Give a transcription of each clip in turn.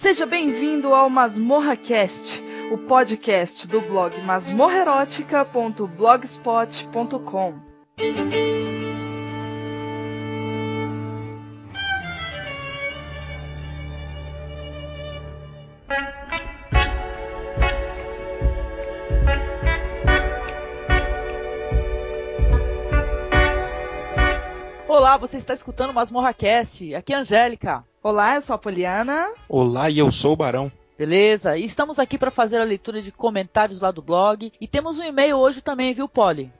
Seja bem-vindo ao Masmorra Cast, o podcast do blog masmorrerótica.blogspot.com. você está escutando Masmorra Cast. Aqui é a Angélica. Olá, eu sou a Poliana. Olá, e eu sou o Barão. Beleza? E estamos aqui para fazer a leitura de comentários lá do blog. E temos um e-mail hoje também, viu, Polly?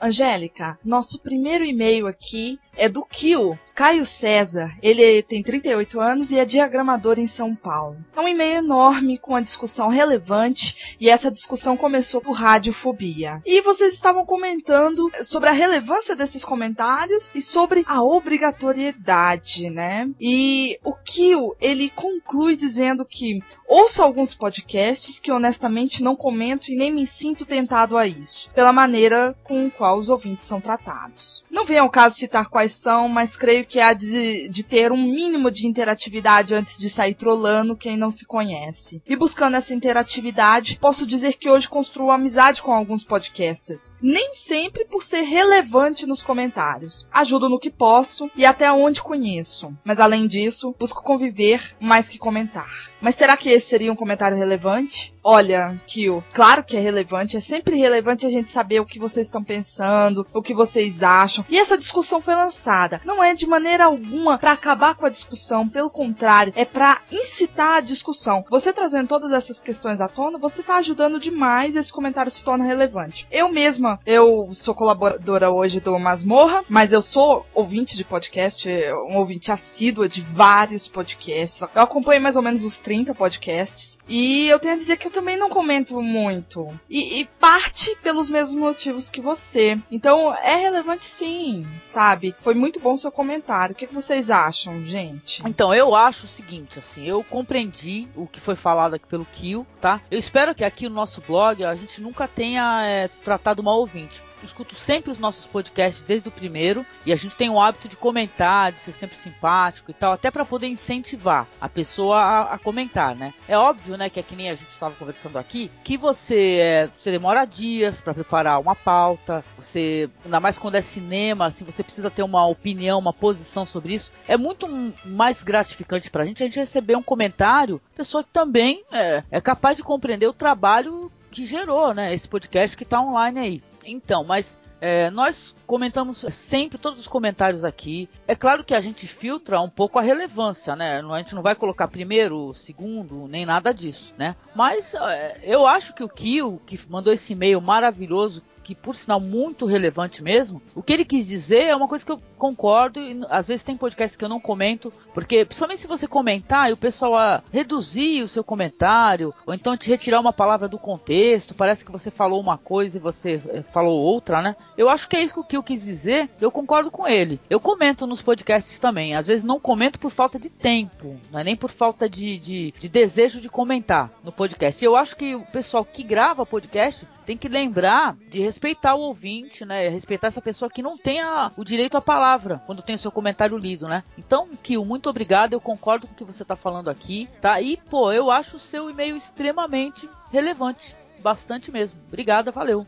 Angélica, nosso primeiro e-mail aqui é do Kio, Caio César. Ele tem 38 anos e é diagramador em São Paulo. É um e-mail enorme com uma discussão relevante e essa discussão começou por radiofobia. E vocês estavam comentando sobre a relevância desses comentários e sobre a obrigatoriedade, né? E o Kio, ele conclui dizendo que ouço alguns podcasts que honestamente não comento e nem me sinto tentado a isso, pela maneira com qual os ouvintes são tratados. Não vem ao caso citar quais são, mas creio que há de, de, ter um mínimo de interatividade antes de sair trolando quem não se conhece. E buscando essa interatividade, posso dizer que hoje construo amizade com alguns podcasters. Nem sempre por ser relevante nos comentários. Ajudo no que posso e até onde conheço. Mas além disso, busco conviver mais que comentar. Mas será que esse seria um comentário relevante? Olha, Kio, claro que é relevante, é sempre relevante a gente saber o que vocês estão pensando, o que vocês acham. E essa discussão foi lançada. Não é de maneira alguma para acabar com a discussão, pelo contrário, é para incitar a discussão. Você trazendo todas essas questões à tona, você está ajudando demais esse comentário se torna relevante. Eu mesma, eu sou colaboradora hoje do Masmorra, mas eu sou ouvinte de podcast, um ouvinte assídua de vários podcasts. Eu acompanho mais ou menos os 30 podcasts e eu tenho a dizer que eu também não comento muito. E, e, parte pelos mesmos motivos que você. Então é relevante sim, sabe? Foi muito bom o seu comentário. O que, vocês acham, gente? Então, eu acho o seguinte, assim, eu compreendi o que foi falado aqui pelo Kill, tá? Eu espero que aqui no nosso blog a gente nunca tenha é, tratado mal ouvinte escuto sempre os nossos podcasts desde o primeiro e a gente tem o hábito de comentar, de ser sempre simpático e tal, até para poder incentivar a pessoa a, a, comentar, né? É óbvio, né, que é que nem a gente estava conversando aqui, que você, é, você demora dias para preparar uma pauta, você, ainda mais quando é cinema, assim, você precisa ter uma opinião, uma posição sobre isso. É muito mais gratificante pra gente a gente receber um comentário, pessoa que também é, é capaz de compreender o trabalho que gerou, né, esse podcast que está online aí. Então, mas é, nós comentamos sempre todos os comentários aqui. É claro que a gente filtra um pouco a relevância, né? A gente não vai colocar primeiro, segundo, nem nada disso, né? Mas é, eu acho que o Kio, que mandou esse e-mail maravilhoso, que por sinal muito relevante mesmo, o que ele quis dizer é uma coisa que eu concordo e às vezes tem podcasts que eu não comento, porque principalmente se você comentar e o pessoal a reduzir o seu comentário, ou então te retirar uma palavra do contexto, parece que você falou uma coisa e você eh, falou outra, né? Eu acho que é isso que eu quis dizer, eu concordo com ele. Eu comento nos podcasts também, às vezes não comento por falta de tempo, não é nem por falta de, de, de desejo de comentar no podcast. Eu acho que o pessoal que grava podcast tem que lembrar de respeitar o ouvinte, né? Respeitar essa pessoa que não tem a, o direito à palavra quando tem o seu comentário lido, né? Então, Kio, muito obrigado. Eu concordo com o que você está falando aqui, tá? E, pô, eu acho o seu e-mail extremamente relevante. Bastante mesmo. Obrigada, valeu.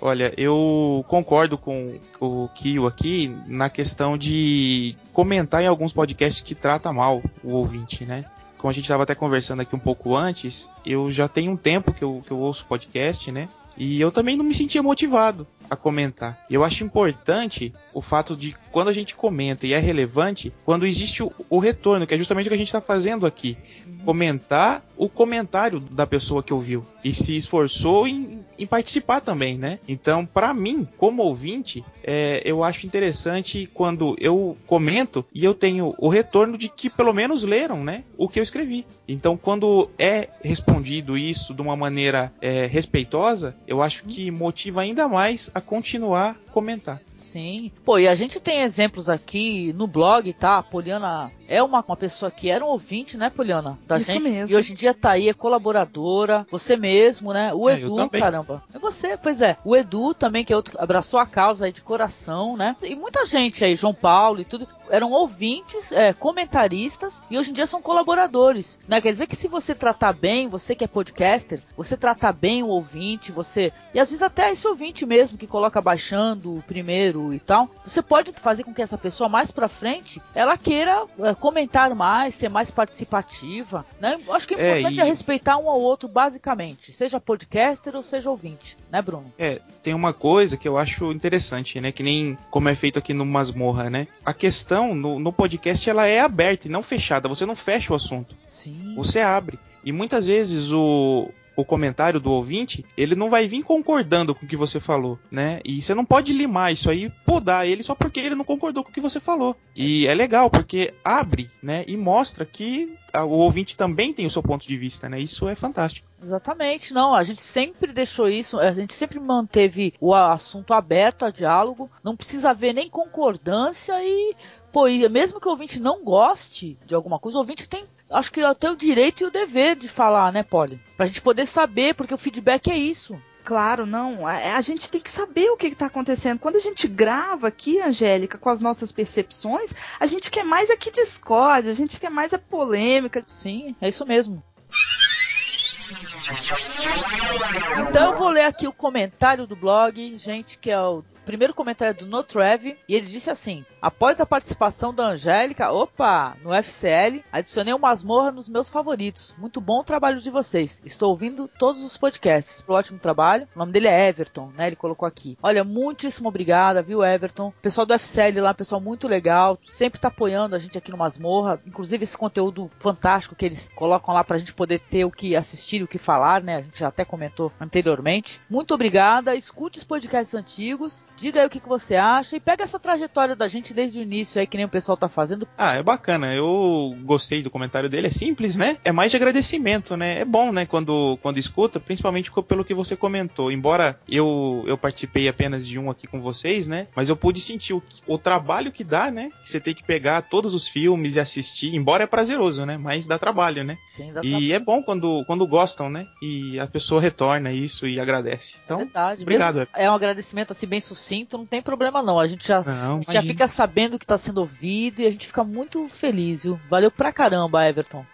Olha, eu concordo com o Kio aqui na questão de comentar em alguns podcasts que trata mal o ouvinte, né? Como a gente estava até conversando aqui um pouco antes, eu já tenho um tempo que eu, que eu ouço podcast, né? E eu também não me sentia motivado a comentar. Eu acho importante o fato de quando a gente comenta e é relevante, quando existe o, o retorno, que é justamente o que a gente está fazendo aqui. Uhum. Comentar o comentário da pessoa que ouviu e se esforçou em, em participar também, né? Então, para mim, como ouvinte, é, eu acho interessante quando eu comento e eu tenho o retorno de que pelo menos leram, né? O que eu escrevi. Então, quando é respondido isso de uma maneira é, respeitosa, eu acho que motiva ainda mais a continuar comentar. Sim. Pô, e a gente tem exemplos aqui no blog, tá? A Poliana é uma, uma pessoa que era um ouvinte, né, Poliana? Da Isso gente. mesmo. E hoje em dia tá aí, é colaboradora. Você mesmo, né? O É, Edu, caramba. É você, pois é. O Edu também, que é outro, abraçou a causa aí de coração, né? E muita gente aí, João Paulo e tudo, eram ouvintes, é, comentaristas e hoje em dia são colaboradores. Né? Quer dizer que se você tratar bem, você que é podcaster, você tratar bem o ouvinte, você. E às vezes até esse ouvinte mesmo que coloca baixando o primeiro e tal, você pode fazer com que essa pessoa mais pra frente ela queira é, comentar mais, ser mais participativa. Né? Eu Acho que o É, importante e- é respeitar um ao outro, basicamente. Seja podcaster ou seja ouvinte, né, Bruno? É, tem uma coisa que eu acho interessante, né? Que nem como é feito aqui no Masmorra, né? A questão no, no podcast ela é aberta e não fechada. Você não fecha o assunto, Sim. você abre. E muitas vezes o, o comentário do ouvinte, ele não vai vir concordando com o que você falou, né? E você não pode limar isso aí, podar ele só porque ele não concordou com o que você falou. E é legal, porque abre, né? E mostra que o ouvinte também tem o seu ponto de vista, né? Isso é fantástico. Exatamente, não. A gente sempre deixou isso, a gente sempre manteve o assunto aberto a diálogo. Não precisa haver nem concordância e, pô, e mesmo que o ouvinte não goste de alguma coisa, o ouvinte tem, acho que até o direito e o dever de falar, né, Polly? Pra gente poder saber, porque o feedback é isso. Claro, não. A, a gente tem que saber o que está acontecendo. Quando a gente grava aqui, Angélica, com as nossas percepções, a gente quer mais aqui discórdia, a gente quer mais a polêmica. Sim, é isso mesmo. Então eu vou ler aqui o comentário do blog, gente, que é o primeiro comentário do No Trev, e ele disse assim: Após a participação da Angélica, opa, no FCL, adicionei o Masmorra nos meus favoritos. Muito bom o trabalho de vocês. Estou ouvindo todos os podcasts. Pro ótimo trabalho. O nome dele é Everton, né? Ele colocou aqui. Olha, muitíssimo obrigada, viu, Everton? Pessoal do FCL lá, pessoal muito legal, sempre tá apoiando a gente aqui no Masmorra. Inclusive esse conteúdo fantástico que eles colocam lá pra gente poder ter o que assistir o que falar, né? A gente já até comentou anteriormente. Muito obrigada. Escute os podcasts antigos. Diga aí o que, que você acha e pega essa trajetória da gente desde o início aí, que nem o pessoal tá fazendo. Ah, é bacana. Eu gostei do comentário dele. É simples, né? É mais de agradecimento, né? É bom, né? Quando, quando escuta, principalmente pelo que você comentou. Embora eu, eu participei apenas de um aqui com vocês, né? Mas eu pude sentir o, o trabalho que dá, né? Que você tem que pegar todos os filmes e assistir. Embora é prazeroso, né? Mas dá trabalho, né? Sim, dá E é bom quando, quando gostam, né? E a pessoa retorna isso e agradece. Então, Verdade. obrigado. Mesmo- é um agradecimento assim bem sucinto, não tem problema não. A gente já, Não, a gente já fica sabendo que tá sendo ouvido e a gente fica muito feliz, viu? Valeu pra caramba, Everton.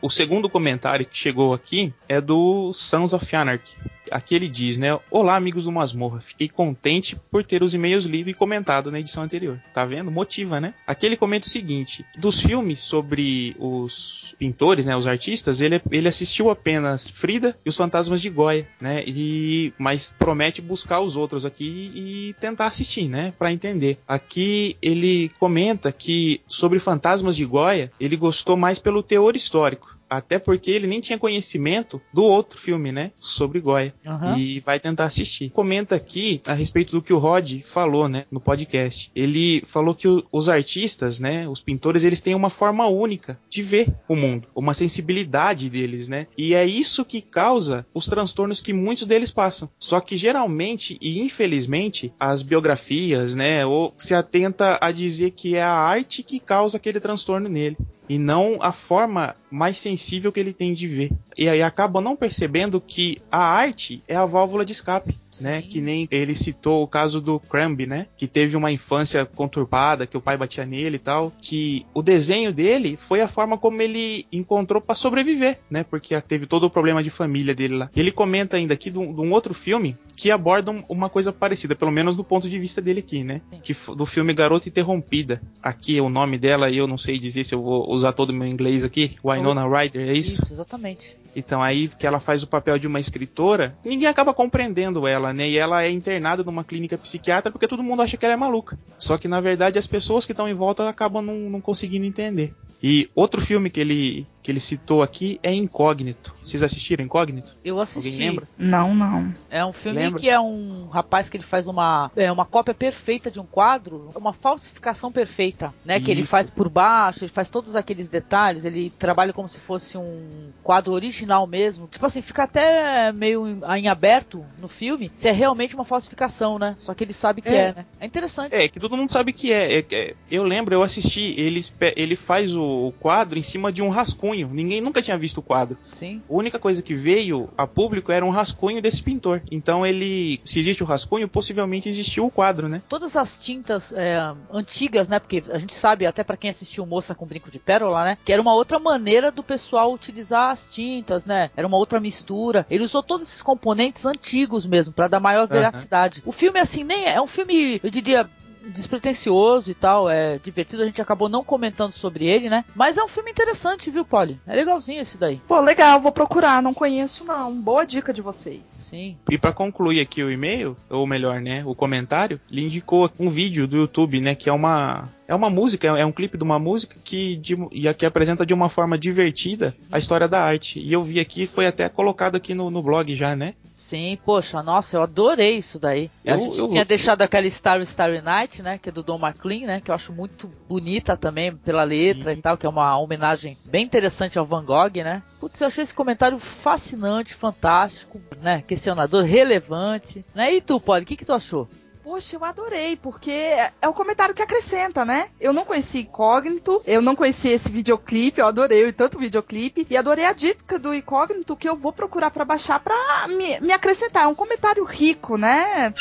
O segundo comentário que chegou aqui é do Sons of Anarchy. Aqui ele diz, né? Olá, amigos do Masmorra. Fiquei contente por ter os e-mails lidos e comentado na edição anterior. Tá vendo? Motiva, né? Aqui ele comenta o seguinte: dos filmes sobre os pintores, né? Os artistas, ele, ele assistiu apenas Frida e os Fantasmas de Goya, né? E, mas promete buscar os outros aqui e tentar assistir, né? Pra entender. Aqui ele comenta que sobre Fantasmas de Goya, ele gostou mais pelo teor histórico. Até porque ele nem tinha conhecimento do outro filme, né? Sobre Goya. Aham. E vai tentar assistir. Comenta aqui a respeito do que o Rod falou, né? No podcast. Ele falou que o- os artistas, né? Os pintores, eles têm uma forma única de ver o mundo. Uma sensibilidade deles, né? E é isso que causa os transtornos que muitos deles passam. Só que geralmente e infelizmente as biografias, né? Ou se atenta a dizer que é a arte que causa aquele transtorno nele e não a forma mais sensível que ele tem de ver. E aí acaba não percebendo que a arte é a válvula de escape, né? Que nem ele citou o caso do Cramby, né? Que teve uma infância conturbada, que o pai batia nele e tal, que o desenho dele foi a forma como ele encontrou para sobreviver, né? Porque teve todo o problema de família dele lá. Ele comenta ainda aqui de um, de um outro filme que aborda um- uma coisa parecida, pelo menos do ponto de vista dele aqui, né? Sim. Que do filme Garota Interrompida. Aqui o nome dela, eu não sei dizer se eu vou usar todo o meu inglês aqui. Winona Ryder, é isso? Isso, exatamente. Então aí que ela faz o papel de uma escritora, ninguém acaba compreendendo ela, né? E ela é internada numa clínica psiquiátrica porque todo mundo acha que ela é maluca. Só que na verdade as pessoas que estão em volta acabam não, não conseguindo entender. E outro filme que ele que ele citou aqui é Incógnito. Vocês assistiram Incógnito? Eu assisti. Alguém lembra? Não, não. É um filme Lembra? que é um rapaz que ele faz uma, é, uma cópia perfeita de um quadro, uma falsificação perfeita, né? Que ele Isso. faz por baixo, ele faz todos aqueles detalhes, ele trabalha como se fosse um quadro original mesmo. Tipo assim, fica até meio em, aberto no filme se é realmente uma falsificação, né? Só que ele sabe que é, É. né? É interessante. É, que todo mundo sabe que é. É- é- eu lembro, eu assisti, ele, ele faz o, o quadro em cima de um rascunho. Ninguém nunca tinha visto o quadro. Sim. A única coisa que veio a público era um rascunho desse pintor. Então ele, se existe o rascunho, possivelmente existiu o quadro, né? Todas as tintas é, antigas, né? Porque a gente sabe, até pra quem assistiu Moça com Brinco de Pérola, né? Que era uma outra maneira do pessoal utilizar as tintas, né? Era uma outra mistura. Ele usou todos esses componentes antigos mesmo, pra dar maior veracidade. O filme, assim, nem é, é um filme, eu diria. Despretensioso e tal, é divertido. A gente acabou não comentando sobre ele, né? Mas é um filme interessante, viu, Polly? É legalzinho esse daí. Pô, legal, vou procurar, não conheço não. Boa dica de vocês. Sim. E pra concluir aqui o e-mail, ou melhor, né, o comentário, ele indicou um vídeo do YouTube, né, que é uma é uma música, é um clipe de uma música que, de, e que apresenta de uma forma divertida a história da arte. E eu vi aqui, foi até colocado aqui no, no blog já, né? Sim, poxa, nossa, eu adorei isso daí. a Eu- gente eu- tinha deixado aquela Starry Starry Night, né, que é do Don McLean, né, que eu acho muito bonita também pela letra Sim. e tal, que é uma homenagem bem interessante ao Van Gogh, né. Putz, eu achei esse comentário fascinante, fantástico, né, questionador, relevante, né. E tu, Polly, o que que tu achou? Poxa, eu adorei, porque é o comentário que acrescenta, né? Eu não conheci Incógnito, eu não conheci esse videoclipe, eu adorei tanto videoclipe, e adorei a dica do Incógnito que eu vou procurar pra baixar pra me, me acrescentar. É um comentário rico, né?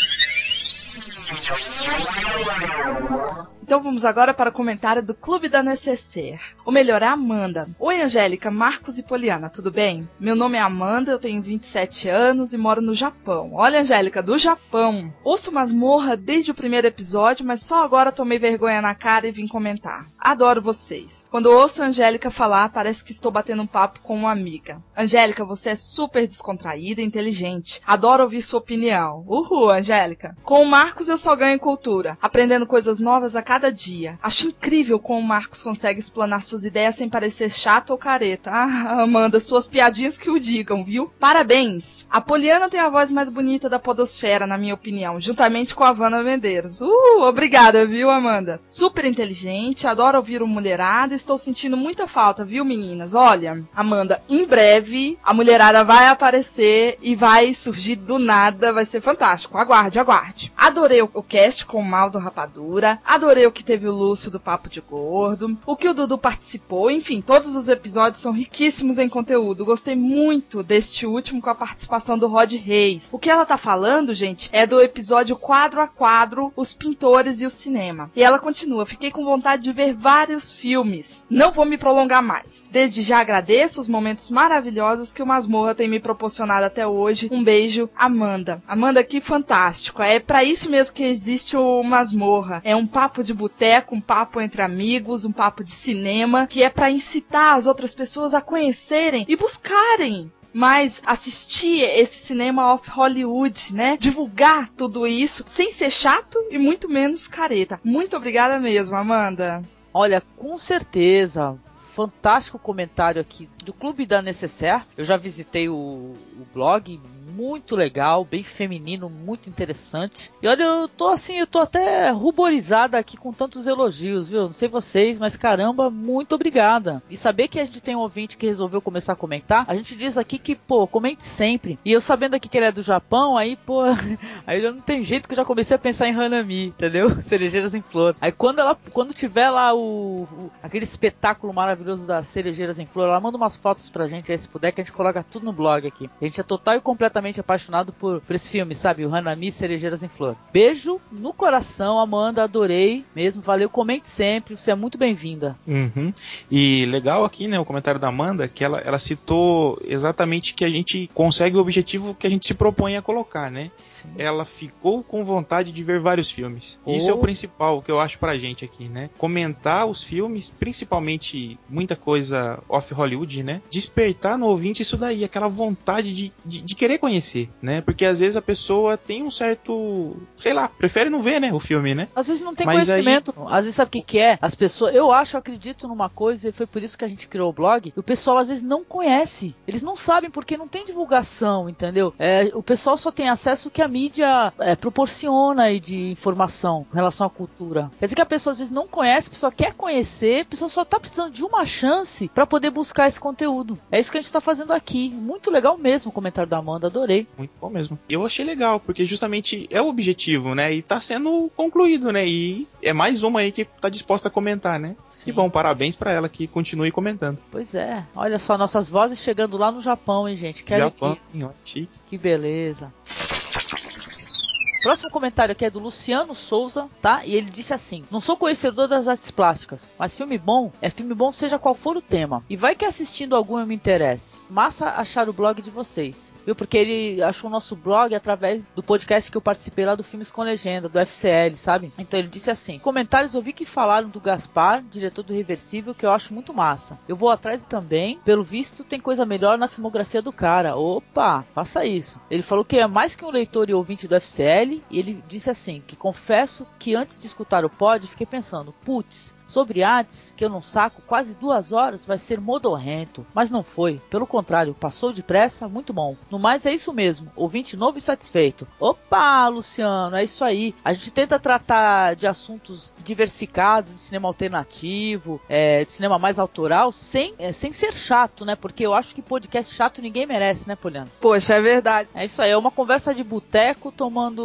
Então vamos agora para o comentário do Clube da Necessaire. O melhor é Amanda. Oi, Angélica, Marcos e Poliana, tudo bem? Meu nome é Amanda, eu tenho 27 anos e moro no Japão. Olha, Angélica, do Japão. Ouço Masmorra desde o primeiro episódio, mas só agora tomei vergonha na cara e vim comentar. Adoro vocês. Quando ouço a Angélica falar, parece que estou batendo um papo com uma amiga. Angélica, você é super descontraída e inteligente. Adoro ouvir sua opinião. Uhul, Angélica. Com o Marcos eu só ganho cultura, aprendendo coisas novas a cada dia. Acho incrível como o Marcos consegue explanar suas ideias sem parecer chato ou careta. Ah, Amanda, suas piadinhas que o digam, viu? Parabéns! A Poliana tem a voz mais bonita da podosfera, na minha opinião, juntamente com a Vanna Medeiros. Uh, obrigada, viu, Amanda? Super inteligente, adoro ouvir o mulherada, estou sentindo muita falta, viu, meninas? Olha, Amanda, em breve a mulherada vai aparecer e vai surgir do nada, vai ser fantástico. Aguarde, aguarde. Adorei o, o cast com o Mal do Rapadura, adorei o que teve o Lúcio do Papo de Gordo, o que o Dudu participou, enfim, todos os episódios são riquíssimos em conteúdo. Gostei muito deste último com a participação do Rod Reis. O que ela tá falando, gente, é do episódio quadro a quadro, os pintores e o cinema. E ela continua, fiquei com vontade de ver vários filmes. Não vou me prolongar mais. Desde já agradeço os momentos maravilhosos que o Masmorra tem me proporcionado até hoje. Um beijo, Amanda. Amanda, que fantástico. É pra isso mesmo que existe o Masmorra. É um papo de boteco, um papo entre amigos, um papo de cinema, que é pra incitar as outras pessoas a conhecerem e buscarem mas assistir esse cinema off Hollywood, né? Divulgar tudo isso sem ser chato e muito menos careta. Muito obrigada mesmo, Amanda. Olha, com certeza. Fantástico comentário aqui do Clube da Necessaire. Eu já visitei o, o blog, muito legal, bem feminino, muito interessante. E olha, eu tô assim, eu tô até ruborizada aqui com tantos elogios, viu? Não sei vocês, mas caramba, muito obrigada. E saber que a gente tem um ouvinte que resolveu começar a comentar, a gente diz aqui que, pô, comente sempre. E eu sabendo aqui que ele é do Japão, aí, pô, aí já não tem jeito que eu já comecei a pensar em Hanami, entendeu? Cerejeiras em flor. Aí quando ela, quando tiver lá o, o- aquele espetáculo maravilhoso das cerejeiras em flor, ela manda umas fotos pra gente aí se puder, que a gente coloca tudo no blog aqui. A gente é total e completamente apaixonado por, por esse filme, sabe? O Hanami Cerejeiras em Flor. Beijo no coração, Amanda, adorei mesmo, valeu, comente sempre, você é muito bem-vinda. Uhum. E legal aqui, né, o comentário da Amanda, que ela, ela citou exatamente que a gente consegue o objetivo que a gente se propõe a colocar, né? Sim. Ela ficou com vontade de ver vários filmes. Isso é o Oh. principal que eu acho pra gente aqui, né? Comentar os filmes, principalmente muita coisa off Hollywood, né? Despertar no ouvinte isso daí, aquela vontade de, de, de querer conhecer conhecer, né? Porque às vezes a pessoa tem um certo, sei lá, prefere não ver, né, o filme, né? Às vezes não tem Mas conhecimento. Às vezes sabe o que, que é? As pessoas. Eu acho, eu acredito numa coisa, e foi por isso que a gente criou o blog. O pessoal às vezes não conhece. Eles não sabem porque não tem divulgação, entendeu? É, o pessoal só tem acesso ao que a mídia é, proporciona aí de informação em relação à cultura. Quer dizer que a pessoa às vezes não conhece, a pessoa quer conhecer, a pessoa só tá precisando de uma chance para poder buscar esse conteúdo. É isso que a gente tá fazendo aqui. Muito legal mesmo o comentário da Amanda, adorei. Muito bom mesmo. Eu achei legal, porque justamente é o objetivo, né? E tá sendo concluído, né? E é mais uma aí que tá disposta a comentar, né? Sim. Que bom, parabéns para ela que continue comentando. Pois é. Olha só nossas vozes chegando lá no Japão, hein, gente? Quero Japão, que... ó, chique. que beleza. Próximo comentário aqui é do Luciano Souza, tá? E ele disse assim: Não sou conhecedor das artes plásticas, mas filme bom é filme bom, seja qual for o tema. E vai que assistindo algum eu me interesse. Massa achar o blog de vocês, viu? Porque ele achou o nosso blog através do podcast que eu participei lá do Filmes com Legenda, do FCL, sabe? Então ele disse assim: Comentários eu vi que falaram do Gaspar, diretor do Reversível, que eu acho muito massa. Eu vou atrás também, pelo visto tem coisa melhor na filmografia do cara. Opa, faça isso. Ele falou que é mais que um leitor e ouvinte do FCL e ele disse assim: que confesso que antes de escutar o pod fiquei pensando, putz, sobre artes que eu não saco quase duas horas vai ser modorrento, mas não foi. Pelo contrário, passou depressa, muito bom. No mais é isso mesmo, ouvinte novo e satisfeito. Opa, Luciano, é isso aí. A gente tenta tratar de assuntos diversificados, de cinema alternativo, é, de cinema mais autoral, sem, é, sem ser chato, né? Porque eu acho que podcast chato ninguém merece, né, Poliano? Poxa, é verdade. É isso aí, é uma conversa de boteco tomando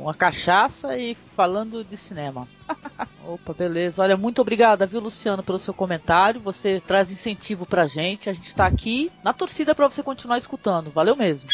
uma cachaça e falando de cinema. Opa, beleza. Olha, muito obrigada, viu, Luciano, pelo seu comentário. Você traz incentivo pra gente. A gente tá aqui na torcida para você continuar escutando. Valeu mesmo.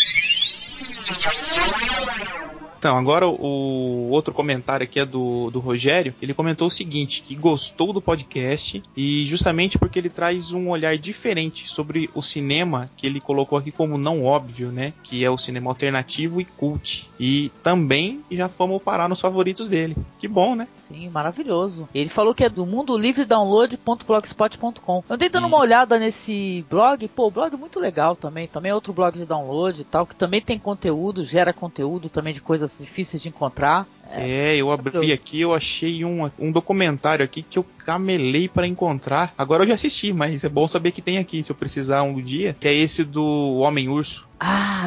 Então, agora o outro comentário aqui é do, do Rogério. Ele comentou o seguinte: que gostou do podcast e justamente porque ele traz um olhar diferente sobre o cinema que ele colocou aqui como não óbvio, né? Que é o cinema alternativo e cult. E também já fomos parar nos favoritos dele. Que bom, né? Sim, maravilhoso. Ele falou que é do mundo livre download.blogspot.com. Eu dei dando uma olhada nesse blog, pô, o blog é muito legal também. Também é outro blog de download e tal, que também tem conteúdo, gera conteúdo também de coisas difíceis de encontrar. É, eu abri aqui, eu achei um, um documentário aqui que eu camelei pra encontrar. Agora eu já assisti, mas é bom saber que tem aqui, se eu precisar um dia, que é esse do Homem Urso.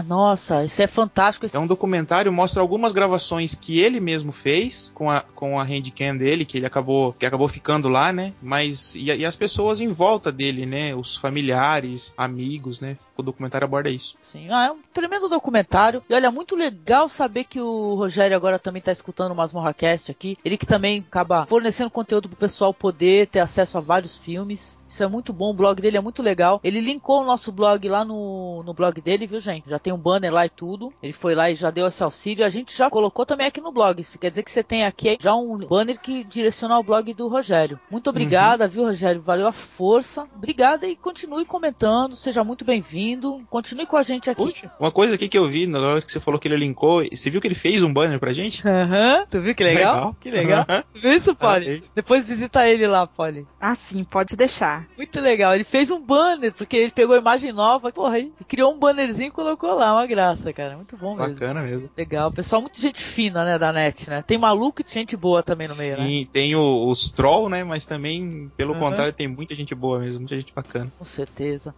Ah, nossa, isso é fantástico. É um documentário, mostra algumas gravações que ele mesmo fez com a, com a handcam dele, que ele acabou, que acabou ficando lá, né? Mas, e, e as pessoas em volta dele, né? Os familiares, amigos, né? O documentário aborda isso. Sim, ah, é um tremendo documentário. E olha, muito legal saber que o Rogério agora também tá escutando o Masmorra Cast aqui. Ele que também acaba fornecendo conteúdo pro pessoal poder ter acesso a vários filmes. Isso é muito bom, o blog dele é muito legal. Ele linkou o nosso blog lá no, no blog dele, viu, gente? Já tem um banner lá e tudo. Ele foi lá e já deu esse auxílio. A gente já colocou também aqui no blog. Isso quer dizer que você tem aqui já um banner que direciona ao blog do Rogério. Muito obrigada, viu, Rogério? Valeu a força. Obrigada e continue comentando. Seja muito bem-vindo. Continue com a gente aqui. Puxa, uma coisa aqui que eu vi, na hora que você falou que ele linkou, você viu que ele fez um banner pra gente? Aham, tu viu que legal? Legal. Que legal. Viu isso, Polly? Depois visita ele lá, Polly. Ah, sim, pode deixar. Muito legal. Ele fez um banner, porque ele pegou a imagem nova, porra, e criou um bannerzinho e colocou lá. Uma graça, cara. Muito bom mesmo. Bacana mesmo. Legal. Pessoal, muito gente fina, né, da net, né? Tem maluco e gente boa também no meio, né? Sim, tem o- os troll, né? Mas também, pelo Uhum. contrário, tem muita gente boa mesmo, muita gente bacana. Com certeza.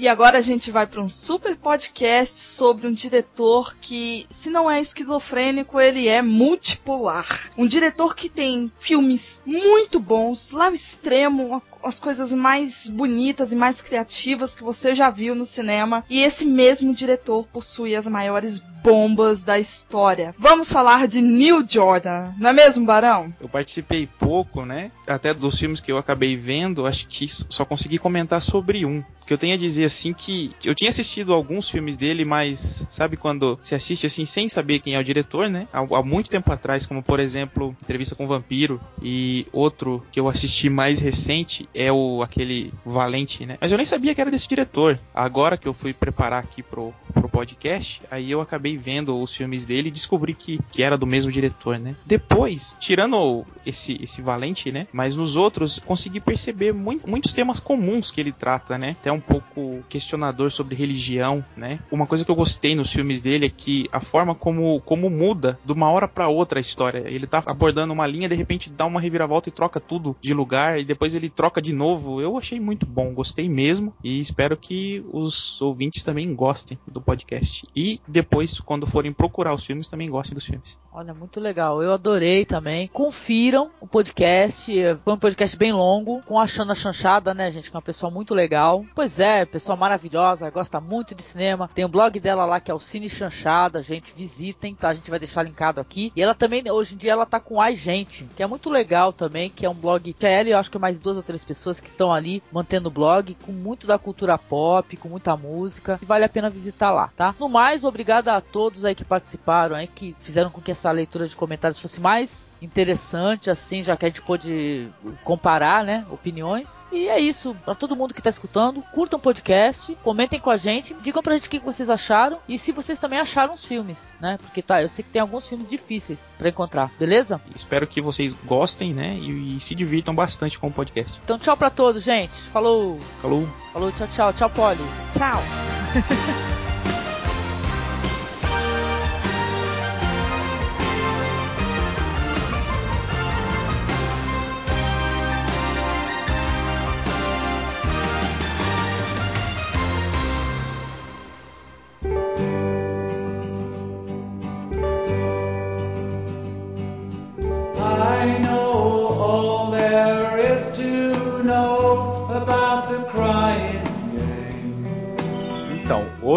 E agora a gente vai para um super podcast sobre um diretor que, se não é esquizofrênico, ele é multipolar. Um diretor que tem filmes muito bons, lá ao extremo, as coisas mais bonitas e mais criativas que você já viu no cinema. E esse mesmo diretor possui as maiores bombas da história. Vamos falar de Neil Jordan, não é mesmo, Barão? Eu participei pouco, né? Até dos filmes que eu acabei vendo, acho que só consegui comentar sobre um. Que eu tenho a dizer assim que eu tinha assistido alguns filmes dele, mas sabe quando se assiste assim sem saber quem é o diretor, né? Há, há muito tempo atrás, como por exemplo, Entrevista com o Vampiro e outro que eu assisti mais recente é o aquele Valente, né? Mas eu nem sabia que era desse diretor. Agora que eu fui preparar aqui pro, pro podcast, aí eu acabei vendo os filmes dele e descobri que, que era do mesmo diretor, né? Depois, tirando esse, esse Valente, né? Mas nos outros, consegui perceber muito, muitos temas comuns que ele trata, né? Até um pouco questionador sobre religião, né? Uma coisa que eu gostei nos filmes dele é que a forma como, como muda de uma hora para outra a história. Ele tá abordando uma linha, de repente dá uma reviravolta e troca tudo de lugar, e depois ele troca de novo. Eu achei muito bom, gostei mesmo, e espero que os ouvintes também gostem do podcast. E depois, quando forem procurar os filmes, também gostem dos filmes. Olha, muito legal. Eu adorei também. Confiram o podcast. Foi um podcast bem longo, com a Xana Chanchada, né, gente? Que é uma pessoa muito legal. Pois é, pessoa maravilhosa, gosta muito de cinema. Tem o blog dela lá que é o Cine Chanchada, gente, visitem, tá? A gente vai deixar linkado aqui. E ela também, hoje em dia, ela tá com a gente, que é muito legal também, que é um blog que é ela e eu acho que mais duas ou três pessoas que estão ali mantendo o blog, com muito da cultura pop, com muita música. E vale a pena visitar lá, tá? No mais, obrigada a todos aí que participaram, aí, que fizeram com que essa leitura de comentários fosse mais interessante, assim, já que a gente pôde comparar, né, opiniões. E é isso, para todo mundo que tá escutando, curtam o podcast, comentem com a gente, digam pra gente o que vocês acharam e se vocês também acharam os filmes, né? Porque tá, eu sei que tem alguns filmes difíceis para encontrar, beleza? Espero que vocês gostem, né, e, e se divirtam bastante com o podcast. Então tchau para todos, gente. Falou. Falou. Falou, tchau, tchau. Tchau, Polly. Tchau.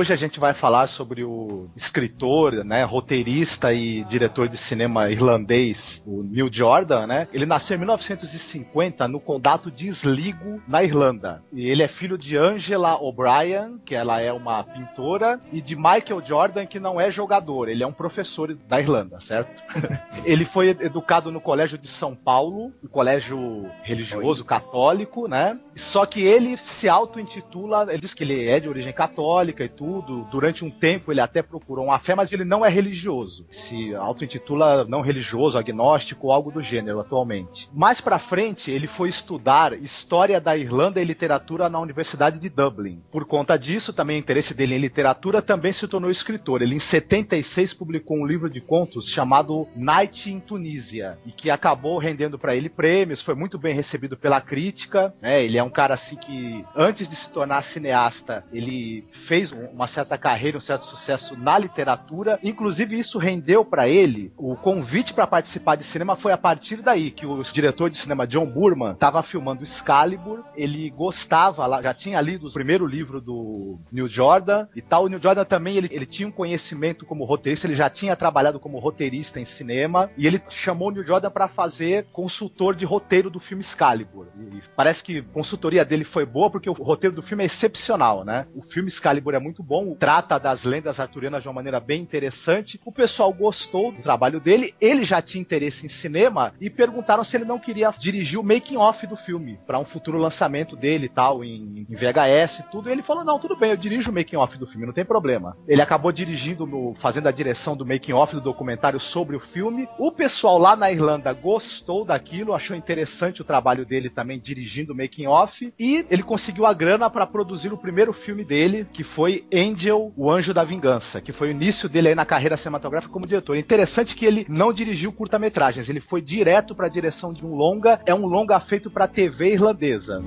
Hoje a gente vai falar sobre o escritor, né, roteirista e diretor de cinema irlandês, o Neil Jordan, né? Ele nasceu em 1950 no condado de Sligo, na Irlanda. E ele é filho de Angela O'Brien, que ela é uma pintora, e de Michael Jordan, que não é jogador, ele é um professor da Irlanda, certo? ele foi educado no Colégio de São Paulo, um colégio religioso católico, né? Só que ele se auto-intitula, ele diz que ele é de origem católica e tudo tudo. Durante um tempo ele até procurou uma fé, mas ele não é religioso. Se auto-intitula não religioso, agnóstico ou algo do gênero atualmente. Mais para frente, ele foi estudar história da Irlanda e literatura na Universidade de Dublin. Por conta disso, também o interesse dele em literatura também se tornou escritor. Ele em 76 publicou um livro de contos chamado Night in Tunísia e que acabou rendendo para ele prêmios, foi muito bem recebido pela crítica, né? Ele é um cara assim que antes de se tornar cineasta, ele fez um, uma certa carreira, um certo sucesso na literatura. Inclusive, isso rendeu para ele o convite para participar de cinema. Foi a partir daí que o diretor de cinema John Burman estava filmando Excalibur. Ele gostava, já tinha lido o primeiro livro do Neil Jordan e tal. O Neil Jordan também ele, ele tinha um conhecimento como roteirista, ele já tinha trabalhado como roteirista em cinema e ele chamou o Neil Jordan para fazer consultor de roteiro do filme Excalibur. E parece que a consultoria dele foi boa porque o roteiro do filme é excepcional, né? O filme Excalibur é muito bom, trata das lendas arturianas de uma maneira bem interessante. O pessoal gostou do trabalho dele, ele já tinha interesse em cinema e perguntaram se ele não queria dirigir o making off do filme para um futuro lançamento dele e tal em, em VHS e tudo. E ele falou: "Não, tudo bem, eu dirijo o making off do filme, não tem problema". Ele acabou dirigindo, no, fazendo a direção do making off do documentário sobre o filme. O pessoal lá na Irlanda gostou daquilo, achou interessante o trabalho dele também dirigindo o making off e ele conseguiu a grana para produzir o primeiro filme dele, que foi Angel, o Anjo da Vingança, que foi o início dele aí na carreira cinematográfica como diretor. Interessante que ele não dirigiu curta-metragens, ele foi direto para a direção de um longa, é um longa feito para TV irlandesa.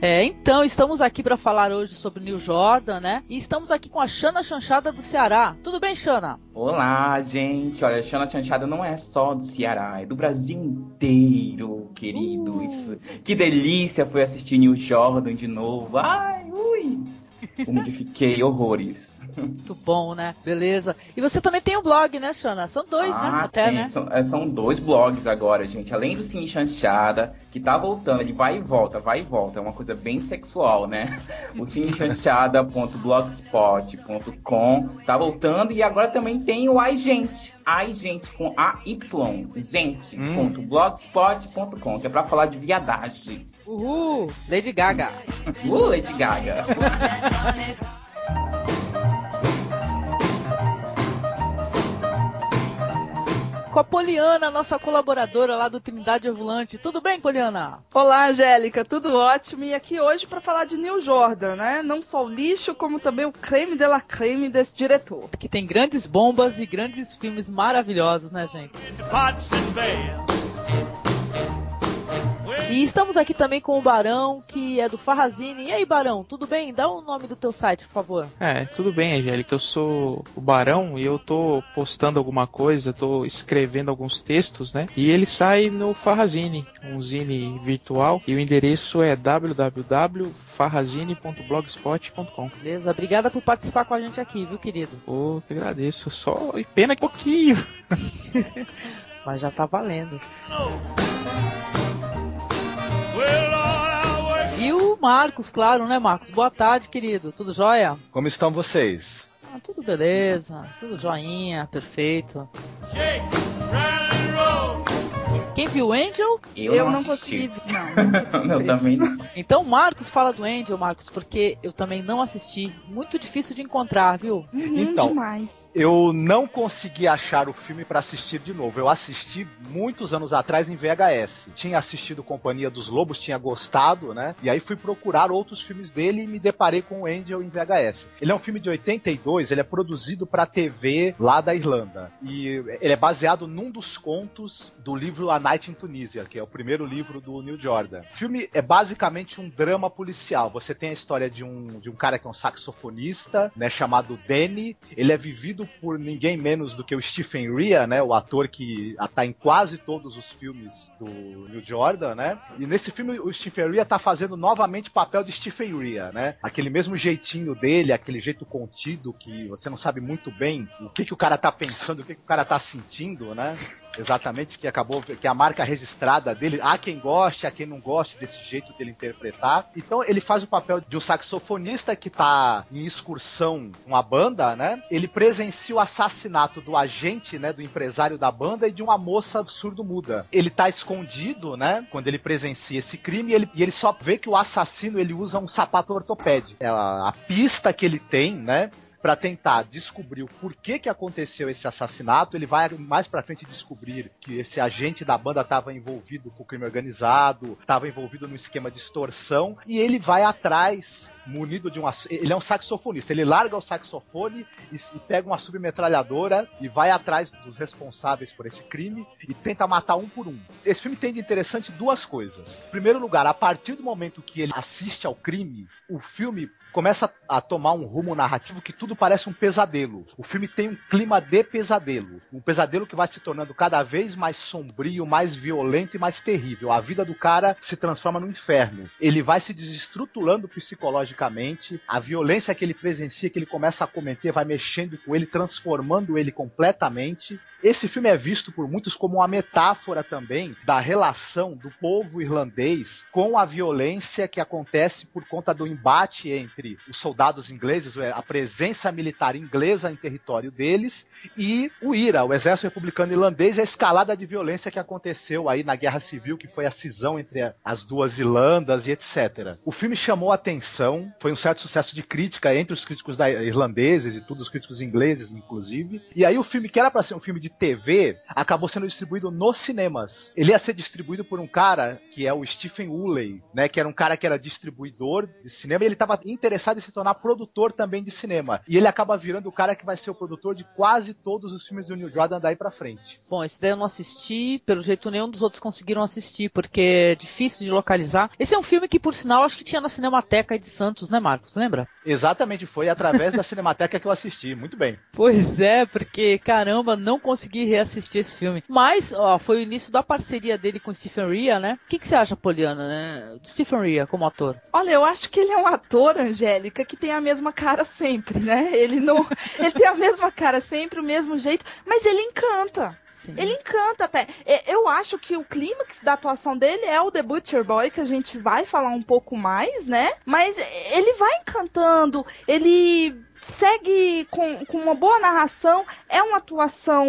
É, então, estamos aqui para falar hoje sobre Neil Jordan, né? E estamos aqui com a Xana Chanchada do Ceará. Tudo bem, Xana? Olá, gente. Olha, a Xana Chanchada não é só do Ceará, é do Brasil inteiro, querido. Uh. Isso. Que delícia foi assistir Neil Jordan de novo. Ai, ui. Eu me fiquei horrores. Muito bom, né? Beleza. E você também tem um blog, né, Xana? São dois, né? ah, né? Até, tem. né? São, é, são, dois blogs agora, gente. Além do Cine Chanchada, que tá voltando, ele vai e volta, vai e volta. É uma coisa bem sexual, né? O cinechanchada.blogspot.com tá voltando e agora também tem o Ai Gente. Ai Gente com AY. Gente.blogspot.com, hum. que é pra falar de viadagem. Uhul! Lady Gaga. uh, Lady Gaga. com a Poliana, nossa colaboradora lá do Trindade Ovulante. Tudo bem, Poliana? Olá, Angélica, tudo ótimo. E aqui hoje para falar de Neil Jordan, né? Não só o lixo, como também o creme de la creme desse diretor. Que tem grandes bombas e grandes filmes maravilhosos, né, gente? E estamos aqui também com o Barão, que é do Farrazine. E aí, Barão, tudo bem? Dá o nome do teu site, por favor. É, tudo bem, Angélica. Eu sou o Barão e eu tô postando alguma coisa, tô escrevendo alguns textos, né? E ele sai no Farrazine, um zine virtual. E o endereço é www.farrazine.blogspot.com. Beleza, obrigada por participar com a gente aqui, viu, querido? Pô, que agradeço. Só pena pouquinho. Mas já tá valendo. E o Marcos, claro, né, Marcos? Boa tarde, querido. Tudo jóia? Como estão vocês? Ah, tudo beleza, tudo joinha, perfeito. Shake. Quem viu o Angel? Eu, eu não, não consegui. Não, não consegui eu também não. Então, Marcos, fala do Angel, Marcos, porque eu também não assisti. Muito difícil de encontrar, viu? Uhum, então, demais. eu não consegui achar o filme para assistir de novo. Eu assisti muitos anos atrás em VHS. Tinha assistido Companhia dos Lobos, tinha gostado, né? E aí fui procurar outros filmes dele e me deparei com o Angel em VHS. Ele é um filme de 82, ele é produzido para TV lá da Irlanda. E ele é baseado num dos contos do livro A Night in Tunisia, que é o primeiro livro do Neil Jordan. O filme é basicamente um drama policial. Você tem a história de um, de um cara que é um saxofonista, né, chamado Danny. Ele é vivido por ninguém menos do que o Stephen Rea, né, o ator que está em quase todos os filmes do Neil Jordan, né? E nesse filme o Stephen Rea está fazendo novamente papel de Stephen Rea, né? Aquele mesmo jeitinho dele, aquele jeito contido que você não sabe muito bem o que, que o cara tá pensando, o que, que o cara tá sentindo, né? Exatamente, que acabou, que a marca registrada dele. Há quem goste, há quem não goste desse jeito dele interpretar. Então ele faz o papel de um saxofonista que tá em excursão com a banda, né? Ele presencia o assassinato do agente, né? Do empresário da banda e de uma moça surdo-muda. Ele tá escondido, né? Quando ele presencia esse crime ele, e ele só vê que o assassino ele usa um sapato ortopédico. É a, a pista que ele tem, né? Para tentar descobrir o porquê que aconteceu esse assassinato. Ele vai mais para frente descobrir que esse agente da banda estava envolvido com o crime organizado, estava envolvido no esquema de extorsão e ele vai atrás munido de um. Ele é um saxofonista. Ele larga o saxofone e, e, pega uma submetralhadora e vai atrás dos responsáveis por esse crime e tenta matar um por um. Esse filme tem de interessante duas coisas. Em primeiro lugar, a partir do momento que ele assiste ao crime, o filme começa a tomar um rumo narrativo que tudo parece um pesadelo. O filme tem um clima de pesadelo. Um pesadelo que vai se tornando cada vez mais sombrio, mais violento e mais terrível. A vida do cara se transforma no inferno. Ele vai se desestruturando psicologicamente a violência que ele presencia, que ele começa a cometer, vai mexendo com ele, transformando ele completamente. Esse filme é visto por muitos como uma metáfora também da relação do povo irlandês com a violência que acontece por conta do embate entre os soldados ingleses, a presença militar inglesa em território deles, e o IRA, o Exército Republicano Irlandês, e a escalada de violência que aconteceu aí na Guerra Civil, que foi a cisão entre as duas Irlandas e etc. O filme chamou atenção, foi um certo sucesso de crítica entre os críticos da, irlandeses e todos os críticos ingleses, inclusive. E aí o filme, que era para ser um filme de TV, acabou sendo distribuído nos cinemas. Ele ia ser distribuído por um cara que é o Stephen Woolley, né, que era um cara que era distribuidor de cinema e ele estava interessado em se tornar produtor também de cinema. E ele acaba virando o cara que vai ser o produtor de quase todos os filmes do Neil Jordan daí para frente. Bom, esse daí eu não assisti, pelo jeito nenhum dos outros conseguiram assistir, porque é difícil de localizar. Esse é um filme que, por sinal, acho que tinha na Cinemateca de Santos Santos, né, Marcos? Lembra? Exatamente, foi através da Cinemateca que eu assisti. Muito bem. Pois é, porque caramba, não consegui reassistir esse filme. Mas, ó, foi o início da parceria dele com Stephen Rea, né? O que, que você acha, Poliana, né? De Stephen Rea como ator? Olha, eu acho que ele é um ator, Angélica, que tem a mesma cara sempre, né? Ele não. ele tem a mesma cara sempre, o mesmo jeito, mas ele encanta. Sim. Ele encanta até. E- Eu acho que o clímax da atuação dele é o The Butcher Boy, que a gente vai falar um pouco mais, né? Mas ele vai encantando, ele segue com, com uma boa narração, é uma atuação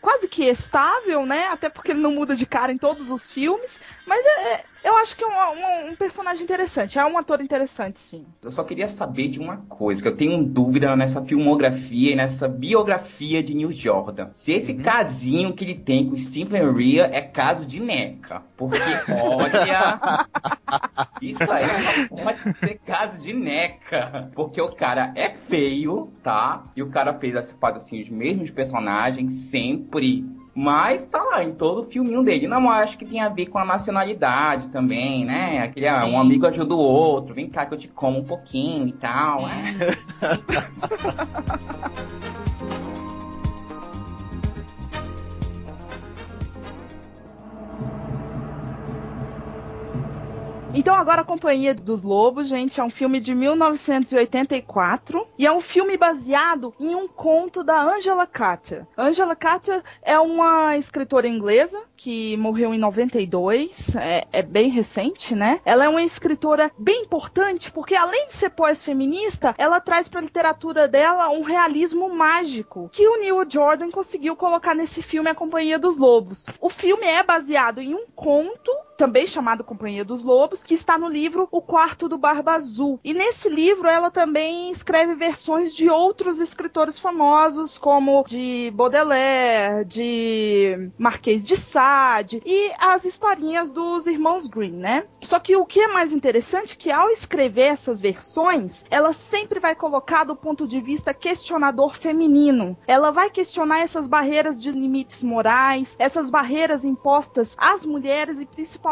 quase que estável, né? Até porque ele não muda de cara em todos os filmes, mas é- eu acho que é um, um- um personagem interessante, é um ator interessante, sim. Eu só queria saber de uma coisa, que eu tenho dúvida nessa filmografia e nessa biografia de Neil Jordan. Se esse casinho que ele tem com Stephen Rea é caso de neca. Porque, olha... isso aí não pode ser caso de neca. Porque o cara é feio, tá? E o cara fez, assim, os mesmos personagens sempre... Mas tá lá em todo o filminho dele. Não acho que tem a ver com a nacionalidade também, né? Aquele, ah, um amigo ajuda o outro, vem cá que eu te como um pouquinho e tal, né? Então agora a Companhia dos Lobos, gente, é um filme de 1984 e é um filme baseado em um conto da Angela Carter. Angela Carter é uma escritora inglesa que morreu em 92, é, é bem recente, né? Ela é uma escritora bem importante porque além de ser pós-feminista, ela traz para a literatura dela um realismo mágico que o Neil Jordan conseguiu colocar nesse filme A Companhia dos Lobos. O filme é baseado em um conto também chamado Companhia dos Lobos, que está no livro O Quarto do Barba Azul. E nesse livro ela também escreve versões de outros escritores famosos, como de Baudelaire, de Marquês de Sade e as historinhas dos irmãos Green, né? Só que o que é mais interessante é que ao escrever essas versões, ela sempre vai colocar do ponto de vista questionador feminino. Ela vai questionar essas barreiras de limites morais, essas barreiras impostas às mulheres e principalmente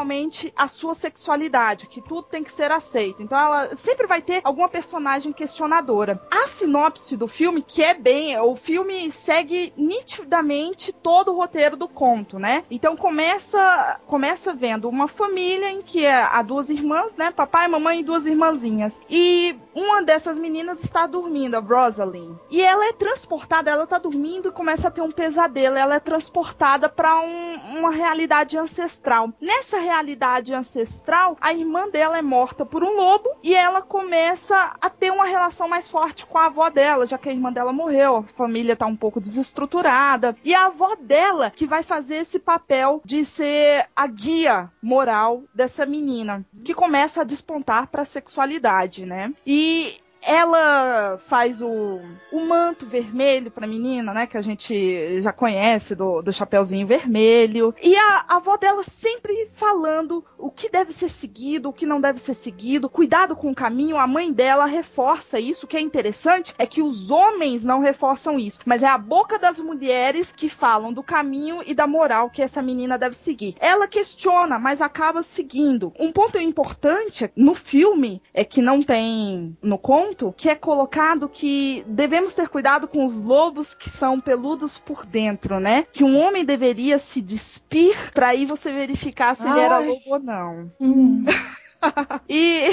a sua sexualidade, que tudo tem que ser aceito. Então ela sempre vai ter alguma personagem questionadora. A sinopse do filme, que é bem, o filme segue nitidamente todo o roteiro do conto, né? Então começa começa vendo uma família em que há duas irmãs, né? Papai, mamãe e duas irmãzinhas. E uma dessas meninas está dormindo, a Rosalind. E ela é transportada, ela tá dormindo e começa a ter um pesadelo. Ela é transportada para uma realidade ancestral. Nessa realidade ancestral, a irmã dela é morta por um lobo e ela começa a ter uma relação mais forte com a avó dela, já que a irmã dela morreu, a família tá um pouco desestruturada. E a avó dela que vai fazer esse papel de ser a guia moral dessa menina, que começa a despontar para a sexualidade, né? E ela faz o, o manto vermelho pra menina, né? Que a gente já conhece do, do Chapeuzinho Vermelho. E a, a avó dela sempre falando o que deve ser seguido, o que não deve ser seguido. Cuidado com o caminho. A mãe dela reforça isso. O que é interessante é que os homens não reforçam isso. Mas é a boca das mulheres que falam do caminho e da moral que essa menina deve seguir. Ela questiona, mas acaba seguindo. Um ponto importante no filme é que não tem no conto que é colocado que devemos ter cuidado com os lobos que são peludos por dentro, né? Que um homem deveria se despir para aí você verificar se ele era Ai. lobo ou não. Hum. E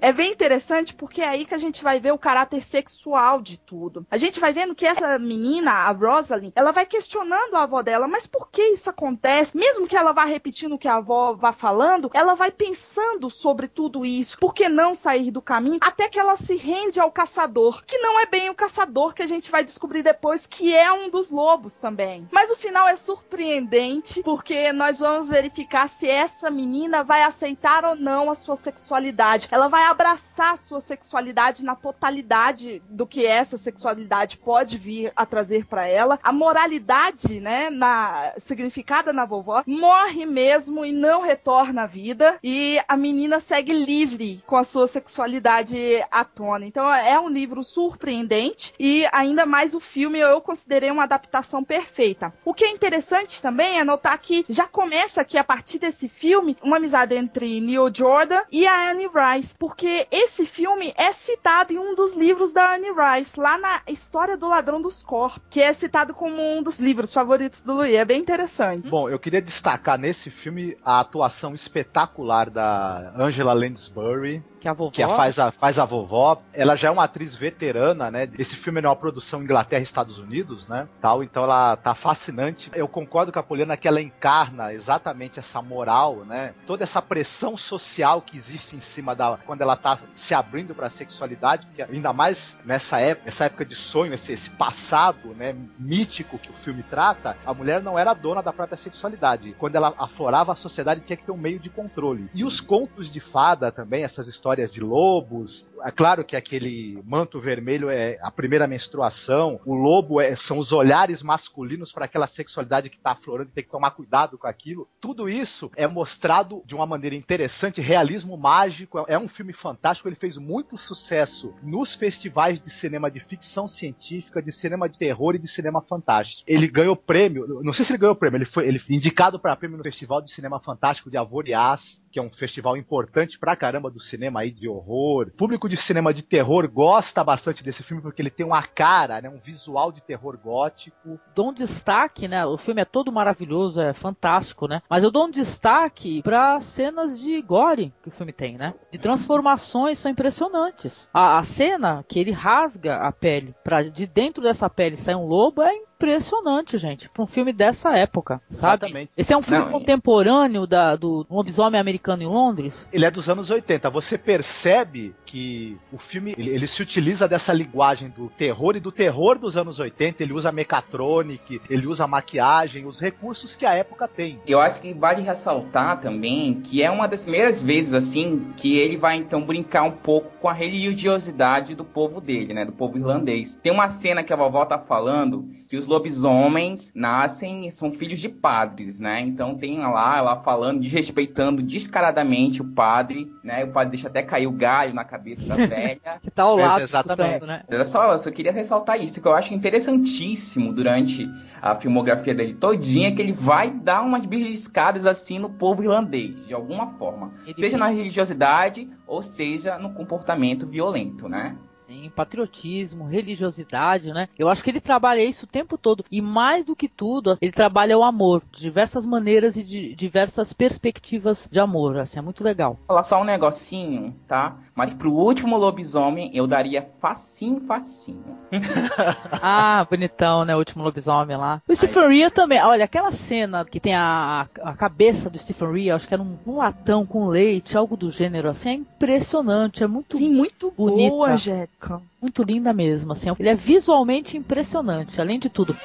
é bem interessante porque é aí que a gente vai ver o caráter sexual de tudo. A gente vai vendo que essa menina, a Rosalind, ela vai questionando a avó dela, mas por que isso acontece? Mesmo que ela vá repetindo o que a avó vá falando, ela vai pensando sobre tudo isso. Por que não sair do caminho? Até que ela se rende ao caçador, que não é bem o caçador que a gente vai descobrir depois que é um dos lobos também. Mas o final é surpreendente porque nós vamos verificar se essa menina vai aceitar ou não a sua sexualidade. Ela vai abraçar a sua sexualidade na totalidade do que essa sexualidade pode vir a trazer para ela. A moralidade, né, na significada na vovó, morre mesmo e não retorna à vida e a menina segue livre com a sua sexualidade à tona. Então é um livro surpreendente e ainda mais o filme eu considerei uma adaptação perfeita. O que é interessante também é notar que já começa aqui a partir desse filme uma amizade entre Neil Jordan Jordan e a Anne Rice, porque esse filme é citado em um dos livros da Anne Rice, lá na História do Ladrão dos Corpos, que é citado como um dos livros favoritos do Louis. É bem interessante. Bom, eu queria destacar nesse filme a atuação espetacular da Angela Lansbury, que a vovó. Que a faz, a, faz a vovó. Ela já é uma atriz veterana, né? Esse filme é uma produção Inglaterra e Estados Unidos, né? Tal, então ela tá fascinante. Eu concordo com a Poliana que ela encarna exatamente essa moral, né? Toda essa pressão social que existe em cima da. quando ela tá se abrindo pra sexualidade, ainda mais nessa época, essa época de sonho, esse, esse passado, né? Mítico que o filme trata, a mulher não era dona da própria sexualidade. Quando ela aflorava a sociedade, tinha que ter um meio de controle. E os contos de fada também, essas histórias histórias de lobos. É claro que aquele manto vermelho é a primeira menstruação, o lobo é, são os olhares masculinos para aquela sexualidade que está aflorando e tem que tomar cuidado com aquilo. Tudo isso é mostrado de uma maneira interessante, realismo mágico. É um filme fantástico, ele fez muito sucesso nos festivais de cinema de ficção científica, de cinema de terror e de cinema fantástico. Ele ganhou prêmio, não sei se ele ganhou prêmio, ele foi ele, indicado para prêmio no Festival de Cinema Fantástico de Avoriaz, que é um festival importante pra caramba do cinema aí de horror. O público de cinema de terror gosta bastante desse filme porque ele tem uma cara, né, um visual de terror gótico. Dou um destaque, né? O filme é todo maravilhoso, é fantástico, né? Mas eu dou um destaque para cenas de gore que o filme tem, né? De transformações são impressionantes. A, a cena que ele rasga a pele, para de dentro dessa pele sair um lobo é impressionante, gente, para um filme dessa época, sabe? Exatamente. Esse é um filme Não, contemporâneo da, do lobisomem americano em Londres? Ele é dos anos 80. Você percebe que o filme ele, ele, se utiliza dessa linguagem do terror e do terror dos anos 80. Ele usa mecatronic, ele usa maquiagem, os recursos que a época tem. Eu acho que vale ressaltar também que é uma das primeiras vezes assim que ele vai então brincar um pouco com a religiosidade do povo dele, né, do povo irlandês. Tem uma cena que a vovó tá falando que os lobisomens nascem são filhos de padres, né? Então tem lá ela falando, desrespeitando descaradamente o padre, né? O padre deixa até cair o galho na cabeça da velha. que tá ao lado, exatamente. né? Olha só, eu só queria ressaltar isso, que eu acho interessantíssimo durante a filmografia dele todinha, que ele vai dar umas beliscadas assim no povo irlandês, de alguma forma. Ele seja na religiosidade ou seja no comportamento violento, né? Sim, patriotismo, religiosidade, né? Eu acho que ele trabalha isso o tempo todo. E mais do que tudo, ele trabalha o amor, de diversas maneiras e de diversas perspectivas de amor. Assim, é muito legal. Vou falar só um negocinho, tá? Mas Sim. pro último lobisomem, eu daria facinho, facinho. ah, bonitão, né? O último lobisomem lá. O Stephen Rea também. Olha, aquela cena que tem a, a cabeça do Stephen Rea, acho que era um, um latão com leite, algo do gênero, assim, é impressionante. É muito Sim, muito bonita. boa, Jéssica. Muito linda mesmo, assim. Ele é visualmente impressionante, além de tudo.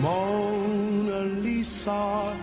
Mona Lisa.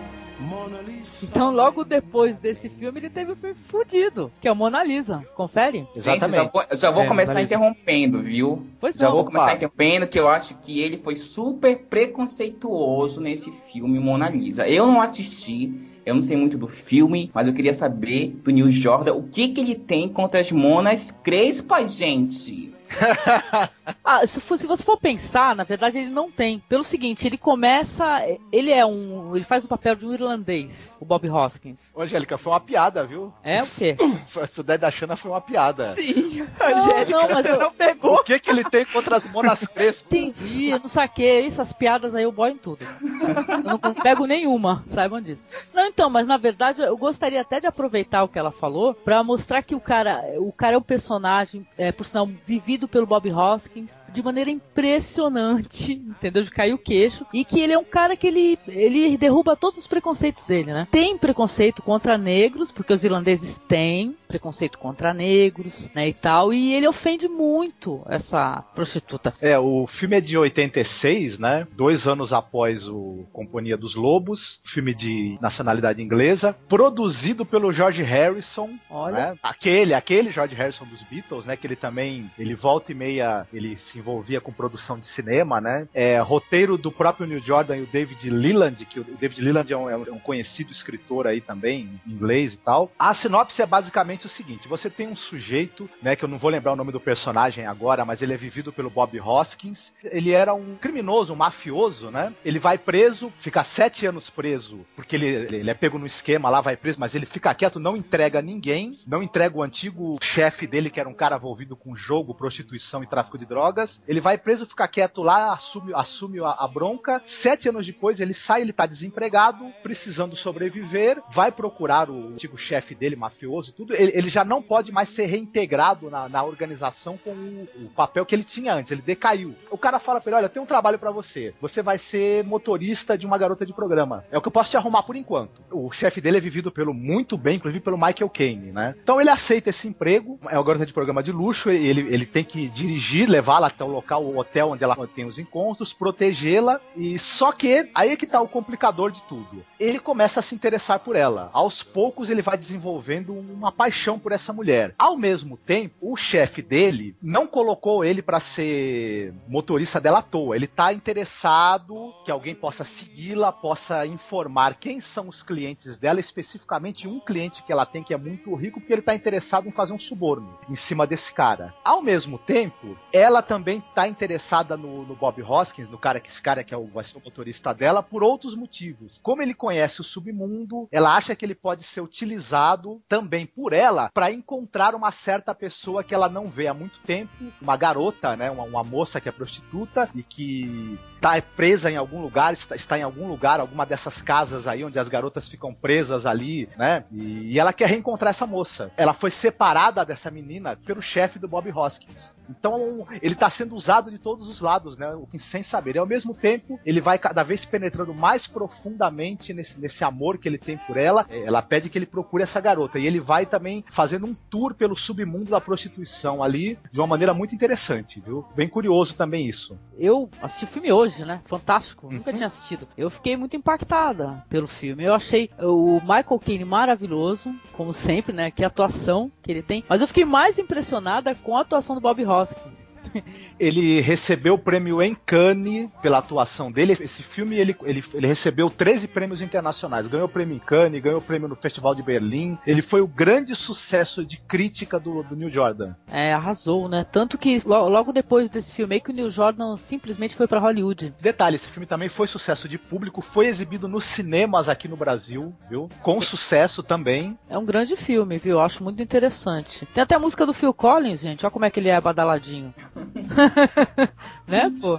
Então, logo depois desse filme, ele teve o filme fudido, que é o Mona Lisa. Confere? Exatamente. Gente, já vou, já vou é, começar interrompendo, viu? Pois já não, vou começar interrompendo, que eu acho que ele foi super preconceituoso nesse filme Mona Lisa. Eu não assisti, eu não sei muito do filme, mas eu queria saber do Neil Jordan o que, que ele tem contra as monas crespas, gente. ah, se, for, se, você for pensar, na verdade ele não tem. Pelo seguinte, ele começa. Ele é um. Ele faz o papel de um irlandês, o Bob Hoskins. Ô, Angélica, foi uma piada, viu? É o quê? Essa ideia da Xana foi uma piada. Sim, Angélica, não, mas eu... não pegou. O que, que ele tem contra as monas crespas? Entendi, eu não saquei. Essas piadas aí eu boio em tudo. Eu não, não pego nenhuma, saibam disso. Não, então, mas na verdade eu gostaria até de aproveitar o que ela falou para mostrar que o cara, o cara é um personagem, é, por sinal, vivido pelo Bob Hoskins de maneira impressionante, entendeu? De cair o queixo. E que ele é um cara que ele, ele derruba todos os preconceitos dele, né? Tem preconceito contra negros, porque os irlandeses têm preconceito contra negros, né? E tal. E ele ofende muito essa prostituta. É, o filme é de 86, né? Dois anos após o Companhia dos Lobos, filme de nacionalidade inglesa, produzido pelo George Harrison. Olha. Né? Aquele, aquele George Harrison dos Beatles, né? Que ele também, ele volta e meia, ele se envolvia com produção de cinema, né? É, roteiro do próprio Neil Jordan e o David Leland, que o David Leland é um, é um conhecido escritor aí também, inglês e tal. A sinopse é basicamente o seguinte: você tem um sujeito, né, que eu não vou lembrar o nome do personagem agora, mas ele é vivido pelo Bob Hoskins. Ele era um criminoso, um mafioso, né? Ele vai preso, fica sete anos preso, porque ele, ele é pego no esquema lá, vai preso, mas ele fica quieto, não entrega ninguém, não entrega o antigo chefe dele, que era um cara envolvido com jogo, prostituição e tráfico de drogas. Ele vai preso, fica quieto lá, assume, assume a, a bronca. Sete anos depois ele sai, ele tá desempregado, precisando sobreviver, vai procurar o antigo chefe dele, mafioso e tudo. Ele, ele já não pode mais ser reintegrado na, na organização com o, o, papel que ele tinha antes, ele decaiu. O cara fala pra ele: olha, tem um trabalho para você. Você vai ser motorista de uma garota de programa. É o que eu posso te arrumar por enquanto. O chefe dele é vivido pelo muito bem, inclusive pelo Michael Caine, né? Então ele aceita esse emprego, é uma garota de programa de luxo, ele, ele tem que dirigir, levá-la até o local, o hotel onde ela tem os encontros, protegê-la, e só que aí é que tá o complicador de tudo. Ele começa a se interessar por ela. Aos poucos ele vai desenvolvendo uma paixão por essa mulher. Ao mesmo tempo, o chefe dele não colocou ele para ser motorista dela à toa. Ele tá interessado que alguém possa segui-la, possa informar quem são os clientes dela, especificamente um cliente que ela tem que é muito rico, porque ele tá interessado em fazer um suborno em cima desse cara. Ao mesmo tempo, ela também tá interessada no, no Bob Hoskins, no cara que esse cara que é o, vai ser o motorista dela, por outros motivos. Como ele conhece o submundo, ela acha que ele pode ser utilizado também por ela para encontrar uma certa pessoa que ela não vê há muito tempo, uma garota, né, uma, uma moça que é prostituta e que tá presa em algum lugar, está, está, em algum lugar, alguma dessas casas aí onde as garotas ficam presas ali, né? E, e ela quer reencontrar essa moça. Ela foi separada dessa menina pelo chefe do Bob Hoskins. Então ele está sendo usado de todos os lados, né? Sem saber. E ao mesmo tempo ele vai cada vez penetrando mais profundamente nesse, nesse amor que ele tem por ela. Ela pede que ele procure essa garota e ele vai também fazendo um tour pelo submundo da prostituição ali de uma maneira muito interessante, viu? Bem curioso também isso. Eu assisti o filme hoje, né? Fantástico. Uhum. Nunca tinha assistido. Eu fiquei muito impactada pelo filme. Eu achei o Michael Caine maravilhoso, como sempre, né? Que atuação que ele tem. Mas eu fiquei mais impressionada com a atuação do Bob Hoskins. ele recebeu o prêmio em Cannes pela atuação dele. Esse filme ele, ele, ele recebeu 13 prêmios internacionais. Ganhou o prêmio em Cannes, ganhou o prêmio no Festival de Berlim. Ele foi o grande sucesso de crítica do, do Neil Jordan. É, arrasou, né? Tanto que logo depois desse filme aí que o Neil Jordan simplesmente foi para Hollywood. Detalhe, esse filme também foi sucesso de público, foi exibido nos cinemas aqui no Brasil, viu? Com sucesso também. É um grande filme, viu? Eu acho muito interessante. Tem até a música do Phil Collins, gente. Olha como é que ele é badaladinho. né, pô?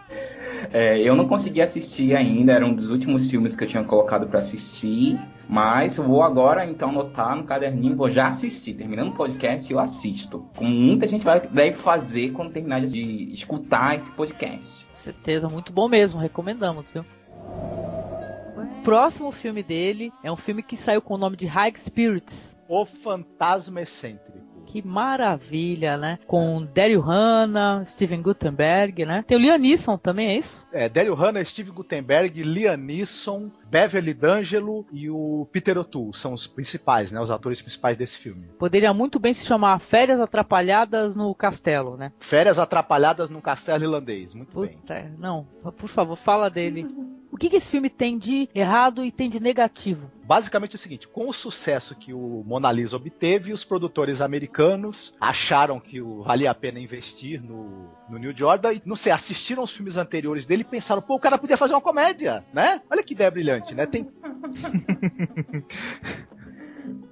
É, eu não consegui assistir ainda, era um dos últimos filmes que eu tinha colocado para assistir. Mas vou agora então anotar no caderninho, vou já assistir. Terminando o podcast, eu assisto. Como muita gente vai, deve fazer quando terminar de escutar esse podcast. Com certeza, muito bom mesmo, recomendamos, viu? O próximo filme dele é um filme que saiu com o nome de High Spirits. O Fantasma Excêntrico. Que maravilha, né? Com Daryl Hannah, Steven Gutenberg, né? Tem o Liam Neeson também, é isso? É, Daryl Hannah, Steven Gutenberg, Liam Neeson, Beverly D'Angelo e o Peter O'Toole são os principais, né? Os atores principais desse filme. Poderia muito bem se chamar Férias Atrapalhadas no Castelo, né? Férias Atrapalhadas no Castelo Irlandês, muito Puta, bem. Não, por favor, fala dele. O que, que esse filme tem de errado e tem de negativo? Basicamente é o seguinte: com o sucesso que o Mona Lisa obteve, os produtores americanos acharam que valia a pena investir no, no New Jordan e, não sei, assistiram os filmes anteriores dele e pensaram, pô, o cara podia fazer uma comédia, né? Olha que ideia brilhante, né? Tem.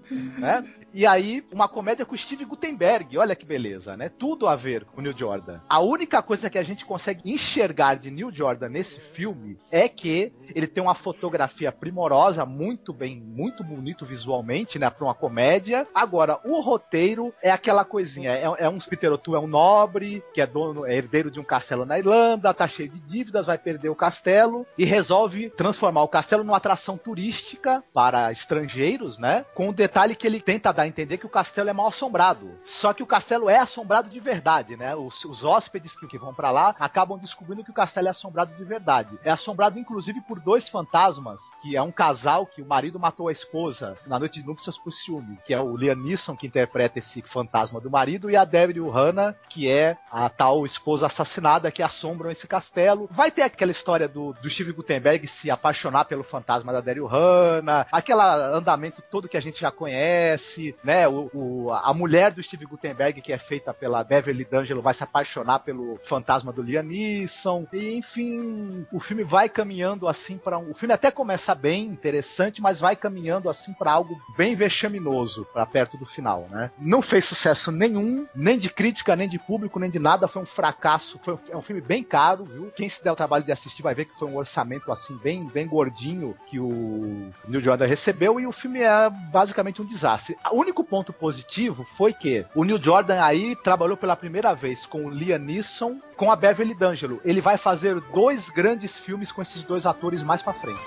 né? E aí, uma comédia com Steve Gutenberg, olha que beleza, né? Tudo a ver com Neil Jordan. A única coisa que a gente consegue enxergar de Neil Jordan nesse filme é que ele tem uma fotografia primorosa, muito bem, muito bonito visualmente, né? Pra uma comédia. Agora, o roteiro é aquela coisinha, é, é um Peter O'Toole é um nobre, que é dono, é herdeiro de um castelo na Irlanda, tá cheio de dívidas, vai perder o castelo e resolve transformar o castelo numa atração turística para estrangeiros, né? Com o detalhe que ele tenta dar a entender que o castelo é mal assombrado. Só que o castelo é assombrado de verdade, né? Os, os hóspedes que, que vão para lá acabam descobrindo que o castelo é assombrado de verdade. É assombrado inclusive por dois fantasmas, que é um casal que o marido matou a esposa na noite de núpcias por ciúme, que é o Liam Neeson que interpreta esse fantasma do marido e a Debbie Hanna, que é a tal esposa assassinada que assombram esse castelo. Vai ter aquela história do, do Steve Gutenberg se apaixonar pelo fantasma da Daryl Hannah, aquele andamento todo que a gente já conhece, né? O, o, a mulher do Steve Gutenberg, que é feita pela Beverly D'Angelo, vai se apaixonar pelo fantasma do Liam Neeson. E, enfim, o filme vai caminhando assim para um. O filme até começa bem interessante, mas vai caminhando assim para algo bem vexaminoso para perto do final, né? Não fez sucesso nenhum, nem de crítica, nem de público, nem de nada. Foi um fracasso. Foi um, é um filme bem caro, viu? Quem se der o trabalho de assistir vai ver que foi um orçamento assim bem, bem gordinho que o Neil Jordan recebeu e o filme é basicamente um desastre. O único ponto positivo foi que o Neil Jordan aí trabalhou pela primeira vez com o Liam Neeson com a Beverly D'Angelo. Ele vai fazer dois grandes filmes com esses dois atores mais para frente.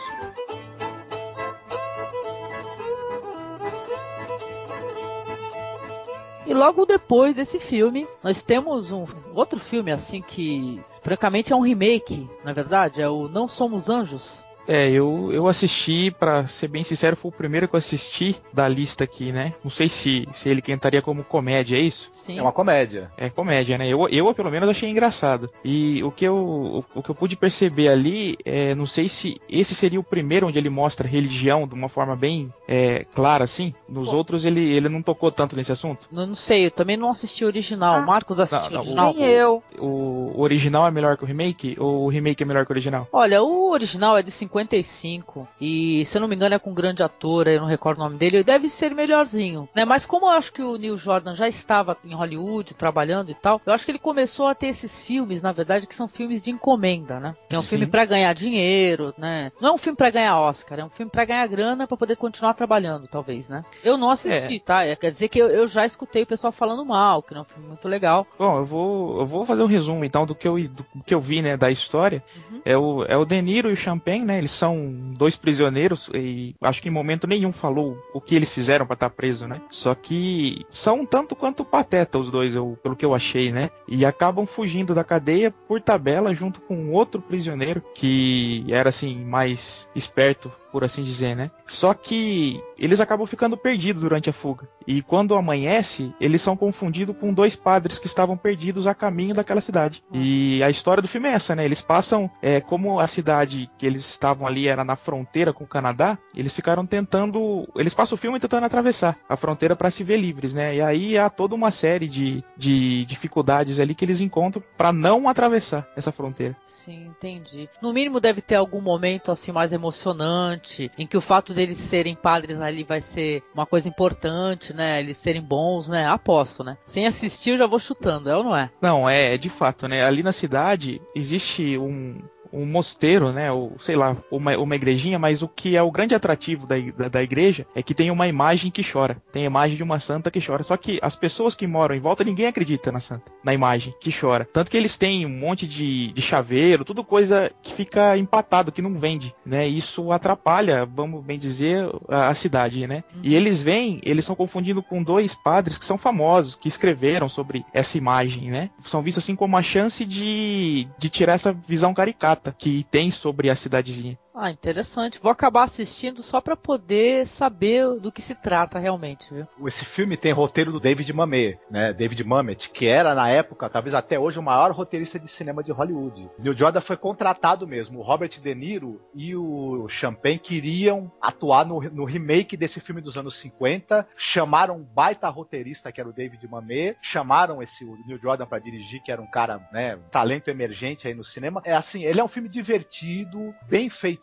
E logo depois desse filme, nós temos um outro filme assim que, francamente, é um remake, na verdade, é o Não Somos Anjos, é, eu, eu assisti, para ser bem sincero, foi o primeiro que eu assisti da lista aqui, né? Não sei se, se ele cantaria como comédia, é isso? Sim. É uma comédia. É comédia, né? Eu, eu pelo menos achei engraçado. E o que eu, o, o que eu pude perceber ali, é, não sei se esse seria o primeiro onde ele mostra religião de uma forma bem é, clara, assim. Nos Pô. outros ele, ele não tocou tanto nesse assunto. Não, não sei, eu também não assisti o original. Ah, Marcos assistiu não, o original? Nem eu. O, o original é melhor que o remake? Ou o remake é melhor que o original? Olha, o original é de 50 55. E se eu não me engano é com um grande ator, eu não recordo o nome dele, deve ser melhorzinho, né? Mas como eu acho que o Neil Jordan já estava em Hollywood trabalhando e tal, eu acho que ele começou a ter esses filmes, na verdade, que são filmes de encomenda, né? É um Sim. filme para ganhar dinheiro, né? Não é um filme para ganhar Oscar, é um filme para ganhar grana para poder continuar trabalhando, talvez, né? Eu não assisti, é. tá? É, quer dizer que eu, eu, já escutei o pessoal falando mal, que não é um filme muito legal. Bom, eu vou, eu vou fazer um resumo então do que eu, do que eu vi, né, da história. Uhum. É o, é o De Niro e o Champagne, né? Eles são dois prisioneiros e acho que em momento nenhum falou o que eles fizeram para estar tá preso, né? Só que são tanto quanto pateta os dois, eu, pelo que eu achei, né? E acabam fugindo da cadeia por tabela junto com outro prisioneiro que era assim mais esperto por assim dizer, né? Só que eles acabam ficando perdidos durante a fuga. E quando amanhece, eles são confundidos com dois padres que estavam perdidos a caminho daquela cidade. E a história do filme é essa, né? Eles passam, é, como a cidade que eles estavam ali era na fronteira com o Canadá, eles ficaram tentando. Eles passam o filme tentando atravessar a fronteira para se ver livres, né? E aí há toda uma série de, de dificuldades ali que eles encontram para não atravessar essa fronteira. Sim, entendi. No mínimo deve ter algum momento assim mais emocionante, em que o fato deles serem padres ali vai ser uma coisa importante, né? Eles serem bons, né? Aposto, né? Sem assistir eu já vou chutando, é ou não é? Não, é, é de fato, né? Ali na cidade existe um, um mosteiro, né, ou sei lá, uma, uma igrejinha, mas o que é o grande atrativo da, da, da, igreja é que tem uma imagem que chora. Tem a imagem de uma santa que chora. Só que as pessoas que moram em volta, ninguém acredita na santa, na imagem que chora. Tanto que eles têm um monte de, de chaveiro, tudo coisa que fica empatado, que não vende, né? Isso atrapalha, vamos bem dizer, a, a cidade, né? Uhum. E eles vêm, eles são confundindo com dois padres que são famosos, que escreveram sobre essa imagem, né? São vistos assim como a chance de, de tirar essa visão caricata que tem sobre a cidadezinha. Ah, interessante. Vou acabar assistindo só para poder saber do que se trata realmente, viu? Esse filme tem roteiro do David Mamet, né? David Mamet, que era na época, talvez até hoje, o maior roteirista de cinema de Hollywood. Neil Jordan foi contratado mesmo. O Robert De Niro e o Champagne queriam atuar no, no remake desse filme dos anos 50. Chamaram um baita roteirista, que era o David Mamet. Chamaram esse o Neil Jordan para dirigir, que era um cara, né, talento emergente aí no cinema. É assim, ele é um filme divertido, bem feito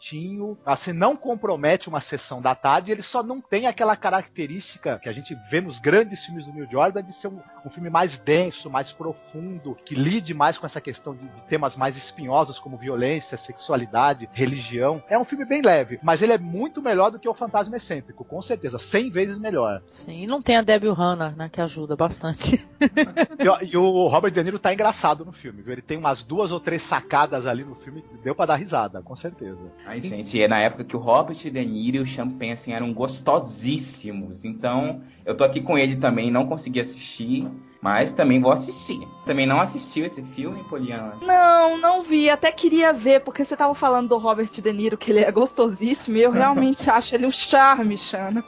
assim, não compromete uma sessão da tarde, ele só não tem aquela característica que a gente vê nos grandes filmes do Neil Jordan de ser um, um filme mais denso, mais profundo, que lide mais com essa questão de, de, temas mais espinhosos como violência, sexualidade, religião. É um filme bem leve, mas ele é muito melhor do que o Fantasma Excêntrico, com certeza, 100 vezes melhor. Sim, e não tem a Debbie Hanna, né, que ajuda bastante. e, e, o Robert De Niro tá engraçado no filme, viu? Ele tem umas duas ou três sacadas ali no filme filme deu para dar risada, com certeza. Ai, gente, é na época que o Robert De Niro e o Champagne assim, eram gostosíssimos. Então, eu tô aqui com ele também, não consegui assistir. Mas também vou assistir. Também não assistiu esse filme, Poliana? Não, não vi. Até queria ver, porque você tava falando do Robert De Niro, que ele é gostosíssimo, e eu realmente acho ele um charme, Xana.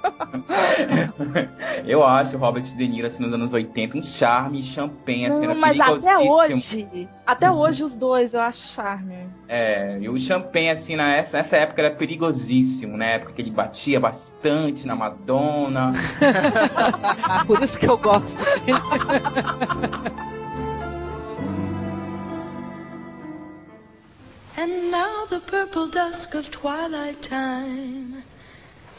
eu acho o Robert De Niro, assim, nos anos 80, um charme, champanhe, assim, não, Mas até hoje, até hoje os dois eu acho charme. É, e o champanhe, assim, nessa, nessa época era perigosíssimo, na né? época que ele batia bastante na Madonna. Por isso que eu gosto dele. And now the purple dusk of twilight time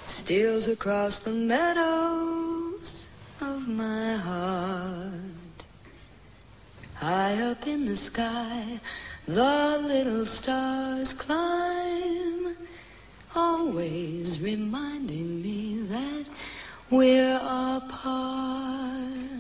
steals across the meadows of my heart. High up in the sky, the little stars climb, always reminding me that we're apart.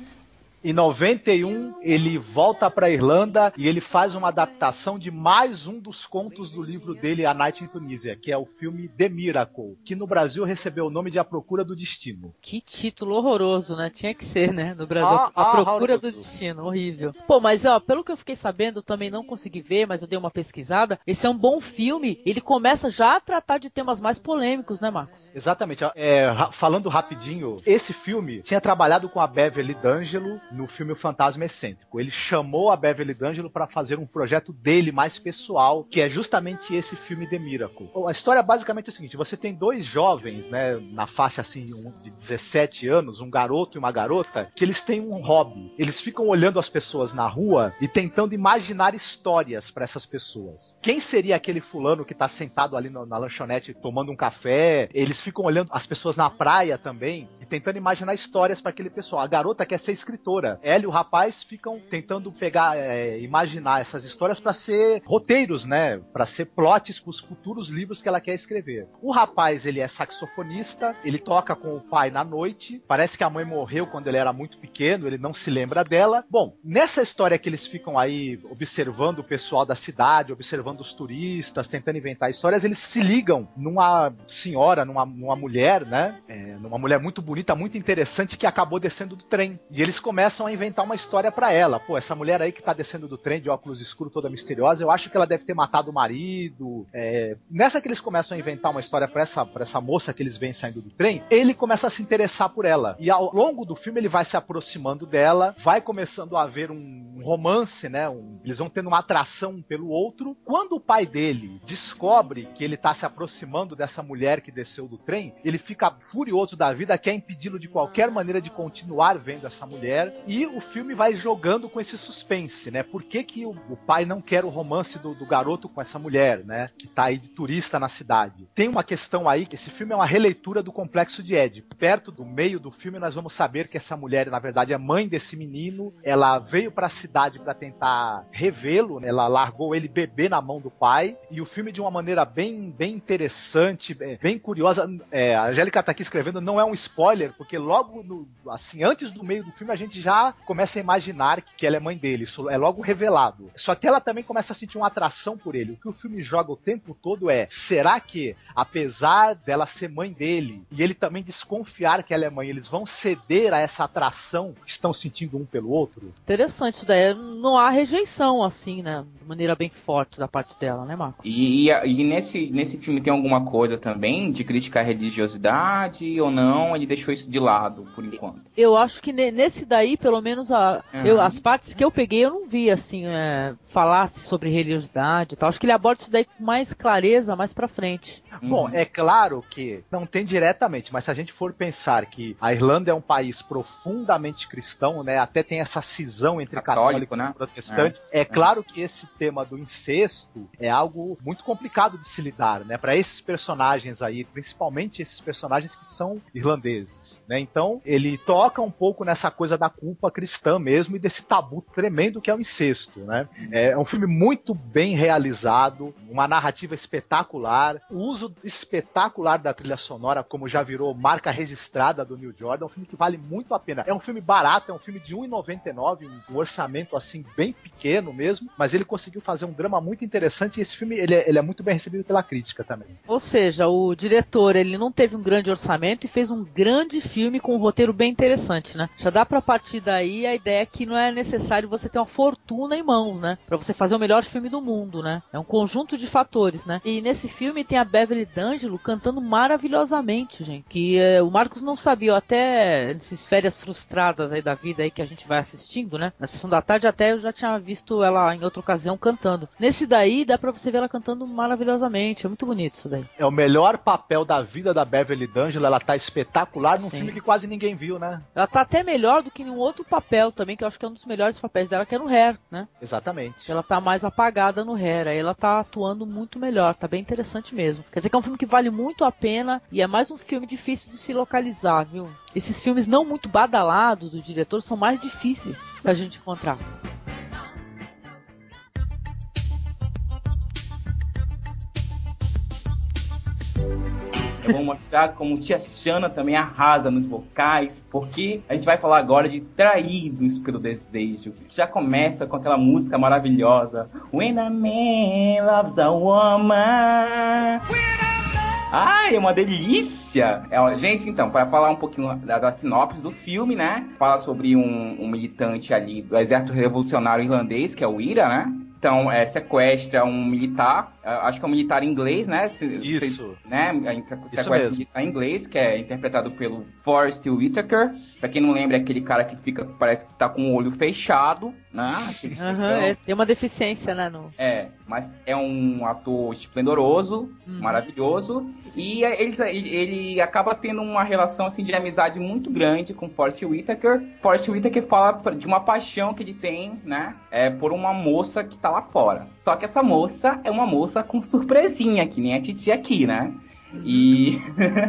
Em 91, ele volta para Irlanda e ele faz uma adaptação de mais um dos contos do livro dele, A Night in Tunisia, que é o filme The Miracle, que no Brasil recebeu o nome de A Procura do Destino. Que título horroroso, né? Tinha que ser, né? No Brasil, ah, A Procura horroroso. do Destino, horrível. Pô, mas ó, pelo que eu fiquei sabendo, também não consegui ver, mas eu dei uma pesquisada. Esse é um bom filme. Ele começa já a tratar de temas mais polêmicos, né, Marcos? Exatamente. É, falando rapidinho, esse filme tinha trabalhado com a Beverly D'Angelo no filme O Fantasma Excêntrico. Ele chamou a Beverly D'Angelo para fazer um projeto dele mais pessoal, que é justamente esse filme The Miracle. A história basicamente é o seguinte: você tem dois jovens, né, na faixa assim de 17 anos, um garoto e uma garota, que eles têm um hobby. Eles ficam olhando as pessoas na rua e tentando imaginar histórias para essas pessoas. Quem seria aquele fulano que tá sentado ali na, na lanchonete tomando um café? Eles ficam olhando as pessoas na praia também e tentando imaginar histórias para aquele pessoal. A garota quer ser escritora ela e o rapaz ficam tentando pegar, é, imaginar essas histórias para ser roteiros, né? Para ser plots para os futuros livros que ela quer escrever. O rapaz, ele é saxofonista, ele toca com o pai na noite. Parece que a mãe morreu quando ele era muito pequeno, ele não se lembra dela. Bom, nessa história que eles ficam aí observando o pessoal da cidade, observando os turistas, tentando inventar histórias, eles se ligam numa senhora, numa, numa mulher, né? É, numa mulher muito bonita, muito interessante que acabou descendo do trem. E eles começam começam a inventar uma história para ela. Pô, essa mulher aí que tá descendo do trem de óculos escuros, toda misteriosa, eu acho que ela deve ter matado o marido. É... Nessa que eles começam a inventar uma história pra essa, pra essa moça que eles vêm saindo do trem, ele começa a se interessar por ela. E ao longo do filme ele vai se aproximando dela, vai começando a haver um romance, né? Um... eles vão tendo uma atração um pelo outro. Quando o pai dele descobre que ele tá se aproximando dessa mulher que desceu do trem, ele fica furioso da vida, quer impedi-lo de qualquer maneira de continuar vendo essa mulher e o filme vai jogando com esse suspense, né? Por que, que o, o pai não quer o romance do, do, garoto com essa mulher, né? Que tá aí de turista na cidade. Tem uma questão aí que esse filme é uma releitura do Complexo de Édipo. Perto do meio do filme nós vamos saber que essa mulher, na verdade, é mãe desse menino. Ela veio para a cidade para tentar revê-lo, né? ela largou ele bebê na mão do pai. E o filme de uma maneira bem, bem interessante, bem curiosa. É, a Angélica tá aqui escrevendo, não é um spoiler, porque logo no, assim, antes do meio do filme a gente já já começa a imaginar que ela é mãe dele. Isso é logo revelado. Só que ela também começa a sentir uma atração por ele. O que o filme joga o tempo todo é: será que, apesar dela ser mãe dele e ele também desconfiar que ela é mãe, eles vão ceder a essa atração que estão sentindo um pelo outro? Interessante isso daí. Não há rejeição, assim, né? De maneira bem forte da parte dela, né, Marco? E, e, e nesse, nesse filme tem alguma coisa também de criticar a religiosidade ou não? Ele deixou isso de lado, por enquanto. Eu acho que nesse daí pelo menos a, uhum. eu, as partes que eu peguei, eu não vi assim, é, falasse sobre religiosidade e tal. Acho que ele aborda isso daí com mais clareza mais pra frente. Uhum. Bom, é claro que não tem diretamente, mas se a gente for pensar que a Irlanda é um país profundamente cristão, né? Até tem essa cisão entre católico, católico né? e protestante. É, é, claro que esse tema do incesto é algo muito complicado de se lidar, né? Para esses personagens aí, principalmente esses personagens que são irlandeses, né? Então, ele toca um pouco nessa coisa da culpa culpa cristã mesmo e desse tabu tremendo que é o incesto, né? É um filme muito bem realizado, uma narrativa espetacular, o uso espetacular da trilha sonora, como já virou marca registrada do New Jordan, é um filme que vale muito a pena. É um filme barato, é um filme de 1,99, um orçamento assim bem pequeno mesmo, mas ele conseguiu fazer um drama muito interessante e esse filme ele é, ele é muito bem recebido pela crítica também. Ou seja, o diretor ele não teve um grande orçamento e fez um grande filme com um roteiro bem interessante, né? Já dá para partir daí a ideia que não é necessário você ter uma fortuna em mãos, né? Para você fazer o melhor filme do mundo, né? É um conjunto de fatores, né? E nesse filme tem a Beverly D'Angelo cantando maravilhosamente, gente. Que eh, o Marcos não sabia, até nessas férias frustradas aí da vida aí que a gente vai assistindo, né? Na sessão da tarde até eu já tinha visto ela em outra ocasião cantando. Nesse daí dá pra você ver ela cantando maravilhosamente. É muito bonito isso daí. É o melhor papel da vida da Beverly D'Angelo. Ela tá espetacular num Sim. filme que quase ninguém viu, né? Ela tá até melhor do que em um outro papel também, que eu acho que é um dos melhores papéis dela, que é no Hair, né? Exatamente. Ela tá mais apagada no Hair. Aí ela tá atuando muito melhor. Tá bem interessante mesmo. Quer dizer que é um filme que vale muito a pena e é mais um filme difícil de se localizar, viu? Esses filmes não muito badalados do diretor são mais difíceis da gente encontrar. Eu vou mostrar como Tia Shana também arrasa nos vocais, porque a gente vai falar agora de Traídos pelo Desejo. Já começa com aquela música maravilhosa When a Man Loves a Woman. Ai, é uma delícia! É, gente, então, para falar um pouquinho da, da, sinopse do filme, né? Fala sobre um, um militante ali do exército revolucionário irlandês, que é o IRA, né? Então, é, sequestra um militar, acho que é um militar inglês, né? Se, Isso. Se, né? Sequestra um militar inglês, que é interpretado pelo Forrest Whitaker. Pra quem não lembra, é aquele cara que fica, parece que tá com o olho fechado, né? Uhum, é, tem uma deficiência, né? No... É, mas é um ator esplendoroso, uhum. maravilhoso. E ele, ele acaba tendo uma relação, assim, de amizade muito grande com Forrest Whitaker. Forrest Whitaker fala de uma paixão que ele tem, né? É, por uma moça que tá lá fora. Só que essa moça é uma moça com surpresinha, que nem a Titi aqui, né? E,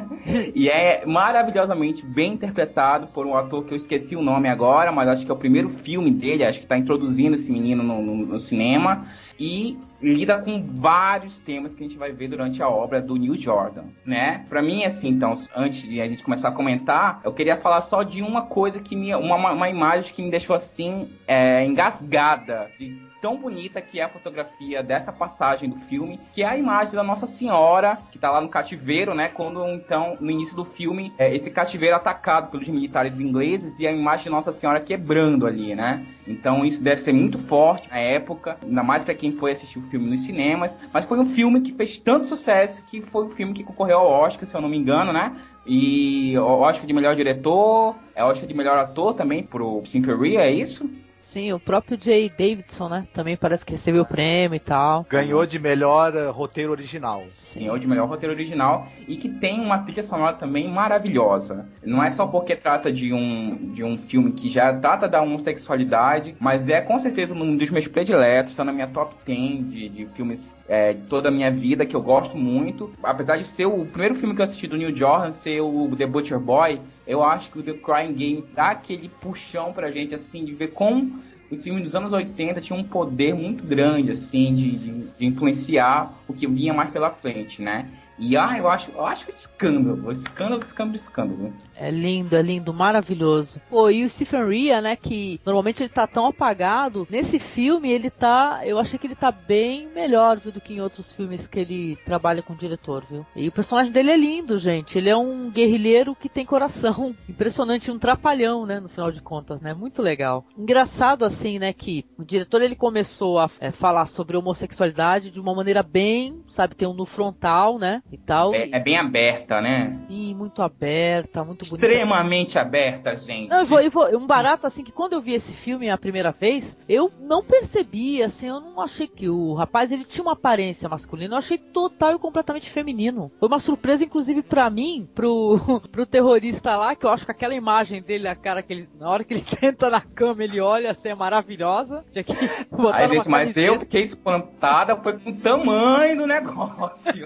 e é maravilhosamente bem interpretado por um ator que eu esqueci o nome agora, mas acho que é o primeiro filme dele, acho que está introduzindo esse menino no, no, no cinema. E lida com vários temas que a gente vai ver durante a obra do Neil Jordan, né? Para mim, assim, então, antes de a gente começar a comentar, eu queria falar só de uma coisa que me, uma, uma imagem que me deixou assim é, engasgada de tão bonita que é a fotografia dessa passagem do filme, que é a imagem da Nossa Senhora, que tá lá no cativeiro, né? Quando, então, no início do filme, é, esse cativeiro é atacado pelos militares ingleses e a imagem de Nossa Senhora quebrando ali, né? Então, isso deve ser muito forte na época, ainda mais para quem foi assistir o filme nos cinemas. Mas foi um filme que fez tanto sucesso que foi o filme que concorreu ao Oscar, se eu não me engano, né? E Oscar de melhor diretor, é Oscar de melhor ator também pro Simpery, é isso? Sim, o próprio Jay Davidson, né? Também parece que recebeu o prêmio e tal. Ganhou de melhor uh, roteiro original. Sim, ganhou de melhor roteiro original e que tem uma trilha sonora também maravilhosa. Não é só porque trata de um, de um filme que já trata da homossexualidade, mas é com certeza um dos meus prediletos, está na minha top 10 de, de filmes é, de toda a minha vida, que eu gosto muito. Apesar de ser o primeiro filme que eu assisti do Neil Jordan, ser o The Butcher Boy, eu acho que o The Crying Game dá aquele puxão pra gente, assim, de ver como os filmes dos anos 80 tinham um poder muito grande, assim, de, de, de influenciar o que vinha mais pela frente, né? E ah, eu acho, eu acho escândalo, escândalo, escândalo, escândalo. É lindo, é lindo, maravilhoso. Pô, e o Stephen Rea, né, que normalmente ele tá tão apagado, nesse filme ele tá, eu achei que ele tá bem melhor, viu, do que em outros filmes que ele trabalha com o diretor, viu? E o personagem dele é lindo, gente. Ele é um guerrilheiro que tem coração. Impressionante, um trapalhão, né, no final de contas, né? Muito legal. Engraçado assim, né, que o diretor ele começou a é, falar sobre homossexualidade de uma maneira bem, sabe, tem um no frontal, né, e tal. É, é bem aberta, né? Sim, muito aberta, muito bonita. Extremamente aberta, gente. Não, eu vou, eu vou, um barato assim que quando eu vi esse filme a primeira vez, eu não percebi, assim, eu não achei que o rapaz ele tinha uma aparência masculina, eu achei total e completamente feminino. Foi uma surpresa, inclusive, para mim, pro, pro terrorista lá, que eu acho que aquela imagem dele, a cara que ele, na hora que ele senta na cama, ele olha assim, é maravilhosa. Tinha que botar Ai, gente, mas eu fiquei espantada, foi com o tamanho do negócio.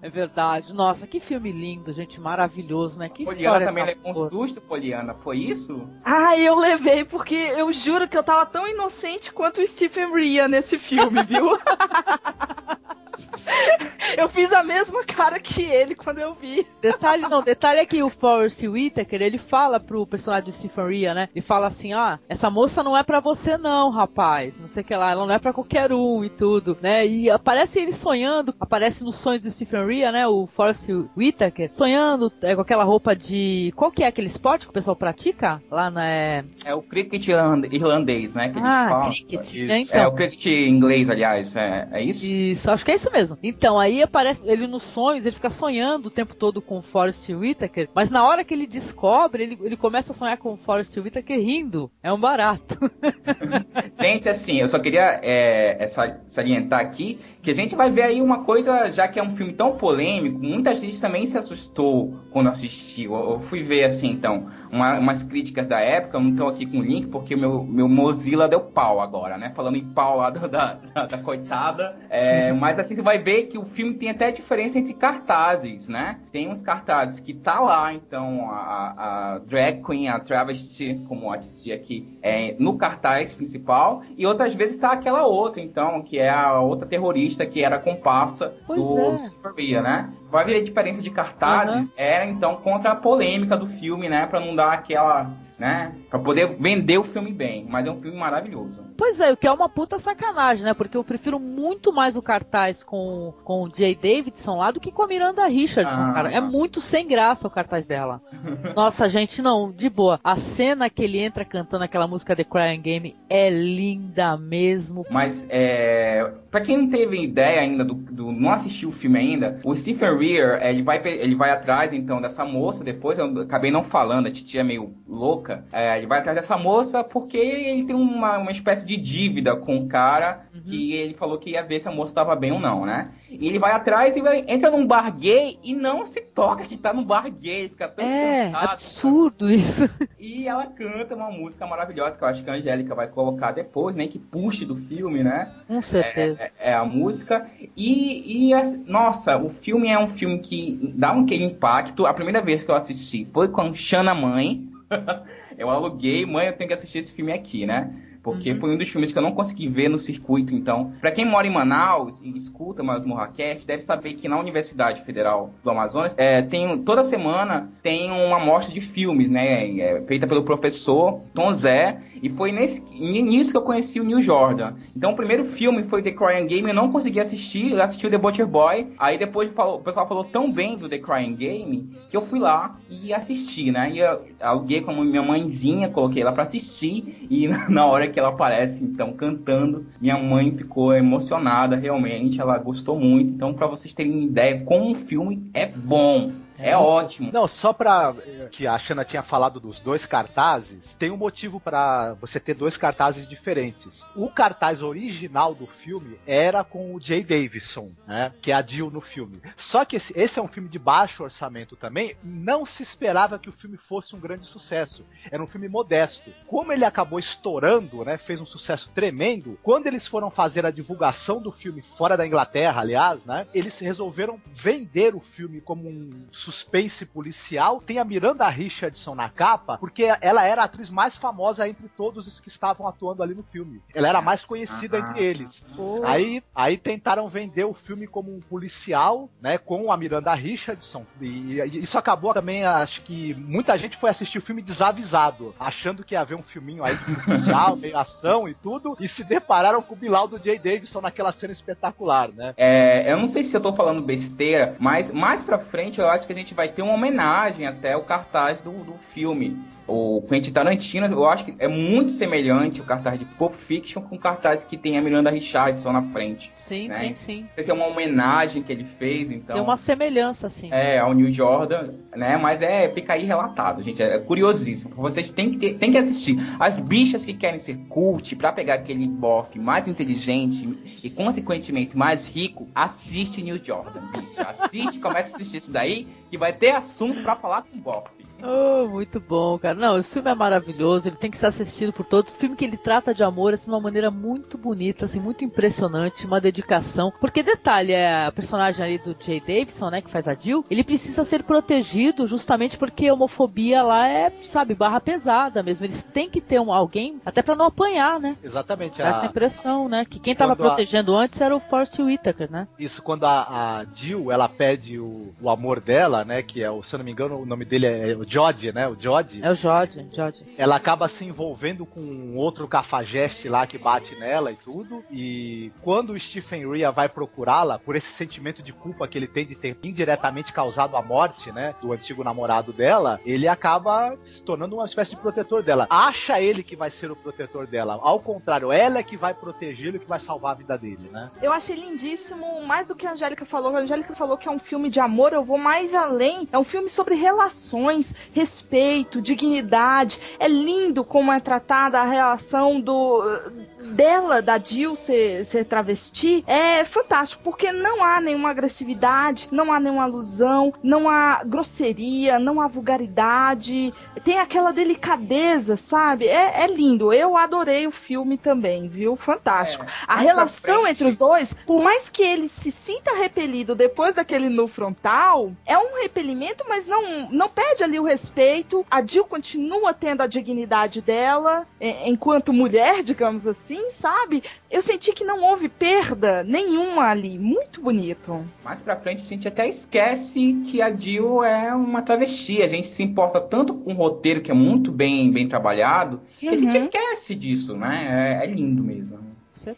é verdade. Nossa, que filme lindo, gente, maravilhoso, né? Que Poliana história também tá levou um susto, Poliana. Foi isso? Ah, eu levei porque eu juro que eu tava tão inocente quanto o Stephen Rea nesse filme, viu? eu fiz a mesma cara que ele quando eu vi. Detalhe não, detalhe é que o Forrest Whitaker, ele fala pro personagem do Stephen Rea, né? Ele fala assim, ó, essa moça não é pra você não, rapaz. Não sei o que lá, ela não é pra qualquer um e tudo, né? E aparece ele sonhando, aparece nos sonhos do Stephen Né? O Forrest Whitaker, sonhando é, com aquela roupa de... Qual que é aquele esporte que o pessoal pratica? Lá na... É... É o cricket irland- irlandês, né? Que Ah, cricket, Isso. né? É, Então, o cricket inglês, aliás. É, é isso? Isso, acho que é isso mesmo. Então, aí aparece ele nos sonhos, ele fica sonhando o tempo todo com o Forrest Whitaker, mas na hora que ele descobre, ele, ele começa a sonhar com o Forrest Whitaker rindo. É um barato. Gente, assim, eu só queria é, é, sa- salientar aqui que a gente vai ver aí uma coisa, já que é um filme tão polêmico, muita gente também se assustou quando assistiu. Eu, fui ver, assim, então, uma- umas críticas da época, eu não tô aqui com o link, porque meu, meu Mozilla deu pau agora, né? Falando em pau lá da, da, da- da coitada. É, mas assim, você vai ver que o filme tem até diferença entre cartazes, né? Tem uns cartazes que tá lá, então, a, a drag queen, a travesti, como assisti aqui, é, no cartaz principal, e outras vezes tá aquela outra, então, que é a outra terrorista que era a comparsa Pois do é. Superbia, né? Vai ver a diferença de cartazes, era então contra a polêmica do filme, né? Pra não dar aquela, né? Pra poder vender o filme bem, mas é um filme maravilhoso. Pois é, o que é uma puta sacanagem, né? Porque eu prefiro muito mais o cartaz com, com o Jay Davidson lá do que com a Miranda Richardson, Ah. cara. É muito sem graça o cartaz dela. Nossa, gente, não, de boa. A cena que ele entra cantando aquela música The Crying Game é linda mesmo. Mas, é, pra quem não teve ideia ainda, do, do- não assistiu o filme ainda, o Stephen Rea, é, ele vai, ele vai atrás, então, dessa moça, depois eu acabei não falando, a titia é meio louca, é, ele vai atrás dessa moça porque ele tem uma, uma espécie de dívida com o cara, que ele falou que ia ver se a moça estava bem ou não, né? E ele vai atrás e vai- entra num bar gay e não se toca que tá num bar gay, fica tão É, absurdo isso. e ela canta uma música maravilhosa que eu acho que a Angélica vai colocar depois, né? Que puxe do filme, né? Com certeza. É, é a música. E, e as- nossa, o filme é um filme que dá um que impacto. A primeira vez que eu assisti foi com Xana Mãe. eu aluguei, mãe, eu tenho que assistir esse filme aqui, né? Porque Uhum. foi um dos filmes que eu não consegui ver no circuito, então. Pra quem mora em Manaus e escuta mais Morraquete, deve saber que na Universidade Federal do Amazonas, é, tem, toda semana tem uma mostra de filmes, né? é, feita pelo professor Tom Zé. E foi nesse, nisso que eu conheci o Neil Jordan. Então o primeiro filme foi The Crying Game, eu não consegui assistir, eu assisti o The Butcher Boy. Aí depois falou- o pessoal falou tão bem do The Crying Game que eu fui lá e assisti, né? E eu aluguei com a minha mãezinha, coloquei ela pra assistir. E na hora que ela aparece, então, cantando, minha mãe ficou emocionada, realmente, ela gostou muito. Então, pra vocês terem ideia, como o filme é bom. É ótimo. Não, só pra. eh, que a Shana tinha falado dos dois cartazes, tem um motivo pra você ter dois cartazes diferentes. O cartaz original do filme era com o Jay Davidson, né? Que é a Jill no filme. Só que esse, esse é um filme de baixo orçamento também. Não se esperava que o filme fosse um grande sucesso. Era um filme modesto. Como ele acabou estourando, né? Fez um sucesso tremendo. Quando eles foram fazer a divulgação do filme fora da Inglaterra, aliás, né? Eles resolveram vender o filme como um suspense policial. Tem a Miranda Richardson na capa, porque ela era a atriz mais famosa entre todos os que estavam atuando ali no filme. Ela era a mais conhecida Ah. entre eles. Pô, Aí, aí tentaram vender o filme como um policial, né, com a Miranda Richardson. E, e isso acabou também, acho que muita gente foi assistir o filme desavisado, achando que ia haver um filminho aí de policial, meio ação e tudo, e se depararam com o Bilal do Jay Davidson naquela cena espetacular, né? É, eu não sei se eu tô falando besteira, mas mais pra frente eu acho que a gente vai ter uma homenagem até o cartaz do, do filme. O Quentin Tarantino, eu acho que é muito semelhante o cartaz de Pulp Fiction com o cartaz que tem a Miranda Richardson na frente. sim, né? tem sim. Isso aqui é uma homenagem que ele fez, então. Tem uma semelhança, assim. É, ao New Jordan, né? Mas é, fica aí relatado, gente. É curiosíssimo. Vocês têm que, ter- têm que assistir. As bichas que querem ser cult pra pegar aquele bofe mais inteligente e, consequentemente, mais rico, assiste New Jordan, bicho. Assiste, começa a assistir isso daí, que vai ter assunto pra falar com o bofe. Oh, muito bom, cara. Não, o filme é maravilhoso, ele tem que ser assistido por todos. O filme que ele trata de amor assim, de uma maneira muito bonita, assim, muito impressionante, uma dedicação. Porque detalhe, é a personagem ali do Jay Davidson, né, que faz a Jill, ele precisa ser protegido justamente porque a homofobia lá é, sabe, barra pesada mesmo. Eles têm que ter um, alguém até para não apanhar, né? Exatamente. Essa a... impressão, né? Que quem tava protegendo a... antes era o Forrest Whitaker, né? Isso quando a, a Jill, ela pede o, o amor dela, né, que é, o, se eu não me engano, o nome dele é o Jodie, né? O Jodie. É o Jodie, Jodie. Ela acaba se envolvendo com um outro cafajeste lá que bate nela e tudo. E quando o Stephen Rea vai procurá-la, por esse sentimento de culpa que ele tem de ter indiretamente causado a morte, né? Do antigo namorado dela, ele acaba se tornando uma espécie de protetor dela. Acha ele que vai ser o protetor dela. Ao contrário, ela é que vai protegê-lo e que vai salvar a vida dele, né? Eu achei lindíssimo, mais do que a Angélica falou. A Angélica falou que é um filme de amor, eu vou mais além. É um filme sobre relações, respeito, dignidade. É lindo como é tratada a relação do dela, da Jill ser, ser travesti. É fantástico, porque não há nenhuma agressividade, não há nenhuma alusão, não há grosseria, não há vulgaridade. Tem aquela delicadeza, sabe? É, é lindo. Eu adorei o filme também, viu? Fantástico. É, a relação entre os dois, por mais que ele se sinta repelido depois daquele no frontal, é um repelimento, mas não, não perde ali o respeito. A Jill continua tendo a dignidade dela enquanto mulher, digamos assim, sabe? Eu senti que não houve perda nenhuma ali. Muito bonito. Mais pra frente a gente até esquece que a Jill é uma travesti. A gente se importa tanto com o roteiro que é muito bem, bem trabalhado, uhum. que a gente uhum. esquece disso, né? É, é lindo mesmo.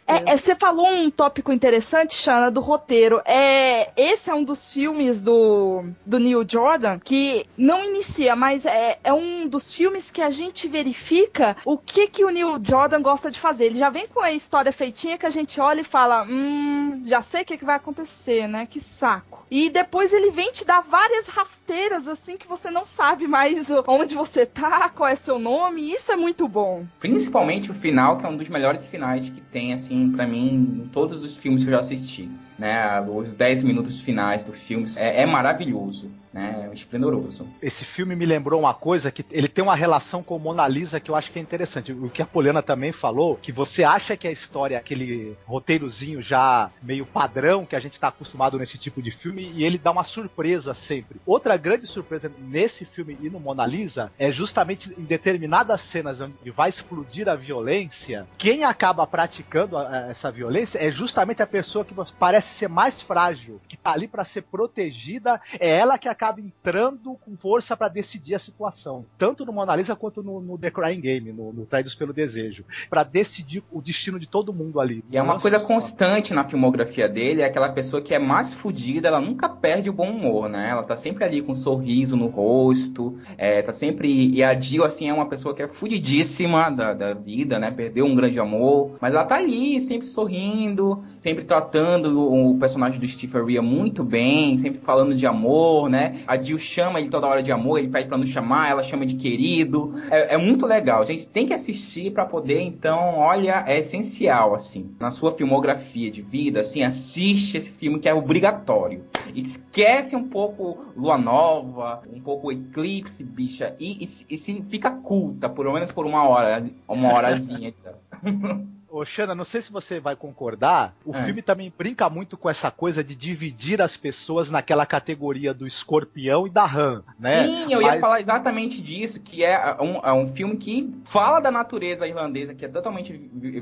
É, é, você falou um tópico interessante, Shana, do roteiro. É, esse é um dos filmes do, do Neil Jordan que não inicia, mas é, é um dos filmes que a gente verifica o que, que o Neil Jordan gosta de fazer. Ele já vem com a história feitinha que a gente olha e fala: Hum, já sei o que, que vai acontecer, né? Que saco. E depois ele vem te dar várias rasteiras assim que você não sabe mais onde você tá, qual é seu nome. E isso é muito bom. Principalmente o final, que é um dos melhores finais que tem assim, para mim, em todos os filmes que eu já assisti. Né? Os 10 minutos finais do filme é, é maravilhoso né? Esplendoroso. Esse filme me lembrou uma coisa que ele tem uma relação com Mona Lisa que eu acho que é interessante. O que a Poliana também falou, que você acha que a história é aquele roteirozinho já meio padrão que a gente está acostumado nesse tipo de filme e ele dá uma surpresa sempre. Outra grande surpresa nesse filme e no Mona Lisa é justamente em determinadas cenas onde vai explodir a violência, quem acaba praticando a, a, essa violência é justamente a pessoa que parece ser mais frágil, que tá ali para ser protegida, é ela que acaba acaba entrando com força para decidir a situação, tanto no Mona Lisa quanto no, no The Crying Game, no, no Traídos pelo Desejo, para decidir o destino de todo mundo ali. E é uma Nossa, coisa constante na filmografia dele, é aquela pessoa que é mais fodida, ela nunca perde o bom humor, né? Ela tá sempre ali com um sorriso no rosto, é, tá sempre. E a Jill, assim, é uma pessoa que é fudidíssima da, da vida, né? Perdeu um grande amor, mas ela tá ali, sempre sorrindo, sempre tratando o personagem do Stephen Rea muito bem, sempre falando de amor, né? A Jill chama ele toda hora de amor, ele pede pra não chamar, ela chama de querido. É, é muito legal. A gente tem que assistir para poder, então, olha, é essencial, assim. Na sua filmografia de vida, assim, assiste esse filme que é obrigatório. Esquece um pouco Lua Nova, um pouco Eclipse, bicha, e, e, e se fica culta, pelo menos por uma hora, uma horazinha. Ô, Xana, não sei se você vai concordar, o é. filme também brinca muito com essa coisa de dividir as pessoas naquela categoria do escorpião e da rã, né? Sim, eu Mas... ia falar exatamente disso, que é um, é um filme que fala da natureza irlandesa, que é totalmente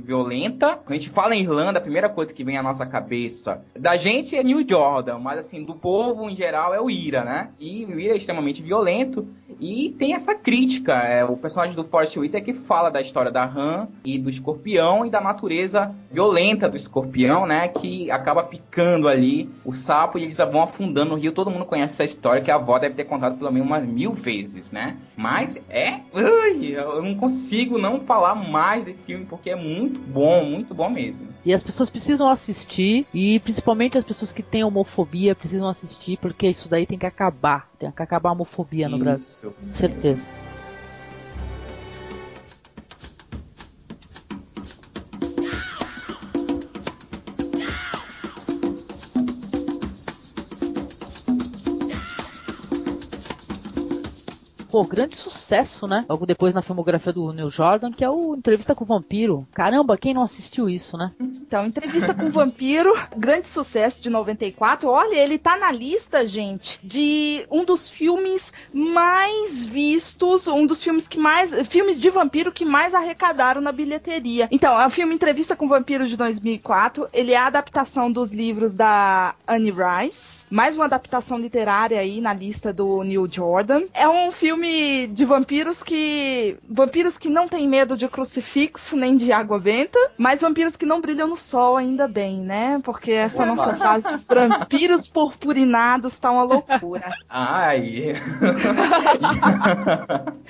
violenta. Quando a gente fala em Irlanda, a primeira coisa que vem à nossa cabeça da gente é New Jordan, mas assim, do povo em geral é o Ira, né? E o Ira é extremamente violento e tem essa crítica. É, o personagem do Forrest Whitaker que fala da história da rã e do escorpião e da natureza violenta do escorpião, né? Que acaba picando ali o sapo e eles vão afundando no rio. Todo mundo conhece essa história que a avó deve ter contado pelo menos umas mil vezes, né? Mas é. Ui, eu não consigo não falar mais desse filme porque é muito bom, muito bom mesmo. E as pessoas precisam assistir, e principalmente as pessoas que têm homofobia precisam assistir, porque isso daí tem que acabar. Tem que acabar a homofobia no Brasil. Certeza. Pô, grande sucesso, né? Logo depois na filmografia do Neil Jordan, que é o Entrevista com o Vampiro. Caramba, quem não assistiu isso, né? Então, Entrevista com o Vampiro, grande sucesso de 94. Olha, ele tá na lista, gente, de um dos filmes mais vistos, um dos filmes que mais. filmes de vampiro que mais arrecadaram na bilheteria. Então, é o filme Entrevista com o Vampiro de 2004. Ele é a adaptação dos livros da Anne Rice. Mais uma adaptação literária aí na lista do Neil Jordan. É um filme de vampiros que. vampiros que não têm medo de crucifixo nem de água venta, mas vampiros que não brilham no sol, ainda bem, né? Porque essa nossa fase de vampiros purpurinados tá uma loucura. Ai.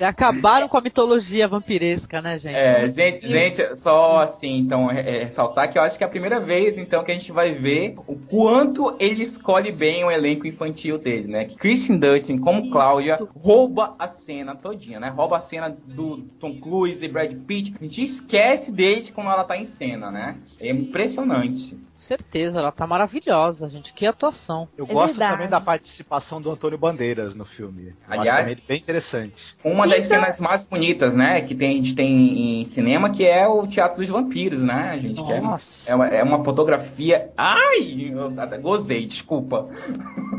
Acabaram com a mitologia vampiresca, né, gente? É, gente, gente, só assim, então, é, ressaltar que eu acho que é a primeira vez, então, que a gente vai ver o quanto ele escolhe bem o elenco infantil dele, né? Que Kristen Dustin, como Isso. Cláudia, rouba a cena todinha, né? Rouba a cena do Tom Cruise e Brad Pitt. A gente esquece deles quando ela tá em cena, né? É impressionante. Com certeza, ela tá maravilhosa, gente. Que atuação. Eu É gosto verdade. também da participação do Antônio Bandeiras no filme. Eu Aliás- acho bem interessante. Uma Sim, das então- cenas mais bonitas, né, que tem, a gente tem em cinema, que é o Teatro dos Vampiros, né, gente? Que é, Nossa. é, uma, é uma fotografia. Ai! Eu até gozei, desculpa.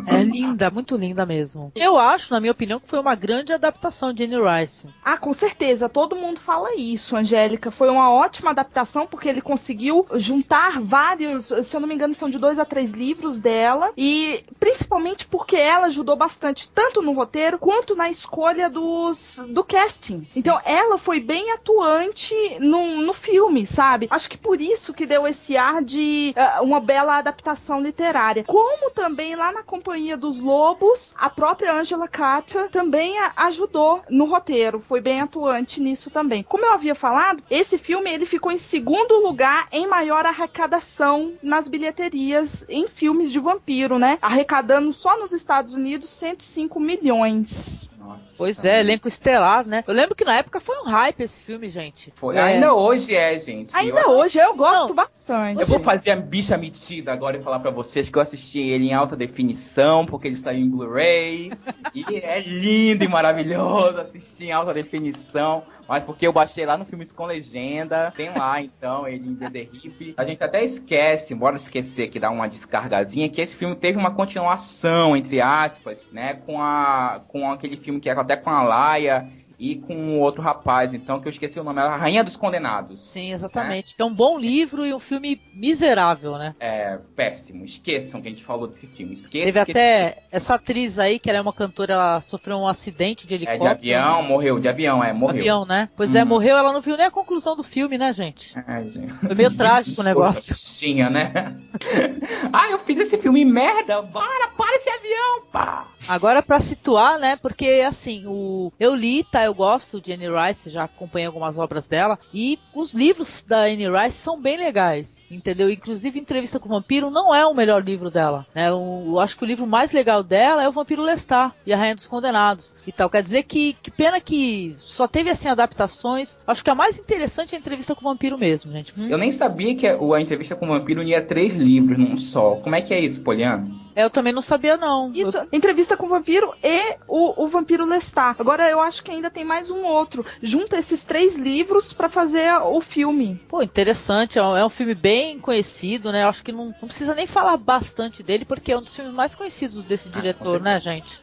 É linda, muito linda mesmo. Eu acho, na minha opinião, que foi uma grande adaptação de Anne Rice. Ah, com certeza, todo mundo fala isso, Angélica. Foi uma ótima adaptação porque ele conseguiu juntar vários, se eu não me engano, são de dois a três livros dela e principalmente porque ela ajudou bastante tanto no roteiro quanto na escolha dos do casting. Então ela foi bem atuante no, no filme, sabe? Acho que por isso que deu esse ar de ah, uma bela adaptação literária. Como também lá na Companhia dos Lobos, a própria Angela Carter também a- ajudou no roteiro, foi bem atuante nisso também. Como eu havia falado, esse filme ele ficou em segundo lugar em maior arrecadação nas bilheterias em filmes de vampiro, né? Arrecadando só nos Estados Unidos 105 milhões. Nossa. Pois é, elenco estelar, né? Eu lembro que na época foi um hype esse filme, gente. Foi. É. Ainda hoje é, gente. Ainda Eu- hoje eu gosto Não. bastante. Eu vou fazer a bicha metida agora e falar pra vocês que eu assisti ele em alta definição, porque ele saiu em Blu-ray. e é lindo e maravilhoso assistir em alta definição. Mas porque eu baixei lá no Filmes com Legenda. Tem lá, então, ele em DDRIP. A gente até esquece, bora esquecer que dá uma descargazinha, que esse filme teve uma continuação, entre aspas, né? Com, a, com aquele filme que era até com a Laia e com o outro rapaz, então, que eu esqueci o nome, era a Rainha dos Condenados. Sim, exatamente. É um bom livro e um filme miserável, né? É péssimo. Esqueçam que a gente falou desse filme. Esqueçam. Teve que até essa atriz aí, que ela é uma cantora, ela sofreu um acidente de É de helicóptero. avião, morreu. De avião, é, morreu. Avião, né? Pois é, Hum. morreu, ela não viu nem a conclusão do filme, né, gente? Ai, gente. Foi meio trágico o negócio. Tinha, né? ah, eu fiz esse filme merda. Para, para esse avião, pá. Agora pra situar, né? Porque assim, o eu li, tá? Eu gosto de Anne Rice, já acompanhei algumas obras dela e os livros da Anne Rice são bem legais, entendeu? Inclusive Entrevista com o Vampiro não é o melhor livro dela, né? Eu, eu acho que o livro mais legal dela é o Vampiro Lestat e a Rainha dos Condenados e tal. Quer dizer que que pena que só teve assim adaptações. Acho que a mais interessante é a Entrevista com o Vampiro mesmo, gente. Hum? Eu nem sabia que o- a entrevista com o vampiro unia três livros num só. Como é que é isso, Poliana? Eu também não sabia não. Isso, entrevista com o vampiro e o, o vampiro Lestat. Agora eu acho que ainda tem mais um outro. Junta esses três livros pra fazer o filme. Pô, interessante, é um, é um filme bem conhecido, né? Eu acho que não, não precisa nem falar bastante dele, porque é um dos filmes mais conhecidos desse com diretor, né, gente?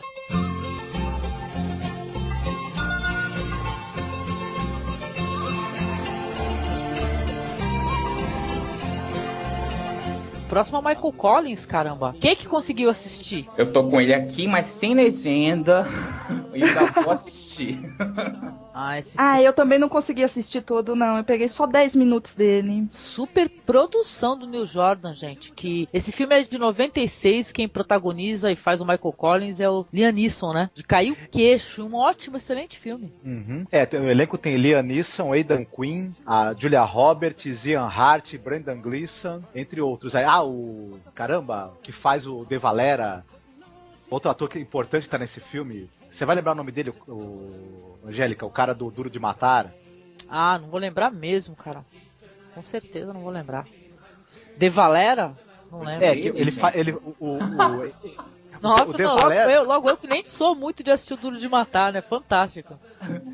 Próximo é o Michael Collins, caramba. Quem que conseguiu assistir? Eu tô com ele aqui, mas sem legenda. E ainda vou assistir. Ah, esse Ah, eu também não consegui assistir todo, não. Eu peguei só 10 minutos dele. super produção do Neil Jordan, gente. Que esse filme é de 96, quem protagoniza e faz o Michael Collins é o Liam Neeson, né? De cair o queixo, um ótimo, excelente filme. Uhum. É, o elenco tem Liam Neeson, Aidan Quinn, a Julia Roberts, Ian Hart, Brendan Gleeson, entre outros. Ah, o. Caramba, que faz o De Valera. Outro ator que é importante que tá nesse filme. Você vai lembrar o nome dele, o, o- Angélica, o cara do Duro de Matar? Ah, não vou lembrar mesmo, cara. Com certeza não vou lembrar. De Valera? Não lembro. É, que ele, fa- ele o, o- o- Nossa, não, logo, eu, logo eu que nem sou muito de assistir o Duro de Matar, né? Fantástico.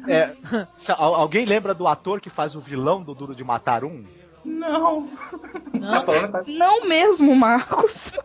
É, alguém lembra do ator que faz o vilão do Duro de Matar um? Não. Não. Não mesmo, Marcos.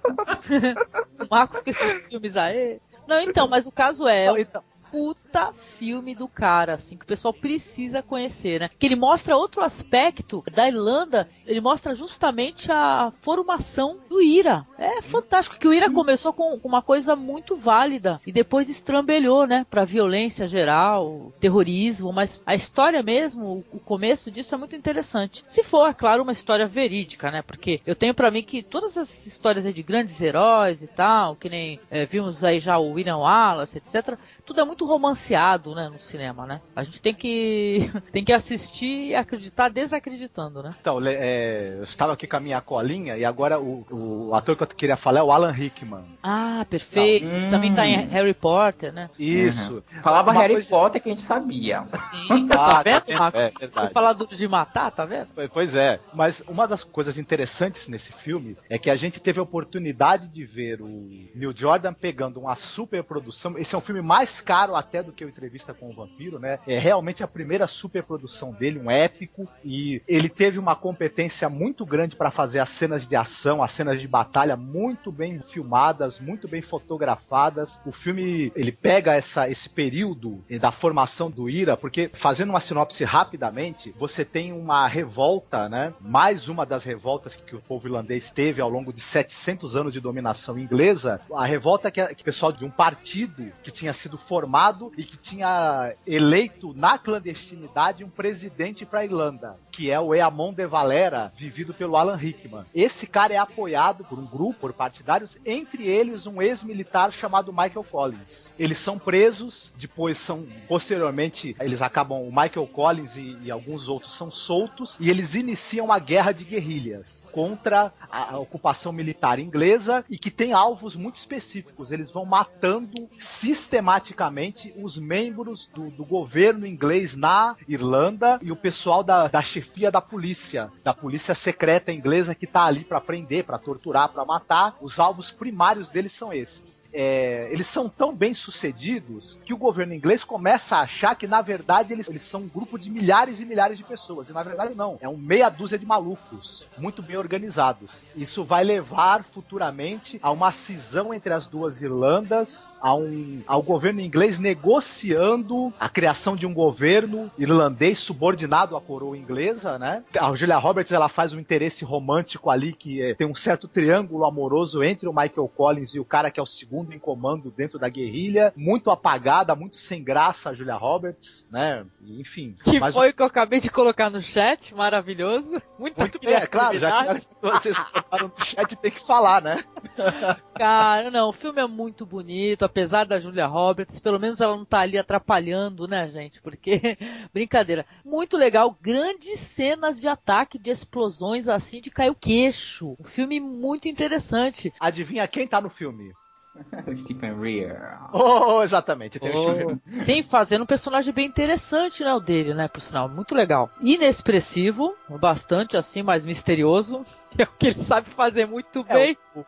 O Marcos com esses filmes aí. Não, então, mas o caso é, Não, então, puta filme do cara, assim, que o pessoal precisa conhecer, né? Que ele mostra outro aspecto da Irlanda, ele mostra justamente a formação do IRA. É fantástico que o IRA começou com uma coisa muito válida e depois estrambelhou, né, pra violência geral, terrorismo, mas a história mesmo, o começo disso é muito interessante. Se for, é claro, uma história verídica, né? Porque eu tenho pra mim que todas essas histórias de grandes heróis e tal, que nem é, vimos aí já o William Wallace, etc., tudo é muito romanceado, né, no cinema, né? A gente tem que tem que assistir e acreditar desacreditando, né? então é, eu estava aqui com a minha colinha e agora o, o ator que eu queria falar é o Alan Rickman. Ah, perfeito. Hum. Também tá em Harry Potter, né? Isso. Falava Uma Harry coisa- Potter que a gente sabia. Sim, Ah, tá tá vendo? Marcos? É, Foi verdade. falar de matar, tá vendo? Pois é, mas uma das coisas interessantes nesse filme é que a gente teve a oportunidade de ver o Neil Jordan pegando uma super produção. Esse é um filme mais caro até do que o Entrevista com o Vampiro, né? É realmente a primeira super produção dele, um épico, e ele teve uma competência muito grande para fazer as cenas de ação, as cenas de batalha muito bem filmadas, muito bem fotografadas. O filme ele pega essa, esse período da formação do IRA, porque fazendo uma sinopse rapidamente, você tem uma revolta, né? Mais uma das revoltas que, que o povo irlandês teve ao longo de 700 anos de dominação inglesa. A revolta que, que o pessoal de um partido que tinha sido formado e que tinha eleito na clandestinidade um presidente para a Irlanda, que é o Eamon de Valera, vivido pelo Alan Rickman. Esse cara é apoiado por um grupo, por partidários, entre eles um ex-militar chamado Michael Collins. Eles são presos, depois são, posteriormente, eles acabam, o Michael Collins e, e alguns outros são soltos, e eles iniciam uma guerra de guerrilhas contra a, a ocupação militar inglesa e que tem alvos muito específicos. Eles vão matando sistematicamente os membros do, do governo inglês na Irlanda e o pessoal da, da chefia da polícia, da polícia secreta inglesa que tá ali para prender, para torturar, para matar. Os alvos primários deles são esses. É, eles são tão bem sucedidos que o governo inglês começa a achar que, na verdade, eles, eles são um grupo de milhares e milhares de pessoas. E na verdade, não. É um meia dúzia de malucos, muito bem organizados. Isso vai levar futuramente a uma cisão entre as duas Irlandas, a um, ao governo inglês negociando a criação de um governo irlandês subordinado à coroa inglesa, né? A Julia Roberts ela faz um interesse romântico ali que é, tem um certo triângulo amoroso entre o Michael Collins e o cara que é o segundo em comando dentro da guerrilha, muito apagada, muito sem graça a Julia Roberts, né? Enfim. Que foi o que eu acabei de colocar no chat, maravilhoso. Muita muito bem, é claro, já que vocês colocaram no chat, tem que falar, né? Cara, não, o filme é muito bonito, apesar da Julia Roberts, pelo menos ela não tá ali atrapalhando, né, gente? Porque, brincadeira, muito legal, grandes cenas de ataque, de explosões assim, de cair o queixo. Um filme muito interessante. Adivinha quem tá no filme? o Stephen Rear. Oh, exatamente. Tem o Stephen- Oh, Sim, fazendo um personagem bem interessante, né, o dele, né, por sinal, muito legal. Inexpressivo, bastante assim, mais misterioso, é o que ele sabe fazer muito É, bem. o, o-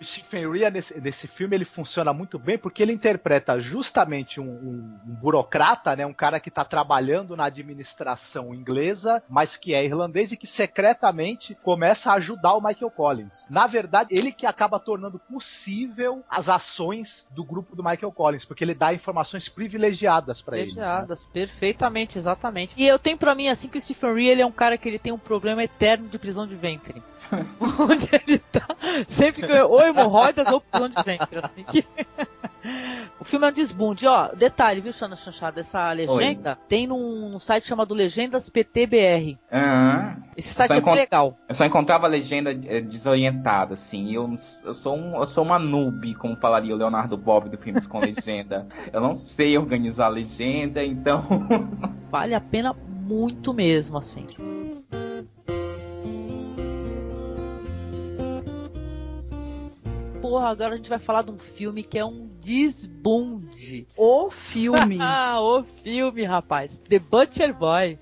o Stephen Rea nesse, nesse filme ele funciona muito bem porque ele interpreta justamente um, um- um burocrata, né, um cara que está trabalhando na administração inglesa, mas que é irlandês e que secretamente começa a ajudar o Michael Collins. Na verdade, ele que acaba tornando possível as ações do grupo do Michael Collins, porque ele dá informações privilegiadas para ele. né? Privilegiadas, perfeitamente, exatamente. E eu tenho pra mim, assim, que o Stephen Rea, ele é um cara que ele tem um problema eterno de prisão de ventre. Onde ele tá, sempre que eu, ou hemorroidas ou prisão de ventre, assim que... O filme é um desbunde, ó. Detalhe, viu, Xana Chanchada? Essa legenda tem num, num site chamado Legendas PTBR. Ah, Esse site é bem legal. eu só encontrava a legenda eh, desorientada, assim. Eu, eu, sou um, eu sou uma noob, como falaria o Leonardo Bob do Filmes com Legenda. eu não sei organizar a legenda, então. Vale a pena muito mesmo, assim. Porra, agora a gente vai falar de um filme que é um desbunde. O filme. Ah, o filme, rapaz. The Butcher Boy.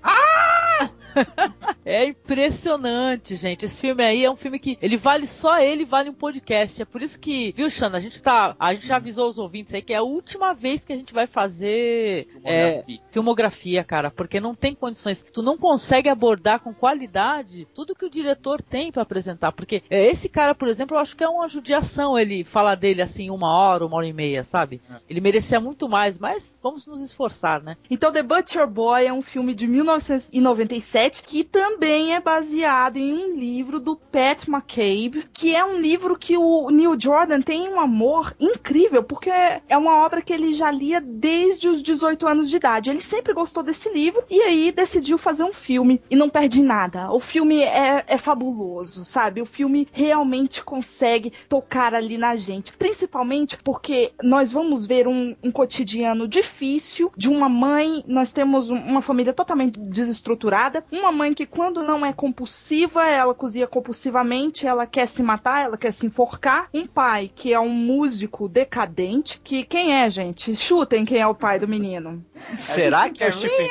é impressionante, gente. Esse filme aí é um filme que ele vale só ele, vale um podcast. É por isso que, viu, Xana, a gente tá, a gente já avisou os ouvintes aí que é a última vez que a gente vai fazer filmografia, é, filmografia cara, porque não tem condições. Tu não consegue abordar com qualidade tudo que o diretor tem para apresentar, porque é, esse cara, por exemplo, eu acho que é uma judiação ele falar dele assim uma hora, uma hora e meia, sabe? É. Ele merecia muito mais, mas vamos nos esforçar, né? Então The Butcher Boy é um filme de 1997 que também é baseado em um livro do Pat McCabe, que é um livro que o Neil Jordan tem um amor incrível, porque é uma obra que ele já lia desde os 18 anos de idade. Ele sempre gostou desse livro e aí decidiu fazer um filme e não perde nada. O filme é, é fabuloso, sabe? O filme realmente consegue tocar ali na gente, principalmente porque nós vamos ver um, um cotidiano difícil de uma mãe. Nós temos uma família totalmente desestruturada, uma mãe que quando não é compulsiva, ela cozinha compulsivamente, ela quer se matar, ela quer se enforcar. Um pai que é um músico decadente, que quem é, gente? Chutem quem é o pai do menino. Será que é o Stephen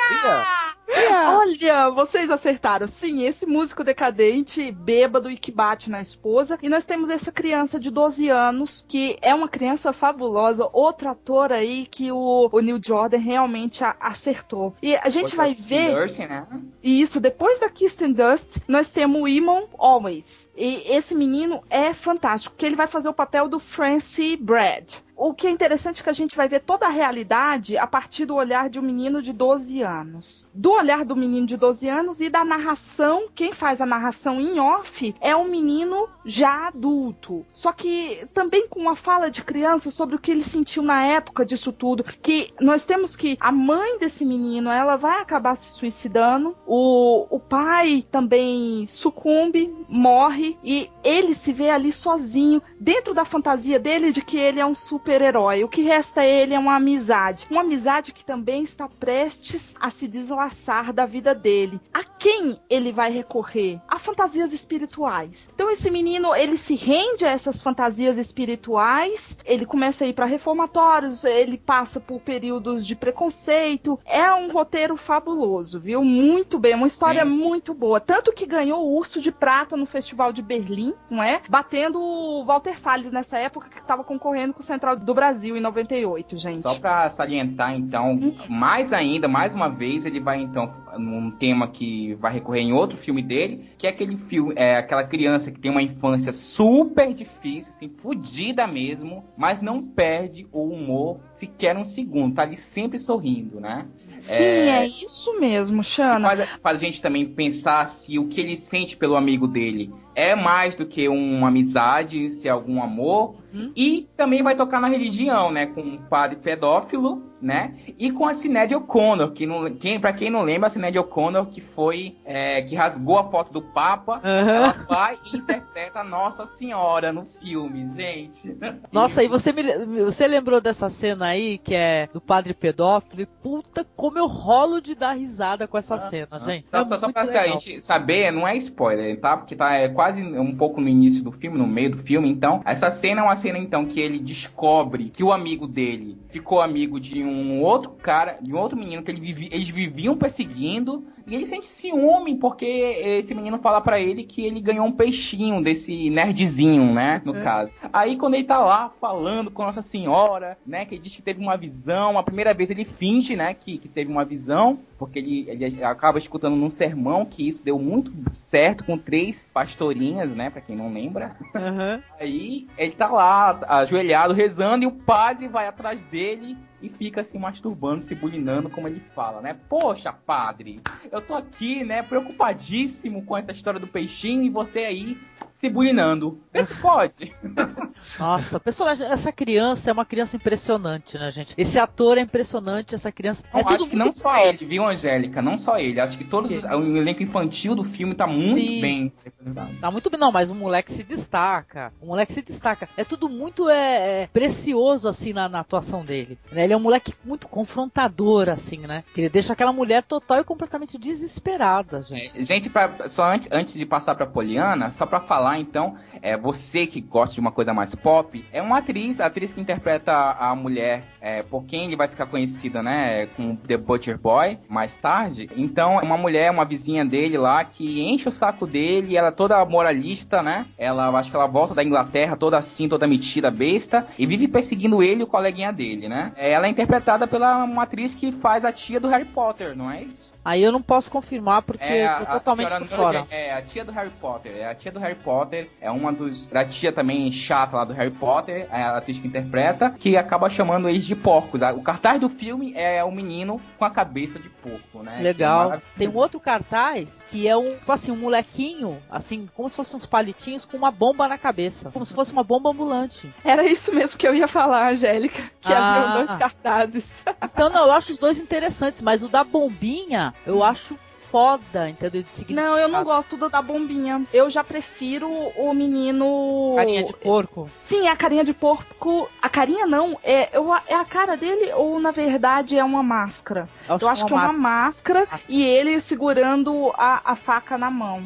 Olha, vocês acertaram. Sim, esse músico decadente, bêbado e que bate na esposa. E nós temos essa criança de 12 anos, que é uma criança fabulosa. Outro ator aí que o, o Neil Jordan realmente a, acertou. E a gente vai ver. Dust, né? Isso, depois da Kirsten Dust, nós temos o Imon Always. E esse menino é fantástico, porque ele vai fazer o papel do Francie Brad o que é interessante é que a gente vai ver toda a realidade a partir do olhar de um menino de 12 anos. Do olhar do menino de 12 anos e da narração, quem faz a narração em off é um menino já adulto. Só que também com uma fala de criança sobre o que ele sentiu na época disso tudo. Que nós temos que a mãe desse menino, ela vai acabar se suicidando. O, o pai também sucumbe, morre e ele se vê ali sozinho, dentro da fantasia dele de que ele é um super super-herói. O que resta a ele é uma amizade. Uma amizade que também está prestes a se deslaçar da vida dele. A quem ele vai recorrer? A fantasias espirituais. Então esse menino, ele se rende a essas fantasias espirituais, ele começa a ir para reformatórios, ele passa por períodos de preconceito. É um roteiro fabuloso, viu? Muito bem, uma história Sim. muito boa. Tanto que ganhou o Urso de Prata no Festival de Berlim, não é? Batendo o Walter Salles nessa época que estava concorrendo com o Central do Brasil em 98, gente. Só para salientar, então, uhum. mais ainda, mais uma vez, ele vai então num tema que vai recorrer em outro filme dele, que é aquele filme, é aquela criança que tem uma infância super difícil, assim, fodida mesmo, mas não perde o humor sequer um segundo, tá ali sempre sorrindo, né? Sim, é, é isso mesmo, Xana. Faz, faz a gente também pensar se o que ele sente pelo amigo dele é mais do que uma amizade, se é algum amor. Hum? E também vai tocar na religião, né? Com um padre pedófilo, né? E com a Sinéad O'Connor, que não, quem, pra quem não lembra, a Sinéad O'Connor que foi, é, que rasgou a foto do Papa, uhum. ela vai e interpreta Nossa Senhora no filme, gente. Nossa, e você, me, você lembrou dessa cena aí, que é do padre pedófilo? E puta, como eu rolo de dar risada com essa cena, gente. Só, é só pra legal. a gente saber, não é spoiler, tá? Porque tá é, quase um pouco no início do filme, no meio do filme, então. Essa cena é uma cena, então, que ele descobre que o amigo dele ficou amigo de um outro cara, de um outro menino que ele vivi, eles viviam perseguindo e ele sente ciúme porque esse menino fala para ele que ele ganhou um peixinho desse nerdzinho, né? No é. caso. Aí quando ele tá lá falando com Nossa Senhora, né? Que ele diz que teve uma visão. A primeira vez ele finge, né? Que, que teve uma visão. Porque ele, ele acaba escutando num sermão que isso deu muito certo com três pastorinhas, né? Pra quem não lembra. Uhum. Aí ele tá lá, ajoelhado, rezando, e o padre vai atrás dele e fica se masturbando, se bulinando, como ele fala, né? Poxa, padre, eu tô aqui, né, preocupadíssimo com essa história do peixinho e você aí se bulinando. Isso pode. Nossa, personagem, essa criança é uma criança impressionante, né, gente? Esse ator é impressionante, essa criança. é acho que não só ele, viu, Angélica? Não só ele. Acho que todos os, o elenco infantil do filme tá muito Sim. bem representado. Tá muito bem, não, mas o moleque se destaca. O moleque se destaca. É tudo muito é, é precioso, assim, na, na, atuação dele. Né? Ele é um moleque muito confrontador, assim, né? Ele deixa aquela mulher total e completamente desesperada, gente. É, gente, pra, só antes, antes de passar pra Poliana, só pra falar Então, é você que gosta de uma coisa mais pop, é uma atriz, a atriz que interpreta a mulher, é, por quem ele vai ficar conhecida, né, com The Butcher Boy, mais tarde. Então, é uma mulher, uma vizinha dele lá, que enche o saco dele, ela é toda moralista, né? Ela, acho que ela volta da Inglaterra toda assim, toda metida, besta, e vive perseguindo ele e o coleguinha dele, né? Ela é interpretada pela uma atriz que faz a tia do Harry Potter, não é isso? Aí eu não posso confirmar porque é a, tô totalmente por fora. É a tia do Harry Potter. É a tia do Harry Potter. É uma dos. A tia também chata lá do Harry Potter. É a atriz que interpreta. Que acaba chamando eles de porcos. O cartaz do filme é o menino com a cabeça de porco, né? Legal. É Tem um outro cartaz que é um, tipo assim, um molequinho, assim, como se fossem uns palitinhos com uma bomba na cabeça. Como se fosse uma bomba ambulante. Era isso mesmo que eu ia falar, Angélica. Que ah. abriu dois cartazes. Então, não, eu acho os dois interessantes, mas o da bombinha eu acho foda, entendeu? De não, eu não gosto do da bombinha. Eu já prefiro o menino. Carinha de porco? Sim, é a carinha de porco. A carinha não, é, eu, é a cara dele ou na verdade é uma máscara? Eu acho, eu acho que é uma máscara, máscara e ele segurando a, a faca na mão.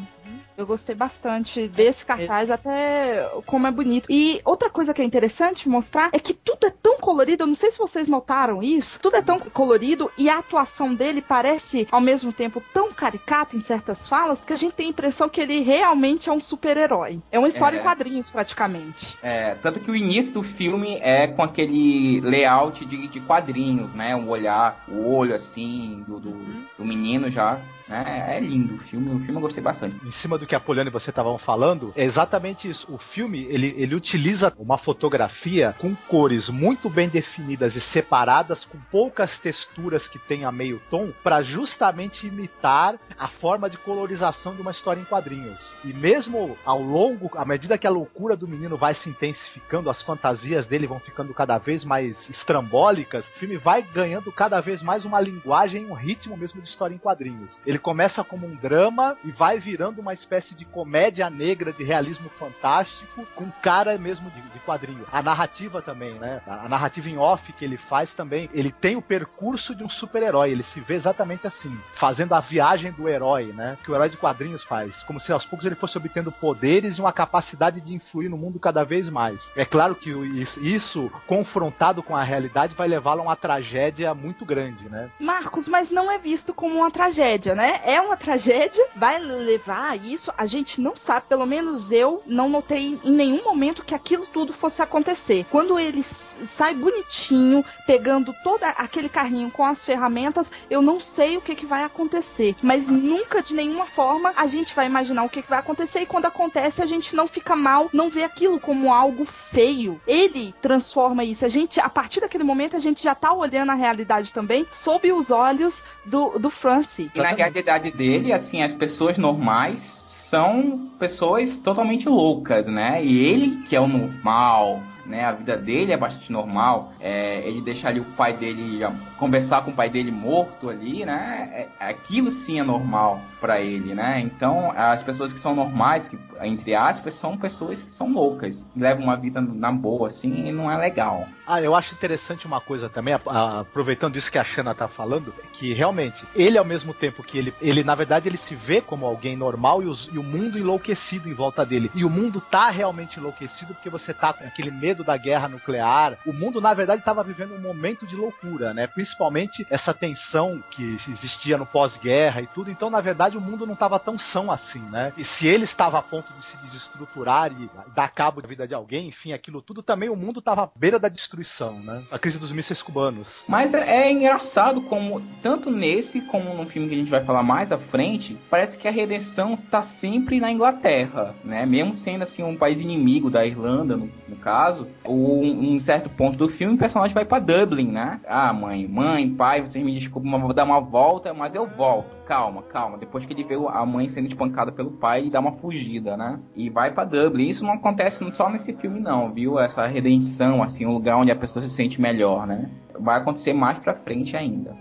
Eu gostei bastante desse cartaz, até como é bonito. E outra coisa que é interessante mostrar é que tudo é tão colorido, eu não sei se vocês notaram isso, tudo é tão colorido e a atuação dele parece ao mesmo tempo tão caricata em certas falas que a gente tem a impressão que ele realmente é um super-herói. É uma história é. em quadrinhos, praticamente. É, tanto que o início do filme é com aquele layout de, de quadrinhos, né? O olhar, o olho assim, do, do, uhum. do menino já é, é, lindo o filme, o filme eu gostei bastante. Em cima do que a Poliana e você estavam falando, é exatamente isso. O filme, ele, ele utiliza uma fotografia com cores muito bem definidas e separadas, com poucas texturas que tem a meio tom, para justamente imitar a forma de colorização de uma história em quadrinhos. E mesmo ao longo, à medida que a loucura do menino vai se intensificando, as fantasias dele vão ficando cada vez mais estrambólicas, o filme vai ganhando cada vez mais uma linguagem, um ritmo mesmo de história em quadrinhos. Ele ele começa como um drama e vai virando uma espécie de comédia negra de realismo fantástico com cara mesmo de, de quadrinho. A narrativa também, né? A narrativa em off que ele faz também, ele tem o percurso de um super-herói. Ele se vê exatamente assim, fazendo a viagem do herói, né? Que o herói de quadrinhos faz. Como se aos poucos ele fosse obtendo poderes e uma capacidade de influir no mundo cada vez mais. É claro que isso, isso confrontado com a realidade, vai levá-lo a uma tragédia muito grande, né? Marcos, mas não é visto como uma tragédia, né? Né? É uma tragédia, vai levar a isso. A gente não sabe, pelo menos eu não notei em nenhum momento que aquilo tudo fosse acontecer. Quando ele sai bonitinho, pegando todo aquele carrinho com as ferramentas, eu não sei o que, que vai acontecer. Mas nunca, de nenhuma forma, a gente vai imaginar o que, que vai acontecer. E quando acontece, a gente não fica mal, não vê aquilo como algo feio. Ele transforma isso. A gente, a partir daquele momento, a gente já tá olhando a realidade também sob os olhos do, do Francis. E na realidade dele, assim, as pessoas normais são pessoas totalmente loucas, né? E ele, que é o normal, né? A vida dele é bastante normal. É, ele deixa ali o pai dele conversar com o pai dele morto ali, né? É, aquilo sim é normal para ele, né? Então, as pessoas que são normais, que, entre aspas, são pessoas que são loucas, levam uma vida na boa, assim, e não é legal. Ah, eu acho interessante uma coisa também, aproveitando isso que a Shanna tá falando, que realmente, ele ao mesmo tempo que ele, ele na verdade, ele se vê como alguém normal e, os, e o mundo enlouquecido em volta dele. E o mundo tá realmente enlouquecido porque você tá com aquele medo da guerra nuclear. O mundo, na verdade, estava vivendo um momento de loucura, né? Principalmente essa tensão que existia no pós-guerra e tudo. Então, na verdade, o mundo não estava tão são assim, né? E se ele estava a ponto de se desestruturar e dar cabo da vida de alguém, enfim, aquilo tudo, também o mundo estava à beira da destruição, né? A crise dos mísseis cubanos. Mas é, é engraçado como, tanto nesse como no filme que a gente vai falar mais à frente, parece que a redenção está sempre na Inglaterra, né? Mesmo sendo assim um país inimigo da Irlanda, no, no caso, um, um certo ponto do filme o personagem vai para Dublin, né? Ah, mãe, mãe, pai, vocês me desculpem, mas vou dar uma volta, mas eu volto calma, calma. Depois que ele vê a mãe sendo espancada pelo pai, ele dá uma fugida, né? E vai para Dublin. Isso não acontece só nesse filme, não, viu? Essa redenção, assim, um lugar onde a pessoa se sente melhor, né? Vai acontecer mais pra frente ainda.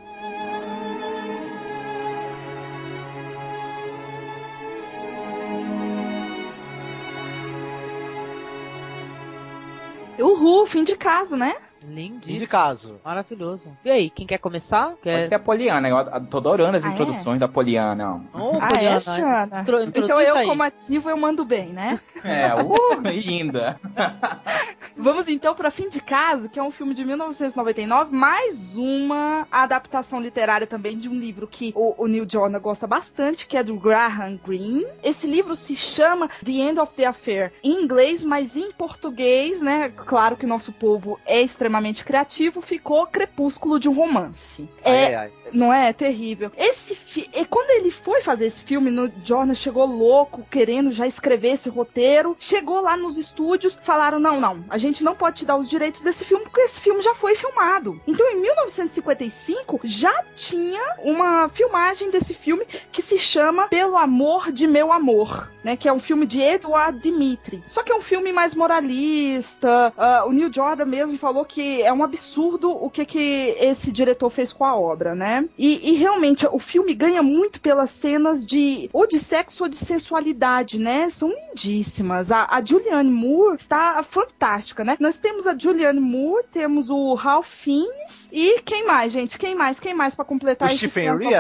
Fim de caso, né? Lindíssimo. De caso. Maravilhoso. E aí, quem quer começar? Quer... Pode ser a Poliana. Eu tô adorando as Ah, é? introduções da Poliana. Oh, Ah, Poliana, é, Xana? intro- Então eu, aí. como ativo, eu mando bem, né? É, uh, linda. Vamos então para Fim de Caso, que é um filme de 1999, mais uma adaptação literária também de um livro que o, o Neil Jordan gosta bastante, que é do Graham Greene. Esse livro se chama The End of the Affair, em inglês, mas em português, né? Claro que nosso povo é extremamente criativo, ficou Crepúsculo de um Romance. É, Ai, não é? É terrível. Esse fi... e quando ele foi fazer esse filme, no Jordan chegou louco, querendo já escrever esse roteiro. Chegou lá nos estúdios, falaram: não, não, a gente não pode te dar os direitos desse filme, porque esse filme já foi filmado. Então, em 1955, já tinha uma filmagem desse filme que se chama Pelo Amor de Meu Amor, né? Que é um filme de Edward Dimitri. Só que é um filme mais moralista. ah, o Neil Jordan mesmo falou que é um absurdo o que, que esse diretor fez com a obra, né? E, e realmente o filme ganha muito pelas cenas de ou de sexo ou de sensualidade, né? São lindíssimas. A, a Julianne Moore está fantástica, né? Nós temos a Julianne Moore, temos o Ralph Fiennes e quem mais, gente? Quem mais? Quem mais para completar O esse?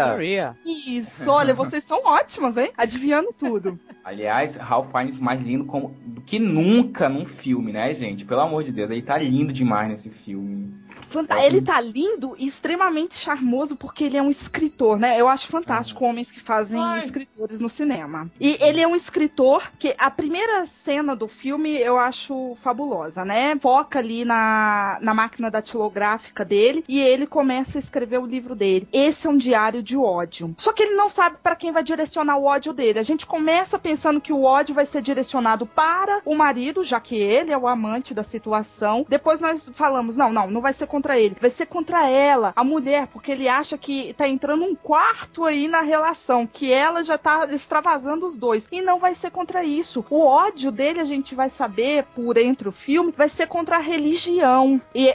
Maria. Isso, olha, vocês estão ótimas, hein? Adivinhando tudo. Aliás, Ralph Fiennes mais lindo como, do que nunca num filme, né, gente? Pelo amor de Deus, ele tá lindo demais nesse filme. Fanta- Ele tá lindo e extremamente charmoso porque ele é um escritor, né? Eu acho fantástico homens que fazem Ai. escritores no cinema. E ele é um escritor que a primeira cena do filme eu acho fabulosa, né? Foca ali na, na máquina datilográfica dele e ele começa a escrever o livro dele. Esse é um diário de ódio. Só que ele não sabe para quem vai direcionar o ódio dele. A gente começa pensando que o ódio vai ser direcionado para o marido, já que ele é o amante da situação. Depois nós falamos, não, não, não vai ser contra ele, vai ser contra ela, a mulher, porque ele acha que tá entrando um quarto aí na relação, que ela já tá extravasando os dois. E não vai ser contra isso. O ódio dele, a gente vai saber por entre o filme, vai ser contra a religião. E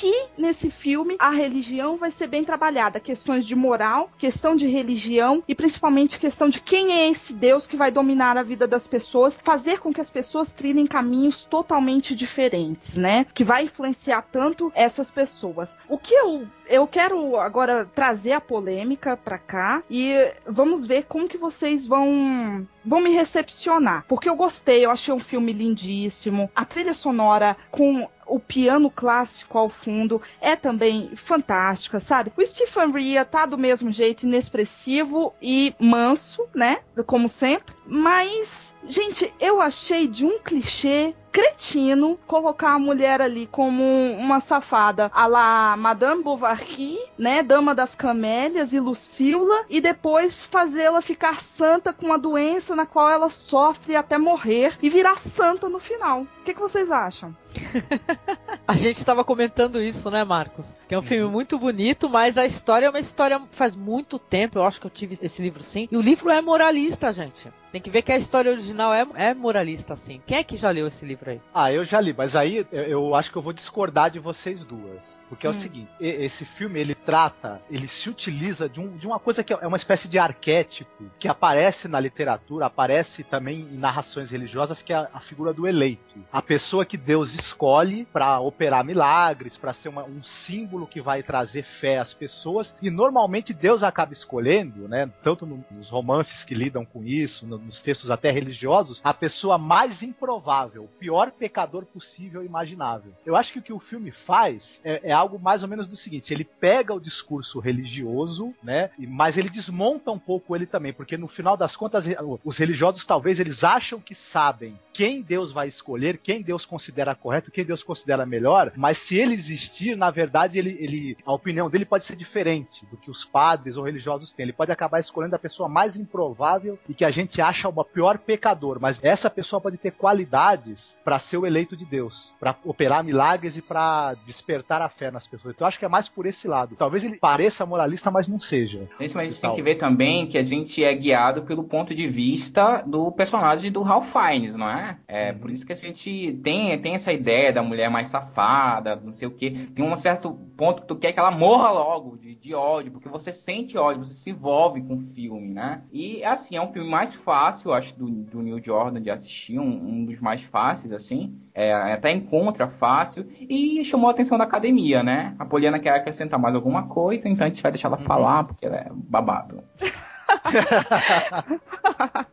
aqui nesse filme, a religião vai ser bem trabalhada. Questões de moral, questão de religião e principalmente questão de quem é esse Deus que vai dominar a vida das pessoas, fazer com que as pessoas trilhem caminhos totalmente diferentes, né? Que vai influenciar tanto essas pessoas. O que eu eu quero agora trazer a polêmica pra cá e vamos ver como que vocês vão vão me recepcionar, porque eu gostei, eu achei um filme lindíssimo. A trilha sonora com o piano clássico ao fundo é também fantástica, sabe? O Stephen Rea tá do mesmo jeito, inexpressivo e manso, né? Como sempre. Mas, gente, eu achei de um clichê cretino colocar a mulher ali como uma safada a la Madame Bovary, né, Dama das Camélias e Lucila, e depois fazê-la ficar santa com uma doença na qual ela sofre até morrer e virar santa no final. O que, que vocês acham? A gente tava comentando isso, né, Marcos? Que é um filme muito bonito, mas a história é uma história faz muito tempo. Eu acho que eu tive esse livro sim. E o livro é moralista, gente. Tem que ver que a história original é, é moralista, sim. Quem é que já leu esse livro aí? Ah, eu já li, mas aí eu, eu acho que eu vou discordar de vocês duas. Porque é o Hum. seguinte, esse filme ele trata, ele se utiliza de, um- de uma coisa que é uma espécie de arquétipo que aparece na literatura, aparece também em narrações religiosas, que é a, a figura do eleito. A pessoa que Deus escolhe para operar milagres, para ser uma- um símbolo que vai trazer fé às pessoas. E normalmente Deus acaba escolhendo, né? Tanto no- nos romances que lidam com isso, no- nos textos até religiosos, a pessoa mais improvável, o pior pecador possível e imaginável. Eu acho que o que o filme faz é, é algo mais ou menos do seguinte: ele pega o discurso religioso, né? Mas ele desmonta um pouco ele também, porque no final das contas, os religiosos talvez eles acham que sabem quem Deus vai escolher, quem Deus considera correto, quem Deus considera melhor, mas se ele existir, na verdade, ele, ele, a opinião dele pode ser diferente do que os padres ou religiosos têm. Ele pode acabar escolhendo a pessoa mais improvável e que a gente acha o pior pecador, mas essa pessoa pode ter qualidades para ser o eleito de Deus, para operar milagres e para despertar a fé nas pessoas. Então eu acho que é mais por esse lado. Talvez ele pareça moralista, mas não seja. Gente, mas a gente tem que ver também que a gente é guiado pelo ponto de vista do personagem do Ralph Fiennes, não é? É por isso que a gente tem, tem essa ideia da mulher mais safada, não sei o quê. Tem um certo ponto que tu quer que ela morra logo de, de ódio, porque você sente ódio, você se envolve com o filme, né? E assim, é um filme mais fácil fácil, acho, do, do Neil Jordan de assistir, um, um dos mais fáceis, assim. É, até encontra fácil. E chamou a atenção da academia, né? A Poliana quer acrescentar mais alguma coisa, então a gente vai deixar ela uhum. falar, porque ela é babado.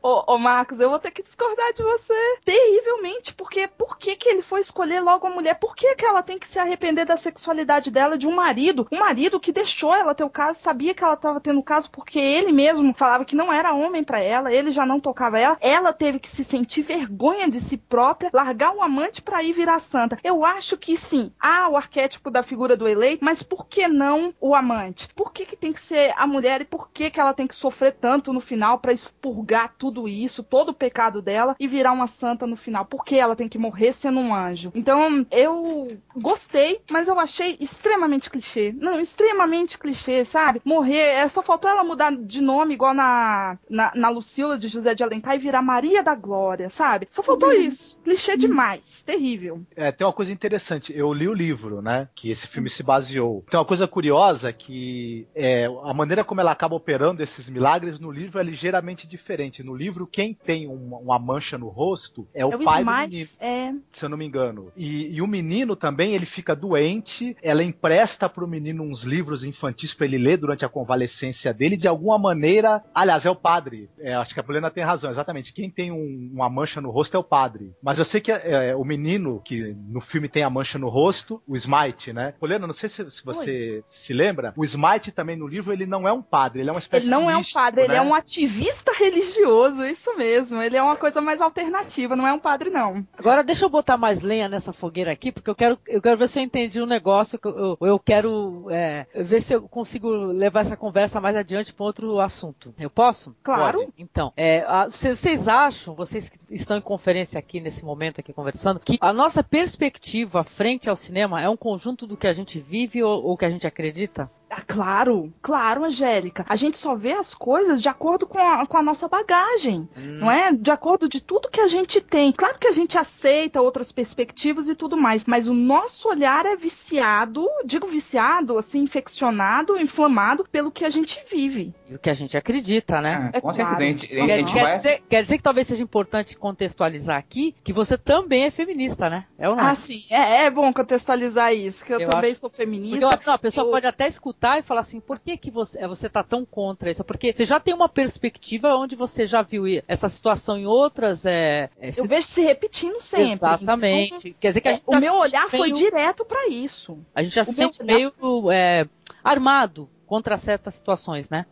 ô, ô, Marcos, eu vou ter que discordar de você terrivelmente, porque por que, que ele foi escolher logo a mulher? Por que, que ela tem que se arrepender da sexualidade dela de um marido? Um marido que deixou ela ter o caso, sabia que ela estava tendo o caso porque ele mesmo falava que não era homem para ela, ele já não tocava ela. Ela teve que se sentir vergonha de si própria, largar o amante para ir virar santa. Eu acho que sim, há o arquétipo da figura do eleito, mas por que não o amante? Por que, que tem que ser a mulher e por que, que ela tem que sofrer tanto no final para expurgar tudo isso, todo o pecado dela e virar uma santa no final. Por que ela tem que morrer sendo um anjo? Então, eu gostei, mas eu achei extremamente clichê. Não, extremamente clichê, sabe? Morrer, é, só faltou ela mudar de nome igual na, na, na Lucila de José de Alencar e virar Maria da Glória, sabe? Só faltou uhum. isso. Clichê demais. Terrível. É, tem uma coisa interessante. Eu li o livro, né? Que esse filme se baseou. Tem uma coisa curiosa que é a maneira como ela acaba operando esses milagres milagres no livro é ligeiramente diferente. No livro, quem tem uma, uma mancha no rosto é o, é o pai do menino. É... Se eu não me engano. E, e, o menino também, ele fica doente, ela empresta pro menino uns livros infantis para ele ler durante a convalescência dele, de alguma maneira. Aliás, é o padre. É, acho que a Poliana tem razão, exatamente. Quem tem um, uma mancha no rosto é o padre. Mas eu sei que é, o menino, que no filme tem a mancha no rosto, o Smite, né? Poliana, não sei se, se você Oi. se lembra, o Smite também no livro, ele não é um padre, ele é uma espécie ele não de é um padre, padre, ele é né? um ativista religioso, isso mesmo. Ele é uma coisa mais alternativa, não é um padre, não. Agora deixa eu botar mais lenha nessa fogueira aqui, porque eu quero, eu quero ver se eu entendi um negócio, eu, eu quero é, ver se eu consigo levar essa conversa mais adiante para outro assunto. Eu posso? Claro. Pode. Então, é, a, vocês acham, vocês que estão em conferência aqui nesse momento aqui conversando, que a nossa perspectiva frente ao cinema é um conjunto do que a gente vive ou, ou que a gente acredita? Claro, claro, Angélica. A gente só vê as coisas de acordo com a, com a nossa bagagem, hum. não é? De acordo de tudo que a gente tem. Claro que a gente aceita outras perspectivas e tudo mais, mas o nosso olhar é viciado, digo viciado, assim, infeccionado, inflamado pelo que a gente vive. E o que a gente acredita, né? É, com claro. certeza. A gente, a gente quer, vai... dizer, quer dizer que talvez seja importante contextualizar aqui que você também é feminista, né? É ou não? Ah, sim. É, é bom contextualizar isso, que eu, eu também acho... sou feminista. Porque, não, a pessoa eu... pode até escutar e falar assim, por que, que você, é, você tá tão contra isso? Porque você já tem uma perspectiva onde você já viu essa situação em outras. É, é, eu vejo se repetindo sempre. Exatamente. Então, Quer dizer que é, o meu olhar meio, foi direto para isso. A gente já se sente meio é, armado contra certas situações, né?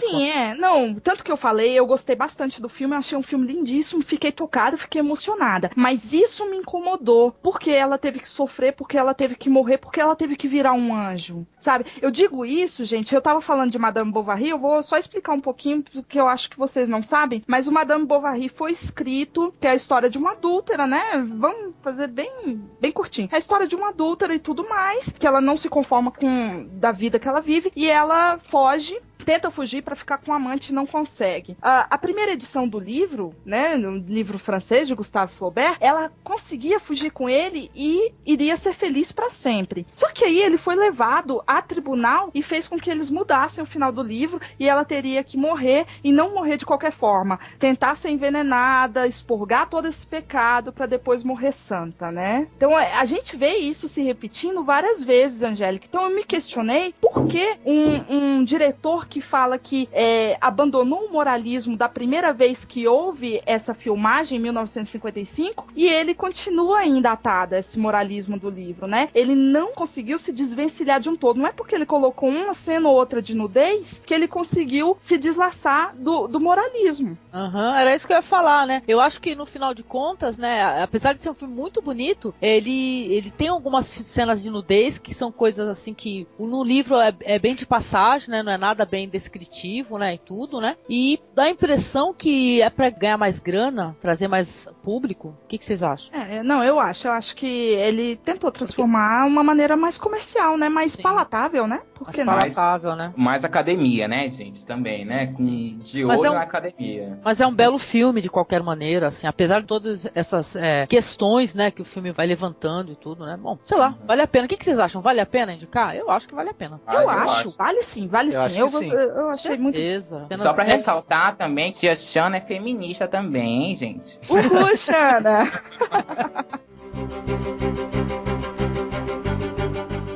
Sim, é. Não, tanto que eu falei, eu gostei bastante do filme, achei um filme lindíssimo, fiquei tocada, fiquei emocionada. Mas isso me incomodou, porque ela teve que sofrer, porque ela teve que morrer, porque ela teve que virar um anjo, sabe? Eu digo isso, gente, eu tava falando de Madame Bovary, eu vou só explicar um pouquinho, porque eu acho que vocês não sabem, mas o Madame Bovary foi escrito, que é a história de uma adúltera, né? Vamos fazer bem, bem curtinho. É a história de uma adúltera e tudo mais, que ela não se conforma com da vida que ela vive, e ela foge tenta fugir para ficar com o amante e não consegue. A, a, primeira edição do livro, né, no livro francês de Gustave Flaubert, ela conseguia fugir com ele e iria ser feliz para sempre. Só que aí ele foi levado a tribunal e fez com que eles mudassem o final do livro e ela teria que morrer e não morrer de qualquer forma, tentar ser envenenada, expurgar todo esse pecado para depois morrer santa, né? Então é, a gente vê isso se repetindo várias vezes, Angélica. Então eu me questionei por que um, um diretor que fala que é, abandonou o moralismo da primeira vez que houve essa filmagem, em 1955, e ele continua ainda atado a esse moralismo do livro, né? Ele não conseguiu se desvencilhar de um todo. Não é porque ele colocou uma cena ou outra de nudez que ele conseguiu se deslaçar do, do moralismo. Uhum, era isso que eu ia falar, né? Eu acho que no final de contas, né, apesar de ser um filme muito bonito, ele, ele tem algumas cenas de nudez que são coisas assim que no livro é, é bem de passagem, né? Não é nada bem bem descritivo, né, e tudo, né? E dá a impressão que é para ganhar mais grana, trazer mais público. O que, que, vocês acham? É, não, eu acho. Eu acho que ele tentou transformar uma maneira mais comercial, né? Mais Sim. palatável, né? Porque mais palatável, né? Mais academia, né, gente? Também, né? Com de olho é um, na academia. Mas é um belo filme de qualquer maneira, assim, apesar de todas essas é, questões, né, que o filme vai levantando e tudo, né? Bom, sei lá, uhum. vale a pena. O que, que, vocês acham? Vale a pena indicar? Eu acho que vale a pena. Ah, eu, eu acho. acho. vale sim, vale eu sim. Eu, sim. Eu achei muito. Certeza. Só pra ressaltar também que a Shana é feminista também, hein, gente. Uhul, Xana!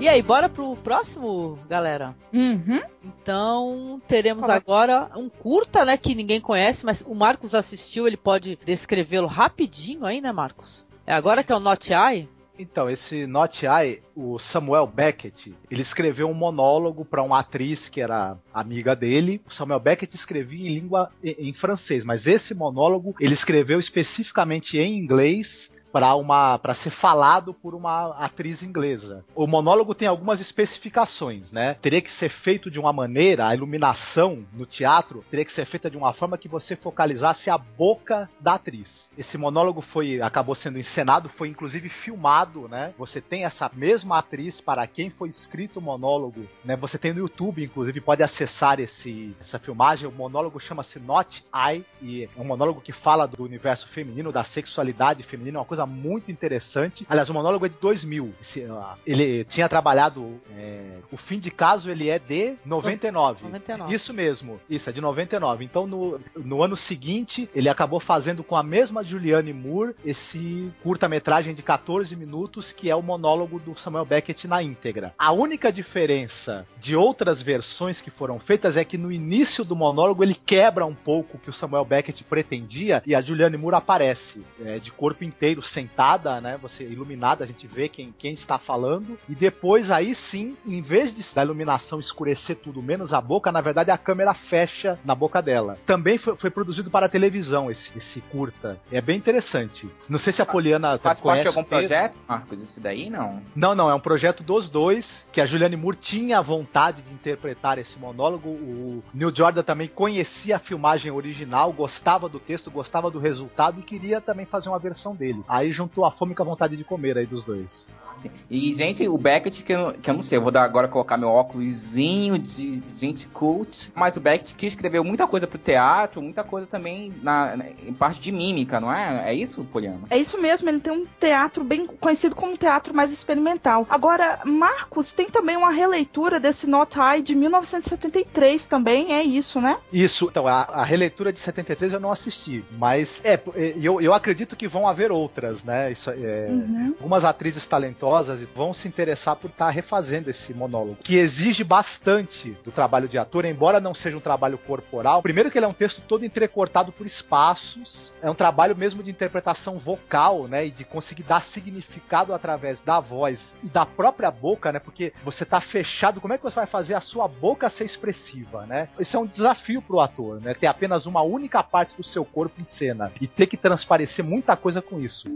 E aí, bora pro próximo, galera? Uhum. Então, teremos Fala. agora um curta, né, que ninguém conhece, mas o Marcos assistiu, ele pode descrevê-lo rapidinho aí, né, Marcos? É agora que é o Not Eye? Então, esse Not I, o Samuel Beckett, ele escreveu um monólogo para uma atriz que era amiga dele. O Samuel Beckett escrevia em língua em, francês, mas esse monólogo ele escreveu especificamente em inglês para uma para ser falado por uma atriz inglesa. O monólogo tem algumas especificações, né? Teria que ser feito de uma maneira, a iluminação no teatro teria que ser feita de uma forma que você focalizasse a boca da atriz. Esse monólogo foi acabou sendo encenado, foi inclusive filmado, né? Você tem essa mesma atriz para quem foi escrito o monólogo, né? Você tem no YouTube, inclusive pode acessar esse essa filmagem. O monólogo chama-se Not I e é um monólogo que fala do universo feminino, da sexualidade feminina, uma coisa muito interessante. Aliás, o monólogo é de 2000. Esse, ah, ele tinha trabalhado é, o fim de caso ele é de 99. 99. Isso mesmo, isso é de 99. Então no, no ano seguinte ele acabou fazendo com a mesma Julianne Moore esse curta-metragem de 14 minutos que é o monólogo do Samuel Beckett na íntegra. A única diferença de outras versões que foram feitas é que no início do monólogo ele quebra um pouco o que o Samuel Beckett pretendia e a Julianne Moore aparece é, de corpo inteiro sentada, né? Você iluminada, a gente vê quem, quem está falando e depois aí sim, em vez de da iluminação escurecer tudo menos a boca, na verdade a câmera fecha na boca dela. Também foi, foi produzido para a televisão esse, esse curta. É bem interessante. Não sei se a Poliana Faz parte conhece de algum projeto, Marcos? Esse daí não. Não, não, é um projeto dos dois, que a Julianne Moore tinha vontade de interpretar esse monólogo. O Neil Jordan também conhecia a filmagem original, gostava do texto, gostava do resultado e queria também fazer uma versão dele. Aí juntou a fome com a vontade de comer aí dos dois. Assim, E, gente, o Beckett, que eu, que eu não sei, eu vou dar agora colocar meu óculosinho de gente cult, mas o Beckett que escreveu muita coisa pro teatro, muita coisa também na, na- em parte de mímica, não é? É isso, Poliana? É isso mesmo, ele tem um teatro bem conhecido como um teatro mais experimental. Agora, Marcos tem também uma releitura desse Not I de 1973 também, é isso, né? Isso, então, a, a releitura de 73 eu não assisti, mas é, é, eu, eu acredito que vão haver outras, né? Isso, é, Uhum. algumas atrizes talentosas vão se interessar por estar refazendo esse monólogo, que exige bastante do trabalho de ator, embora não seja um trabalho corporal. Primeiro que ele é um texto todo entrecortado por espaços, é um trabalho mesmo de interpretação vocal, né, e de conseguir dar significado através da voz e da própria boca, né, porque você tá fechado, como é que você vai fazer a sua boca ser expressiva, né? Isso é um desafio pro ator, né, ter apenas uma única parte do seu corpo em cena e ter que transparecer muita coisa com isso.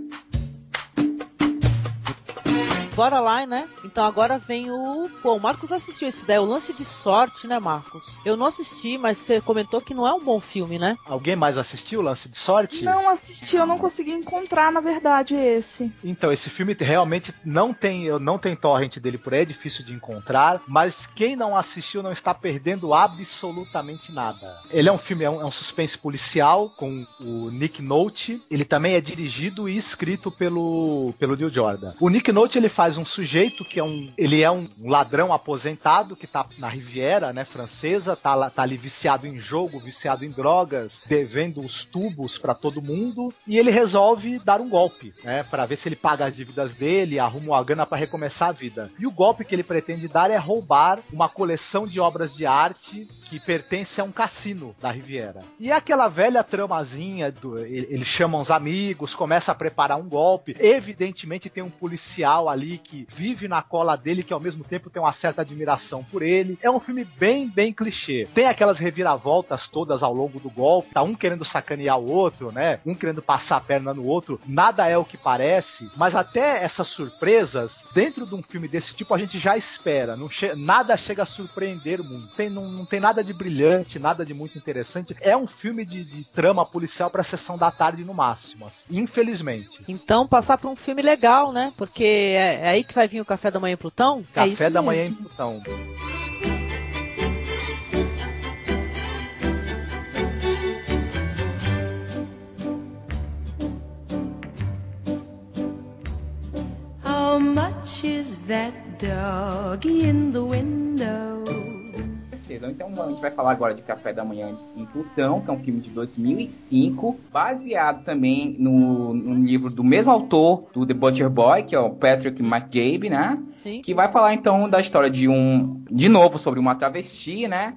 Bora lá, né? Então agora vem o. Pô, o Marcos assistiu esse daí, o lance de sorte, né, Marcos? Eu não assisti, mas você comentou que não é um bom filme, né? Alguém mais assistiu Lance de Sorte? Não assisti, eu não consegui encontrar, na verdade, esse. Então, esse filme realmente não tem, não tem torrent dele por aí, é difícil de encontrar, mas quem não assistiu não está perdendo absolutamente nada. Ele é um filme, é um, é um suspense policial com o Nick Nolte, ele também é dirigido e escrito pelo, pelo Neil Jordan. O Nick Nolte, ele faz um sujeito que é um, ele é um ladrão aposentado que tá na Riviera, né, francesa, tá, tá ali viciado em jogo, viciado em drogas, devendo os tubos pra todo mundo, e ele resolve dar um golpe, né, para ver se ele paga as dívidas dele, arruma uma grana pra recomeçar a vida. E o golpe que ele pretende dar é roubar uma coleção de obras de arte que pertence a um cassino da Riviera. E é aquela velha tramazinha do ele, ele chama uns amigos, começa a preparar um golpe. Evidentemente tem um policial ali que vive na cola dele, que ao mesmo tempo tem uma certa admiração por ele. É um filme bem, bem clichê. Tem aquelas reviravoltas todas ao longo do golpe, tá um querendo sacanear o outro, né? Um querendo passar a perna no outro. Nada é o que parece, mas até essas surpresas, dentro de um filme desse tipo, a gente já espera. Não che- nada chega a surpreender muito. Tem, não, não tem nada de brilhante, nada de muito interessante. É um filme de, de trama policial pra sessão da tarde no máximo. assim. Infelizmente. Então passar pra um filme legal, né? Porque é, é aí que vai vir o café da manhã em Plutão? É Café isso da manhã em. Plutão. How much is that dog in the window? Certeza. Então a gente vai falar agora de Café da Manhã em Plutão, que é um filme de 2005, baseado também no, no livro do mesmo autor do The Butcher Boy, que é o Patrick McGabe, né? Sim. Que vai falar então da história de um, de novo, sobre uma travesti, né?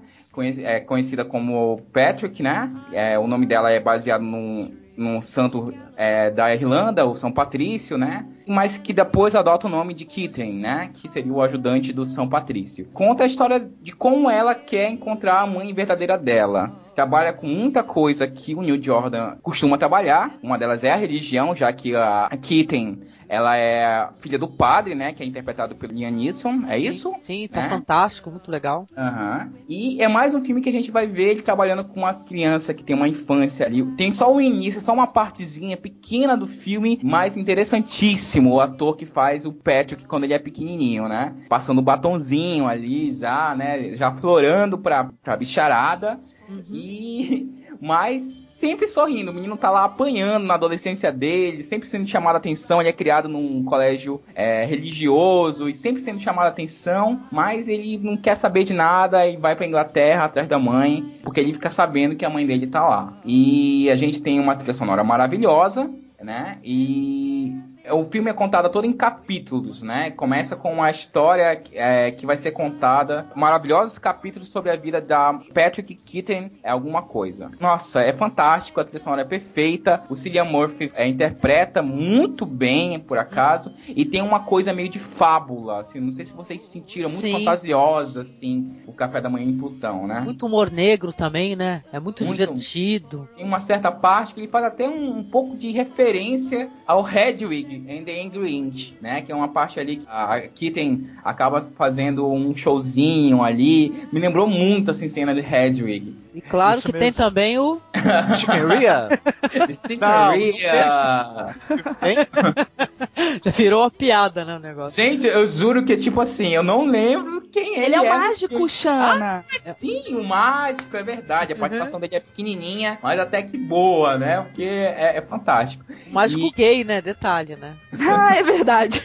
É, conhecida como Patrick, né? É, o nome dela é baseado num, num santo é, da Irlanda, o São Patrício, né? Mas que depois adota o nome de Kitten, né? Que seria o ajudante do São Patrício. Conta a história de como ela quer encontrar a mãe verdadeira dela. Trabalha com muita coisa que o Neil Jordan costuma trabalhar. Uma delas é a religião, já que a Kitten ela é filha do padre, né? Que é interpretado pelo Liam Neeson. É Sim, isso? Sim, tá É? fantástico, muito legal. Aham. E é mais um filme que a gente vai ver ele trabalhando com uma criança que tem uma infância ali. Tem só o início, só uma partezinha pequena do filme, mas interessantíssimo. O ator que faz o Patrick quando ele é pequenininho, né? Passando o batonzinho ali já, né? Já florando pra, pra bicharada. E. Mas. Sempre sorrindo, o menino tá lá apanhando na adolescência dele, sempre sendo chamado a atenção. Ele é criado num colégio é, religioso e sempre sendo chamado a atenção, mas ele não quer saber de nada e vai pra Inglaterra atrás da mãe, porque ele fica sabendo que a mãe dele tá lá. E a gente tem uma trilha sonora maravilhosa, né? E o filme é contado todo em capítulos, né? Começa com uma história é, que vai ser contada, maravilhosos capítulos sobre a vida da Patrick Kitten, é alguma coisa. Nossa, é fantástico, a trilha sonora é perfeita, o Cillian Murphy é, interpreta muito bem, por acaso, e tem uma coisa meio de fábula, assim, não sei se vocês sentiram, muito Sim. fantasiosa, assim, o Café da Manhã em Plutão, né? Muito humor negro também, né? É muito, Muito. divertido. Tem uma certa parte que ele faz até um, um pouco de referência ao Hedwig and the Angry Inch, né? Que é uma parte ali que a Kitten acaba fazendo um showzinho ali. Me lembrou muito, assim, cena de Hedwig. E claro Isso que tem mesmo. também o. Stephen Ria? Steve Não, Ria. Tem? Já virou uma piada, né? O negócio. Gente, eu juro que, tipo assim, eu não lembro quem ele, Ele é o é. mágico, Xana. Sim, o mágico, é verdade. A Uhum. participação dele é pequenininha, mas até que boa, né? Porque é, é fantástico. O mágico E- gay, né? Detalhe, né? Ah, é verdade.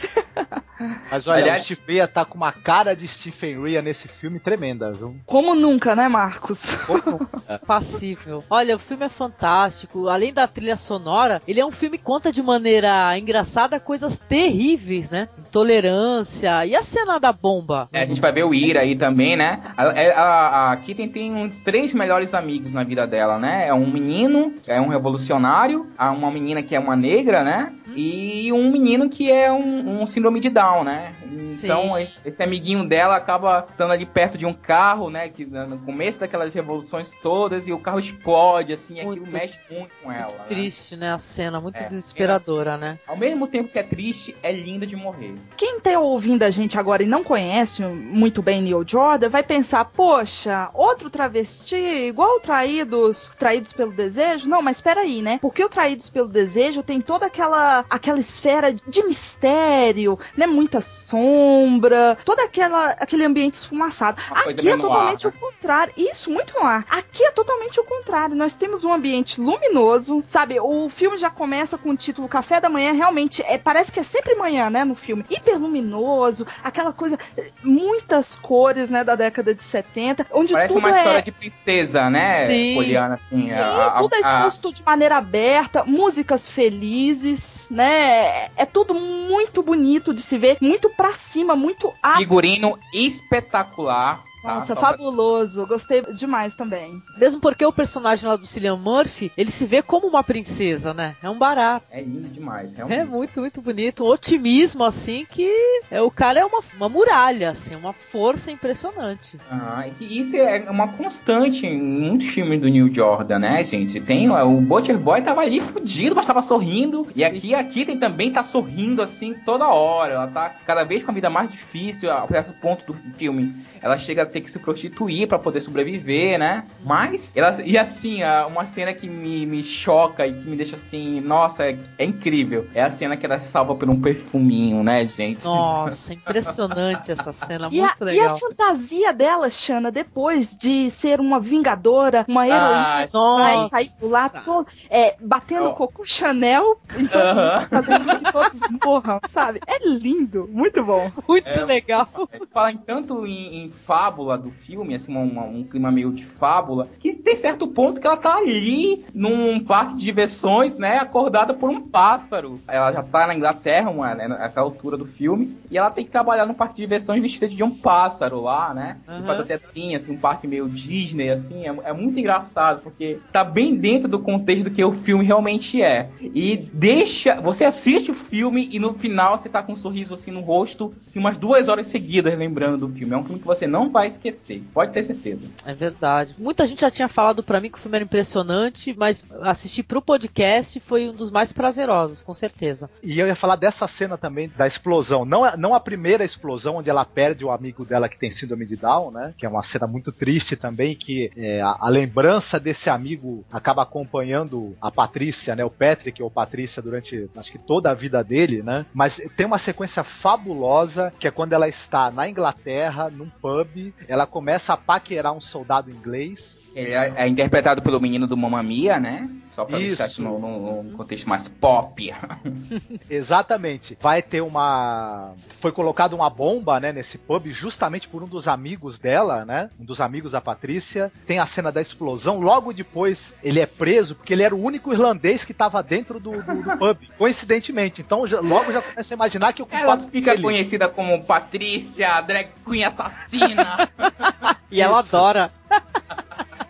Mas olha, Aliás- o tá com uma cara de Stephen Ria nesse filme tremenda, viu? Como nunca, né, Marcos? Passível. Olha, o filme é fantástico. Além da trilha sonora, ele é um filme que conta de maneira engraçada coisas terríveis, né? Intolerância. E a cena da bomba? É, a gente vai ver o Ira aí também, né? A, a, a Kitten tem um- três melhores amigos na vida dela, né? É um menino, que é um revolucionário, há uma menina que é uma negra, né? E um menino que é um, um síndrome de Down, né? Então, esse, esse amiguinho dela acaba estando ali perto de um carro, né? Que no começo daquelas revoluções todas, e o carro explode, assim, e aquilo Muito- mexe muito com ela. Muito né? triste, né? A cena, muito É. desesperadora, né? Ao mesmo tempo que é triste, é linda de morrer. Quem tá ouvindo a gente agora e não conhece muito bem Neil Jordan vai pensar, poxa, outro travesti igual Traídos, Traídos pelo Desejo? Não, mas peraí, né? Porque o Traídos pelo Desejo tem toda aquela aquela esfera de mistério, né? Muita sombra, toda aquela aquele ambiente esfumaçado. Uma coisa Aqui é totalmente ar, o contrário. Isso, muito no ar. Aqui é totalmente o contrário. Nós temos um ambiente luminoso, sabe? O filme já começa com o título Café da Manhã, realmente é, parece que é sempre manhã, né, no filme. Hiper luminoso, aquela coisa, muitas cores, né, da década de 70, onde Parece tudo uma é história de princesa, né? Sim. Poliana, assim. Sim, a- a- tudo é a- exposto de maneira aberta, músicas felizes, né? É tudo muito bonito de se ver, muito pra cima, muito a Figurino espetacular. Tá? Nossa, pra- fabuloso. Gostei demais também. Mesmo porque o personagem lá do Cillian Murphy, ele se vê como uma princesa, né? É um barato. É lindo demais, É muito, muito bonito. Um otimismo, assim, que é, o cara é uma, uma muralha, assim, uma força impressionante. Ah, e isso é uma constante em muitos filmes do Neil Jordan, né, gente? Tem ó, o Butcher Boy tava ali fudido, mas tava sorrindo. E Sim. aqui a Kitten também tá sorrindo assim toda hora. Ela tá cada vez com a vida mais difícil, a certo ponto do filme. Ela chega a ter que se prostituir pra poder sobreviver, né? Mas, ela, e assim, a- uma cena que me, me choca e que me deixa assim, nossa, é, é incrível. É a cena que ela se salva por um perfuminho, né, gente? Nossa, impressionante essa cena, E a, muito e a legal. fantasia dela, Xana, depois de ser uma vingadora, uma heroína nossa. sair por lá to- é, batendo Ó. cocô Chanel e todo mundo Aham. fazendo que todos morram, sabe? É lindo, muito bom. Muito É, legal. Falar em tanto em, em fábula fábula do filme, assim, uma, um clima meio de fábula, que tem certo ponto que ela tá ali num parque de diversões, né, acordada por um pássaro. Ela já tá na Inglaterra, uma, né, nessa altura do filme, e ela tem que trabalhar num parque de diversões vestida de um pássaro lá, né? Uhum. E faz até assim, assim, um parque meio Disney, assim, é, é muito engraçado, porque tá bem dentro do contexto do que o filme realmente é. E deixa. Você assiste o filme e no final você tá com um sorriso assim no rosto, assim, umas duas horas seguidas lembrando do filme. É um filme que você não vai esquecer, pode ter certeza. É verdade. Muita gente já tinha falado para mim que o filme era impressionante, mas assistir pro podcast foi um dos mais prazerosos, com certeza. E eu ia falar dessa cena também da explosão. Não, não a primeira explosão onde ela perde o amigo dela que tem síndrome de Down, né? Que é uma cena muito triste também, que é, a, a, lembrança desse amigo acaba acompanhando a Patrícia, né? O Patrick ou Patrícia durante acho que toda a vida dele, né? Mas tem uma sequência fabulosa que é quando ela está na Inglaterra, num pub, ela começa a paquerar um soldado inglês. Ele é, é interpretado pelo menino do Mamma Mia, né? Só pra Isso. deixar no, no, no, contexto mais pop. Exatamente. Vai ter uma. Foi colocada uma bomba, né, nesse pub, justamente por um dos amigos dela, né? Um dos amigos da Patrícia. Tem a cena da explosão. Logo depois, ele é preso, porque ele era o único irlandês que estava dentro do, do, do, pub. Coincidentemente. Então, já, logo já começa a imaginar que o. Ela fica conhecida como Patrícia, drag queen assassina. e ela adora.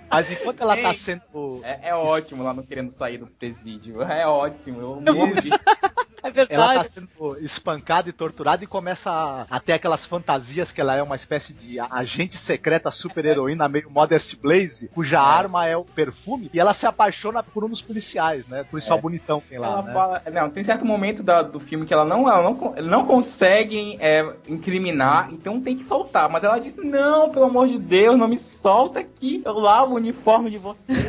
Mas enquanto ela tá sendo. É, é, ótimo lá não querendo sair do presídio. É ótimo. Eu amo É verdade. Ela tá sendo espancada e torturada e começa a, a, ter aquelas fantasias que ela é uma espécie de agente secreta super heroína meio Modest Blaze, cuja é. arma é o perfume, e ela se apaixona por um dos policiais, né? Policial é. bonitão que tem lá. Ela né? fala, não, tem certo momento da, do filme que ela não, ela não, não consegue é, incriminar, então tem que soltar. Mas ela diz: Não, pelo amor de Deus, não me solta aqui. Eu lavo uniforme de vocês.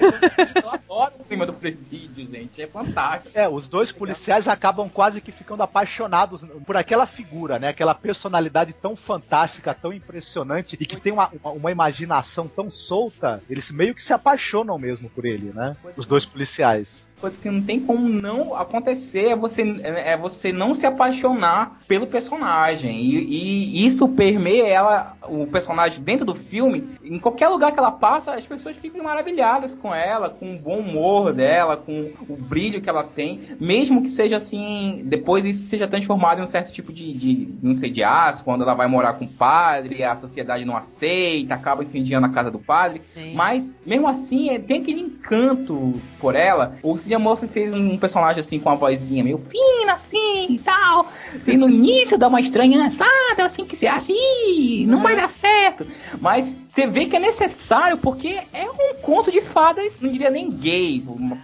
Eu adoro o clima do presídio, gente. É fantástico. É, os dois policiais acabam quase que ficando apaixonados por aquela figura, né? Aquela personalidade tão fantástica, tão impressionante e que tem uma, uma, uma imaginação tão solta. Eles meio que se apaixonam mesmo por ele, né? Os dois policiais coisa que não tem como não acontecer é você, é você não se apaixonar pelo personagem. E, e, isso permeia ela, o personagem dentro do filme. Em qualquer lugar que ela passa, as pessoas ficam maravilhadas com ela, com o bom humor dela, com o brilho que ela tem. Mesmo que seja assim, depois isso seja transformado em um certo tipo de, de não sei, de aço, quando ela vai morar com o padre, a sociedade não aceita, acaba incendiando a casa do padre. Sim. Mas, mesmo assim, é, tem aquele encanto por ela. Ou se Cillian Murphy fez um personagem assim com uma vozinha meio fina assim e tal. Assim, no início dá uma estranhada, assim que você acha, ih, não vai dar certo. Mas você vê que é necessário porque é um conto de fadas, não diria nem gay,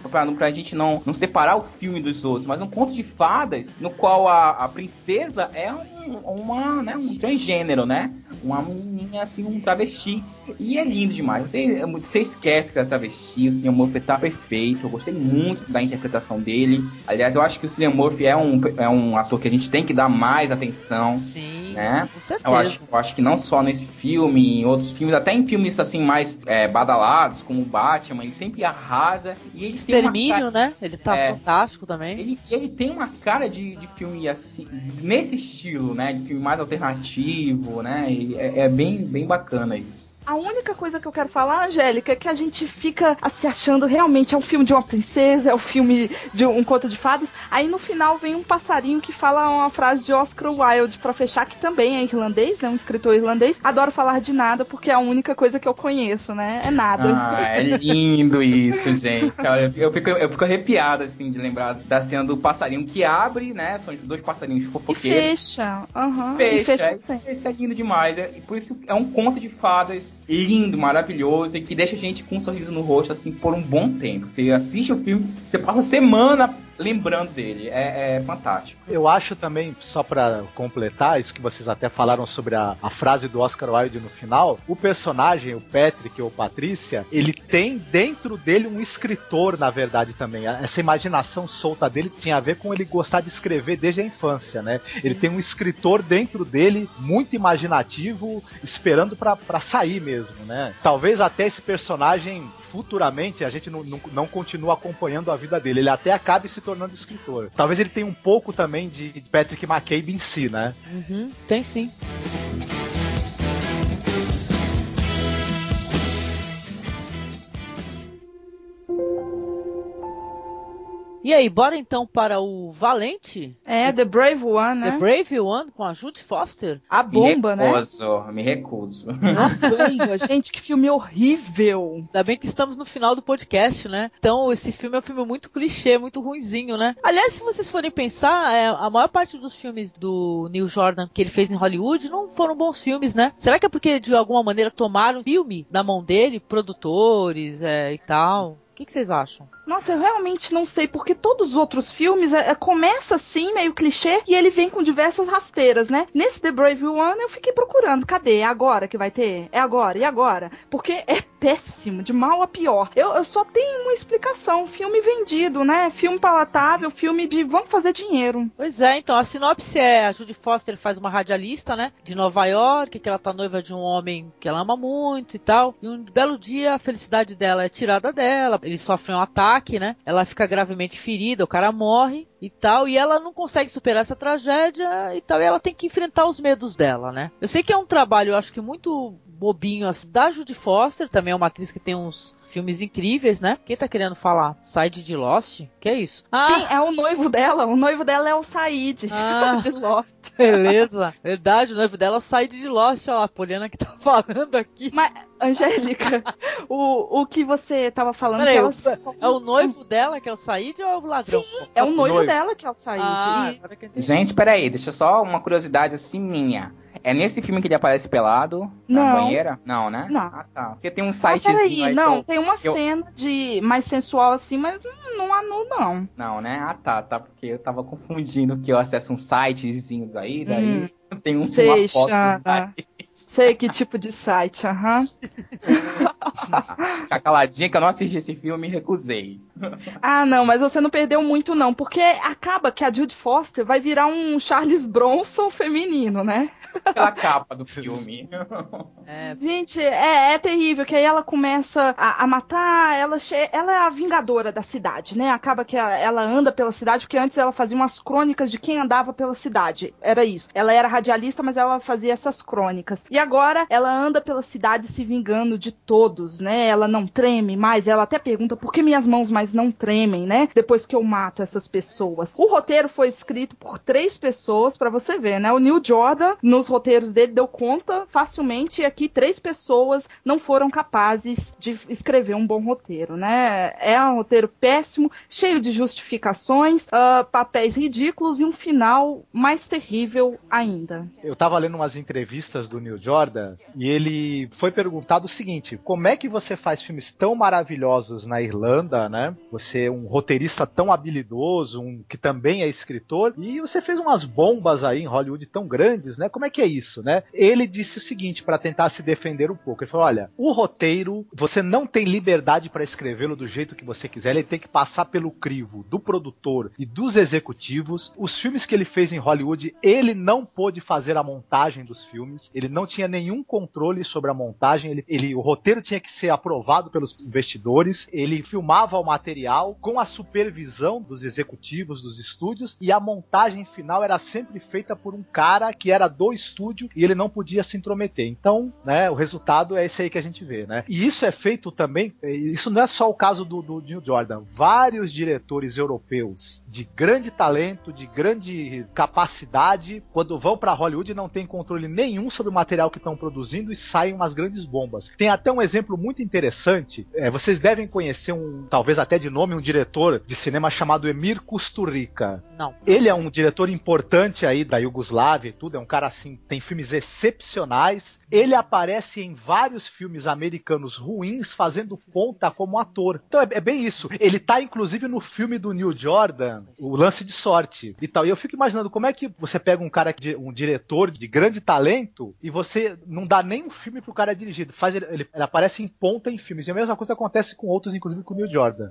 pra, pra gente não, não separar o filme dos outros, mas um conto de fadas no qual a, a princesa é um, uma, né, um transgênero, né? Uma menina assim, um travesti. E é lindo demais. Você, você esquece que ela é travesti, o Cillian Murphy tá perfeito. Eu gostei muito da interpretação dele. Aliás, eu acho que o Cillian Murphy é um, é um ator que a gente tem que dar mais atenção. Sim, né? com certeza. Eu acho, eu acho que não só nesse filme, em outros filmes, até em filmes assim mais é, badalados, como o Batman, ele sempre arrasa. E ele Extermínio, né? Ele tá é, fantástico também. Ele, ele tem uma cara de, de filme assim, nesse estilo, né? De filme mais alternativo, né? É, é bem, bem bacana isso. A única coisa que eu quero falar, Angélica, é que a gente fica se achando realmente é um filme de uma princesa, é um filme de um conto de fadas. Aí no final vem um passarinho que fala uma frase de Oscar Wilde para fechar, que também é irlandês, né? Um escritor irlandês. Adoro falar de nada porque é a única coisa que eu conheço, né? É nada. Ah, é lindo isso, gente. Olha, eu fico, eu fico arrepiado, assim, de lembrar da cena do passarinho que abre, né? São dois passarinhos fofoqueiros. E fecha. Uhum. Fecha. E fecha é, é lindo demais. É, e por isso é um conto de fadas lindo, maravilhoso e que deixa a gente com um sorriso no rosto assim por um bom tempo. Você assiste o filme, você passa semana lembrando dele. É, é fantástico. Eu acho também, só para completar, isso que vocês até falaram sobre a, a frase do Oscar Wilde no final, o personagem, o Patrick ou Patrícia, ele tem dentro dele um escritor, na verdade, também. Essa imaginação solta dele tinha a ver com ele gostar de escrever desde a infância, né? Ele tem um escritor dentro dele, muito imaginativo, esperando para sair mesmo, né? Talvez até esse personagem futuramente a gente não, não, não, continua acompanhando a vida dele. Ele até acabe se tornando escritor. Talvez ele tenha um pouco também de Patrick McCabe em si, né? Uhum, tem sim. E aí, bora então para o Valente? É, The Brave One, né? The Brave One com a Jude Foster? A bomba, me recuso, né? Me recuso. Bomba, gente, que filme horrível. Ainda bem que estamos no final do podcast, né? Então, esse filme é um filme muito clichê, muito ruinzinho, né? Aliás, se vocês forem pensar, é, a maior parte dos filmes do Neil Jordan que ele fez em Hollywood não foram bons filmes, né? Será que é porque de alguma maneira tomaram o filme na mão dele, produtores é, e tal? O que, que vocês acham? Nossa, eu realmente não sei, porque todos os outros filmes é, é, começa assim, meio clichê, e ele vem com diversas rasteiras, né? Nesse The Brave One eu fiquei procurando, cadê? É agora que vai ter? É agora, e agora? Porque é péssimo, de mal a pior. Eu, eu só tenho uma explicação, filme vendido, né? Filme palatável, filme de vamos fazer dinheiro. Pois é, então a sinopse é a Judy Foster faz uma radialista, né? De Nova York, que ela tá noiva de um homem que ela ama muito e tal. E um belo dia a felicidade dela é tirada dela, eles sofrem um ataque, né? Ela fica gravemente ferida, o cara morre e tal, e ela não consegue superar essa tragédia e tal, e ela tem que enfrentar os medos dela, né? Eu sei que é um trabalho, eu acho que muito bobinho, assim, da Judy Foster, também é uma atriz que tem uns filmes incríveis, né? Quem tá querendo falar? Side de Lost? Que é isso? Ah, Sim, é o noivo dela. O noivo dela é o Said ah, de Lost. Beleza. Verdade, o noivo dela é o Said de Lost. Olha lá, a Poliana que tá falando aqui. Mas, Angélica, o, o que você tava falando Peraí, ela... É o noivo dela que é o Said ou é o ladrão? Sim, é o noivo, noivo. dela que é o Said. Ah, e... Gente, peraí, deixa só uma curiosidade assim minha. É nesse filme que ele aparece pelado na não. banheira? Não, né? Não. Ah, tá. Porque tem um site. Ah, peraí, não, eu, tem uma eu... cena de mais sensual assim, mas não há nu, não. Não, né? Ah, tá, tá. Porque eu tava confundindo que eu acesso uns sitezinhos aí, daí hum. tem um Sei, uma foto. Sei que tipo de site, aham. Uhum. Ficar caladinha que eu não assisti esse filme e recusei. Ah, não, mas você não perdeu muito, não, porque acaba que a Jude Foster vai virar um Charles Bronson feminino, né? Aquela capa do filme. É. Gente, é, é, terrível, que aí ela começa a, a matar, ela, ela é a vingadora da cidade, né? Acaba que ela, ela anda pela cidade, porque antes ela fazia umas crônicas de quem andava pela cidade. Era isso. Ela era radialista, mas ela fazia essas crônicas. E agora ela anda pela cidade se vingando de todos, né? Ela não treme mais, ela até pergunta por que minhas mãos mais não tremem, né? Depois que eu mato essas pessoas. O roteiro foi escrito por três pessoas, para você ver, né? O Neil Jordan, nos roteiros dele, deu conta facilmente, aqui três pessoas não foram capazes de escrever um bom roteiro, né? É um roteiro péssimo, cheio de justificações, uh, papéis ridículos e um final mais terrível ainda. Eu tava lendo umas entrevistas do Neil Jordan e ele foi perguntado o seguinte: como é que você faz filmes tão maravilhosos na Irlanda, né? Você é um roteirista tão habilidoso, um que também é escritor, e você fez umas bombas aí em Hollywood tão grandes, né? Como é que é isso, né? Ele disse o seguinte para tentar se defender um pouco. Ele falou: olha, o roteiro você não tem liberdade para escrevê-lo do jeito que você quiser. Ele tem que passar pelo crivo do produtor e dos executivos. Os filmes que ele fez em Hollywood, ele não pôde fazer a montagem dos filmes. Ele não tinha nenhum controle sobre a montagem. Ele, ele, o roteiro tinha que ser aprovado pelos investidores. Ele filmava o material com a supervisão dos executivos dos estúdios e a montagem final era sempre feita por um cara que era do estúdio e ele não podia se intrometer. Então, né, o resultado é esse aí que a gente vê, né? E isso é feito também. Isso não é só o caso do, do Neil Jordan. Vários diretores europeus de grande talento, de grande capacidade, quando vão para Hollywood não tem controle nenhum sobre o material que estão produzindo e saem umas grandes bombas. Tem até um exemplo muito interessante. É, vocês devem conhecer um, talvez até de nome, um diretor de cinema chamado Emir Kusturica. Não. Ele é um diretor importante aí da Iugoslávia e tudo. É um cara assim, tem filmes excepcionais. Ele aparece em vários filmes americanos ruins fazendo ponta como ator. Então é, é bem isso. Ele tá inclusive no filme do Neil Jordan, O Lance de Sorte e tal. E eu fico imaginando como é que você pega um cara, um diretor de grande talento e você não dá nem um filme pro cara dirigir. Faz ele, ele, ele aparece em ponta em filmes. E a mesma coisa acontece com outros, inclusive com o Neil Jordan.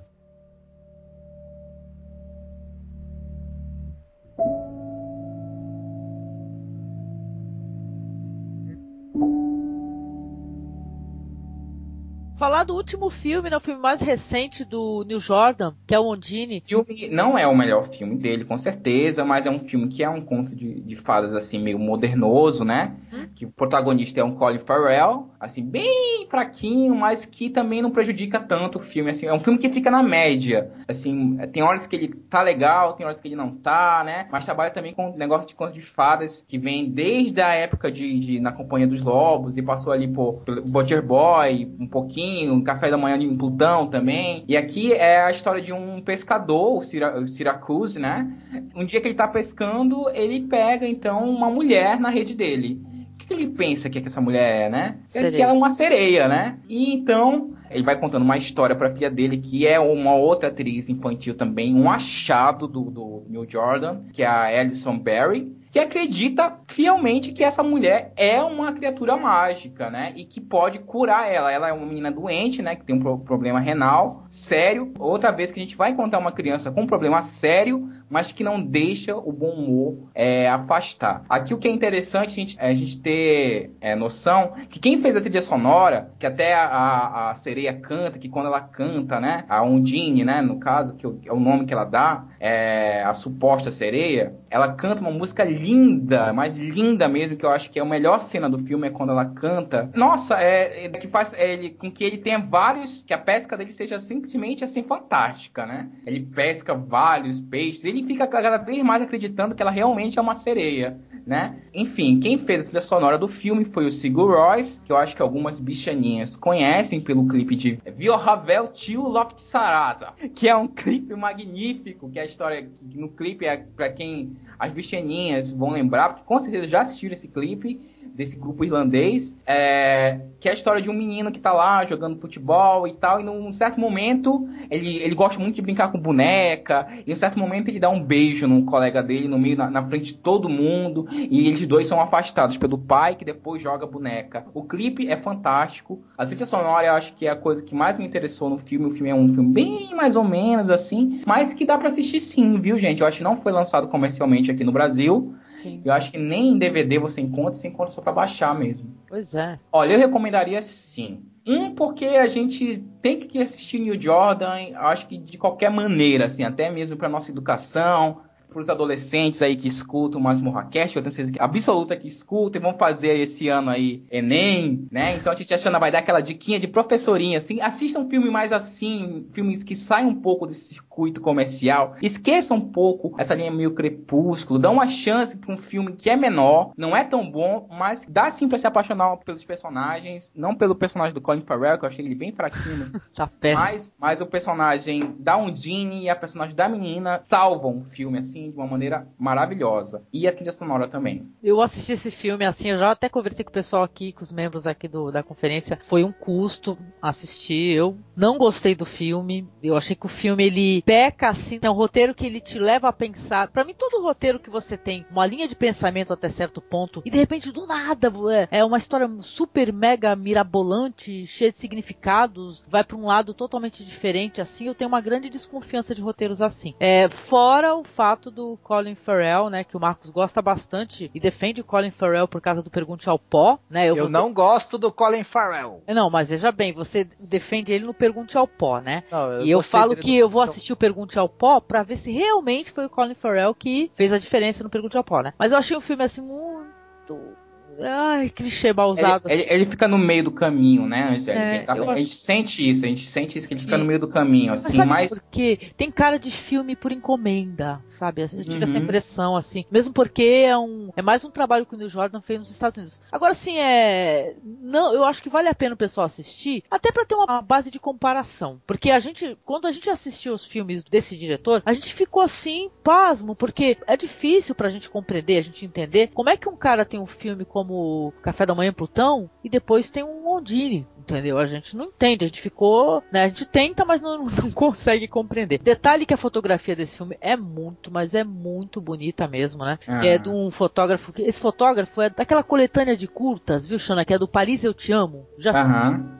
Falar do último filme, né, o filme mais recente do Neil Jordan, que é o Ondine. O filme não é o melhor filme dele, com certeza, mas é um filme que é um conto de, de fadas, assim, meio modernoso, né? Hum? Que o protagonista é um Colin Farrell, assim, bem fraquinho, mas que também não prejudica tanto o filme, assim. É um filme que fica na média, assim, tem horas que ele tá legal, tem horas que ele não tá, né? Mas trabalha também com negócio de conto de fadas, que vem desde a época de, de Na Companhia dos Lobos, e passou ali por Butcher Boy, um pouquinho, um Café da Manhã em Plutão também. E aqui é a história de um pescador, o, Syracuse, né? Um dia que ele tá pescando, ele pega então uma mulher na rede dele. O que, que ele pensa que, é que essa mulher é, né? Sereia. Que ela é uma sereia, né? E então ele vai contando uma história para a filha dele, que é uma outra atriz infantil também, um achado do, do New Jordan, que é a Alison Berry que acredita fielmente que essa mulher é uma criatura mágica, né? E que pode curar ela. Ela é uma menina doente, né? Que tem um problema renal sério. Outra vez que a gente vai encontrar uma criança com um problema sério, mas que não deixa o bom humor é, afastar. Aqui o que é interessante a gente, é a gente ter é, noção que quem fez a trilha sonora, que até a, a, a, sereia canta, que quando ela canta, né? A Undine, né? No caso, que é o nome que ela dá, é a suposta sereia, ela canta uma música linda, mais linda mesmo, que eu acho que é a melhor cena do filme é quando ela canta. Nossa, é, é que faz é, ele, com que ele tenha vários, que a pesca dele seja simplesmente assim fantástica, né? Ele pesca vários peixes, ele fica cada vez mais acreditando que ela realmente é uma sereia, né? Enfim, quem fez a trilha sonora do filme foi o Sigur Royce, que eu acho que algumas bichaninhas conhecem pelo clipe de Vioravel Tio Loft Sarasa, que é um clipe magnífico, que a história no clipe é para quem as bichaninhas vão lembrar, porque com certeza já assistiram esse clipe desse grupo irlandês, é, que é a história de um menino que tá lá jogando futebol e tal, e num certo momento ele, ele gosta muito de brincar com boneca, e num certo momento ele dá um beijo num colega dele no meio, na, na frente de todo mundo, e eles dois são afastados pelo pai que depois joga boneca. O clipe é fantástico, a trilha sonora eu acho que é a coisa que mais me interessou no filme, o filme é um filme bem mais ou menos assim, mas que dá para assistir sim, viu gente? Eu acho que não foi lançado comercialmente aqui no Brasil, Sim. Eu acho que nem em DVD você encontra, você encontra só para baixar mesmo. Pois é. Olha, eu recomendaria sim. Um, porque a gente tem que assistir New Jordan, acho que de qualquer maneira, assim, até mesmo para nossa educação, para os adolescentes aí que escutam mais Morracast, eu tenho certeza que absoluta que escutam e vão fazer esse ano aí Enem, né? Então a gente achando vai dar aquela diquinha de professorinha, assim, assistam um filme mais assim, filmes que saem um pouco desse circuito comercial, esqueçam um pouco essa linha meio crepúsculo, dão uma chance para um filme que é menor, não é tão bom, mas dá sim para se apaixonar pelos personagens, não pelo personagem do Colin Farrell, que eu achei ele bem fraquinho, tá mas, mas o personagem da Undine e a personagem da menina salvam o filme, assim, de uma maneira maravilhosa. E a trilha sonora também. Eu assisti esse filme assim, eu já até conversei com o pessoal aqui, com os membros aqui do, da conferência. Foi um custo assistir. Eu não gostei do filme. Eu achei que o filme ele peca assim, é um roteiro que ele te leva a pensar. Para mim, todo roteiro que você tem uma linha de pensamento até certo ponto e de repente do nada é, é uma história super mega mirabolante, cheia de significados, vai para um lado totalmente diferente assim. Eu tenho uma grande desconfiança de roteiros assim. É, fora o fato do Colin Farrell, né? Que o Marcos gosta bastante e defende o Colin Farrell por causa do Pergunte ao Pó, né? Eu, eu não gosto do Colin Farrell. Não, mas veja bem, você defende ele no Pergunte ao Pó, né? Não, eu e eu falo que eu vou assistir o Pergunte ao Pó para ver se realmente foi o Colin Farrell que fez a diferença no Pergunte ao Pó, né? Mas eu achei um filme assim muito Ai, clichê mal usado. Ele, assim. ele, fica no meio do caminho, né, Angélica? É, tá, a, gente sente isso, a gente sente isso, que ele fica isso. no meio do caminho, assim, mas. mas... Porque tem cara de filme por encomenda, sabe? Eu tive uhum. essa impressão, assim. Mesmo porque é um. É mais um trabalho que o Neil Jordan fez nos Estados Unidos. Agora, assim, é. Não, eu acho que vale a pena o pessoal assistir, até para ter uma base de comparação. Porque a gente, quando a gente assistiu os filmes desse diretor, a gente ficou assim, pasmo, porque é difícil pra gente compreender, a gente entender como é que um cara tem um filme como como Café da Manhã Plutão e depois tem um Ondine, entendeu? A gente não entende, a gente ficou, né? A gente tenta, mas não, não consegue compreender. Detalhe que a fotografia desse filme é muito, mas é muito bonita mesmo, né? Ah. É de um fotógrafo, esse fotógrafo é daquela coletânea de curtas, viu, Xana? Que é do Paris Eu Te Amo. Já.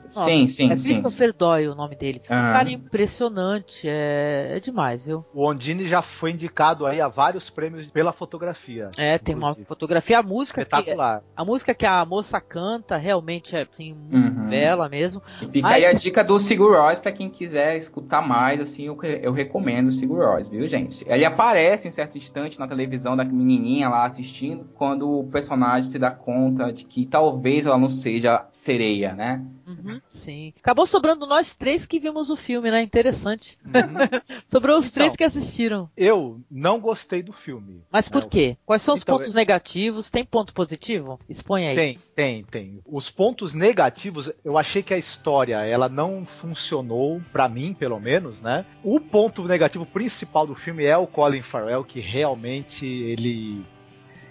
Sim, sim, é sim. Christopher Doyle o nome dele. Uhum. Cara, impressionante, é, é demais, viu? O Ondine já foi indicado aí a vários prêmios pela fotografia. É, tem uma fotografia, a música. Espetacular. Que, a música que a moça canta realmente é assim, uhum. bela mesmo. E fica Mas- aí a dica do Sigur Rós pra quem quiser escutar mais, assim, eu, eu recomendo o Sigur Rós, viu, gente? Ele aparece em certo instante na televisão da menininha lá assistindo, quando o personagem se dá conta de que talvez ela não seja sereia, né? Uhum, sim. Acabou sobrando nós três que vimos o filme, né? Interessante. Sobrou os Então. três que assistiram. Eu não gostei do filme. Mas por Não. quê? Quais são os Então, pontos negativos? Tem ponto positivo? Expõe aí. Tem, tem, tem. Os pontos negativos, eu achei que a história, ela não funcionou, pra mim, pelo menos, né? O ponto negativo principal do filme é o Colin Farrell, que realmente ele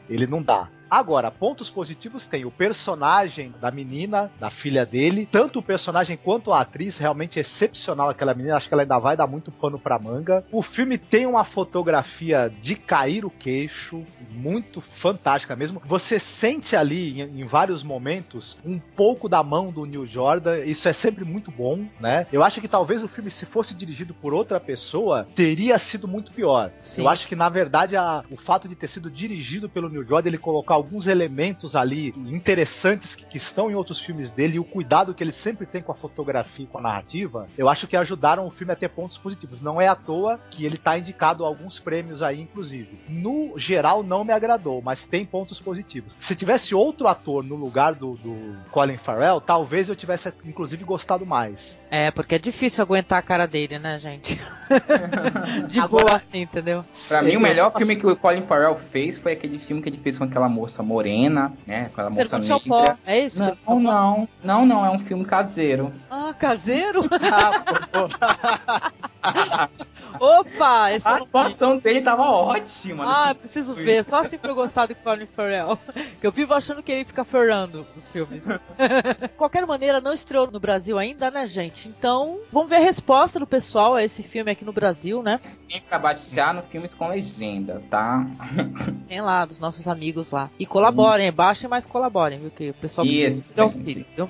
ele não dá. Agora, pontos positivos tem o personagem da menina, da filha dele, tanto o personagem quanto a atriz, realmente excepcional aquela menina, acho que ela ainda vai dar muito pano pra manga. O filme tem uma fotografia de cair o queixo, muito fantástica mesmo. Você sente ali, em, em vários momentos, um pouco da mão do Neil Jordan, isso é sempre muito bom, né? Eu acho que talvez o filme, se fosse dirigido por outra pessoa, teria sido muito pior. Sim. Eu acho que, na verdade, a- o fato de ter sido dirigido pelo Neil Jordan, ele colocar alguns elementos ali interessantes que, que estão em outros filmes dele e o cuidado que ele sempre tem com a fotografia e com a narrativa, eu acho que ajudaram o filme a ter pontos positivos. Não é à toa que ele tá indicado a alguns prêmios aí, inclusive. No geral, não me agradou, mas tem pontos positivos. Se tivesse outro ator no lugar do, do Colin Farrell, talvez eu tivesse, inclusive, gostado mais. É, porque é difícil aguentar a cara dele, né, gente? De Agora- boa assim, entendeu? Pra mim, o melhor filme que o Colin Farrell fez foi aquele filme que ele fez com aquela moça morena, né? Aquela moça pó. negra. É isso? Não, não, não, não, é um filme caseiro. Ah, caseiro? Ah. Opa! Esse A vi. atuação dele tava ótima. Ah, preciso ver. Só assim pra eu gostar do Colin Farrell. Que eu vivo achando que ele fica ferrando os filmes. De qualquer maneira, não estreou no Brasil ainda, né, gente? Então, vamos ver a resposta do pessoal a esse filme aqui no Brasil, né? Tem pra baixar no Filmes com Legenda, tá? Tem lá, dos nossos amigos lá. E colaborem, baixem, mas colaborem, viu? Que o pessoal precisa Isso, de auxílio, viu?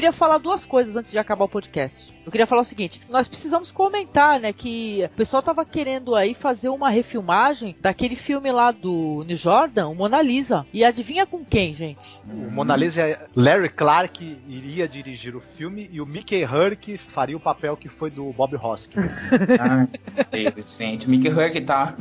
Queria falar duas coisas antes de acabar o podcast. Eu queria falar o seguinte: nós precisamos comentar, né, que o pessoal tava querendo aí fazer uma refilmagem daquele filme lá do New Jordan, o Mona Lisa. E adivinha com quem, gente? O Mona Lisa, é Larry Clark iria dirigir o filme e o Mickey Herc faria o papel que foi do Bob Hoskins. Deus, gente. O Mickey Herc tá.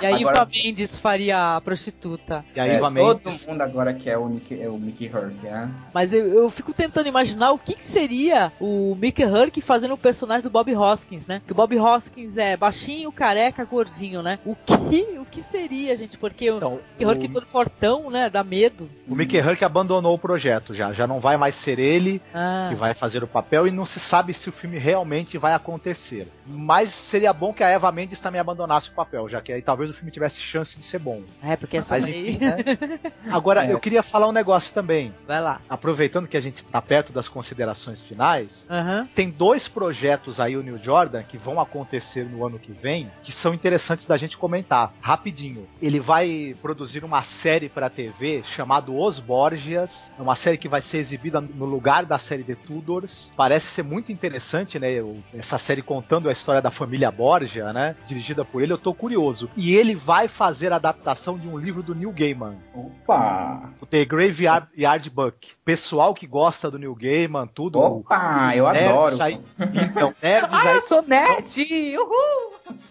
E a Agora- Iva Mendes faria a prostituta. E a É, Eva todo Mendes. mundo agora quer o Mickey, é o Mickey Herc, né? Mas eu, eu fico tentando imaginar o que, que seria o Mickey Herc fazendo o personagem do Bob Hoskins, né? Que o Bob Hoskins é baixinho, careca, gordinho, né? O que, o que seria, gente? Porque o Então, Mickey Herc o, todo fortão, né? Dá medo. o Mickey Herc abandonou o projeto já. Já não vai mais ser ele Ah. que vai fazer o papel e não se sabe se o filme realmente vai acontecer. Mas seria bom que a Eva Mendes também abandonasse o papel, já que aí talvez o filme tivesse chance de ser bom. É, porque essa Mas enfim, né? Agora, É. eu queria falar um negócio também. Vai lá. Aproveitando que a gente tá perto das considerações finais, Aham. tem dois projetos aí, o New Jordan, que vão acontecer no ano que vem, que são interessantes da gente comentar. Rapidinho. Ele vai produzir uma série pra TV chamada Os Borgias. É uma série que vai ser exibida no lugar da série The Tudors. Parece ser muito interessante, né? Essa série contando a história da família Borgia, né? Dirigida por ele, eu tô curioso. E ele vai fazer a adaptação de um livro do Neil Gaiman. Opa! O The Graveyard Yard Book. Pessoal que gosta do Neil Gaiman, tudo. Opa, eu nerds adoro. Aí, então, nerds Ah, aí eu sou nerd! Uhul!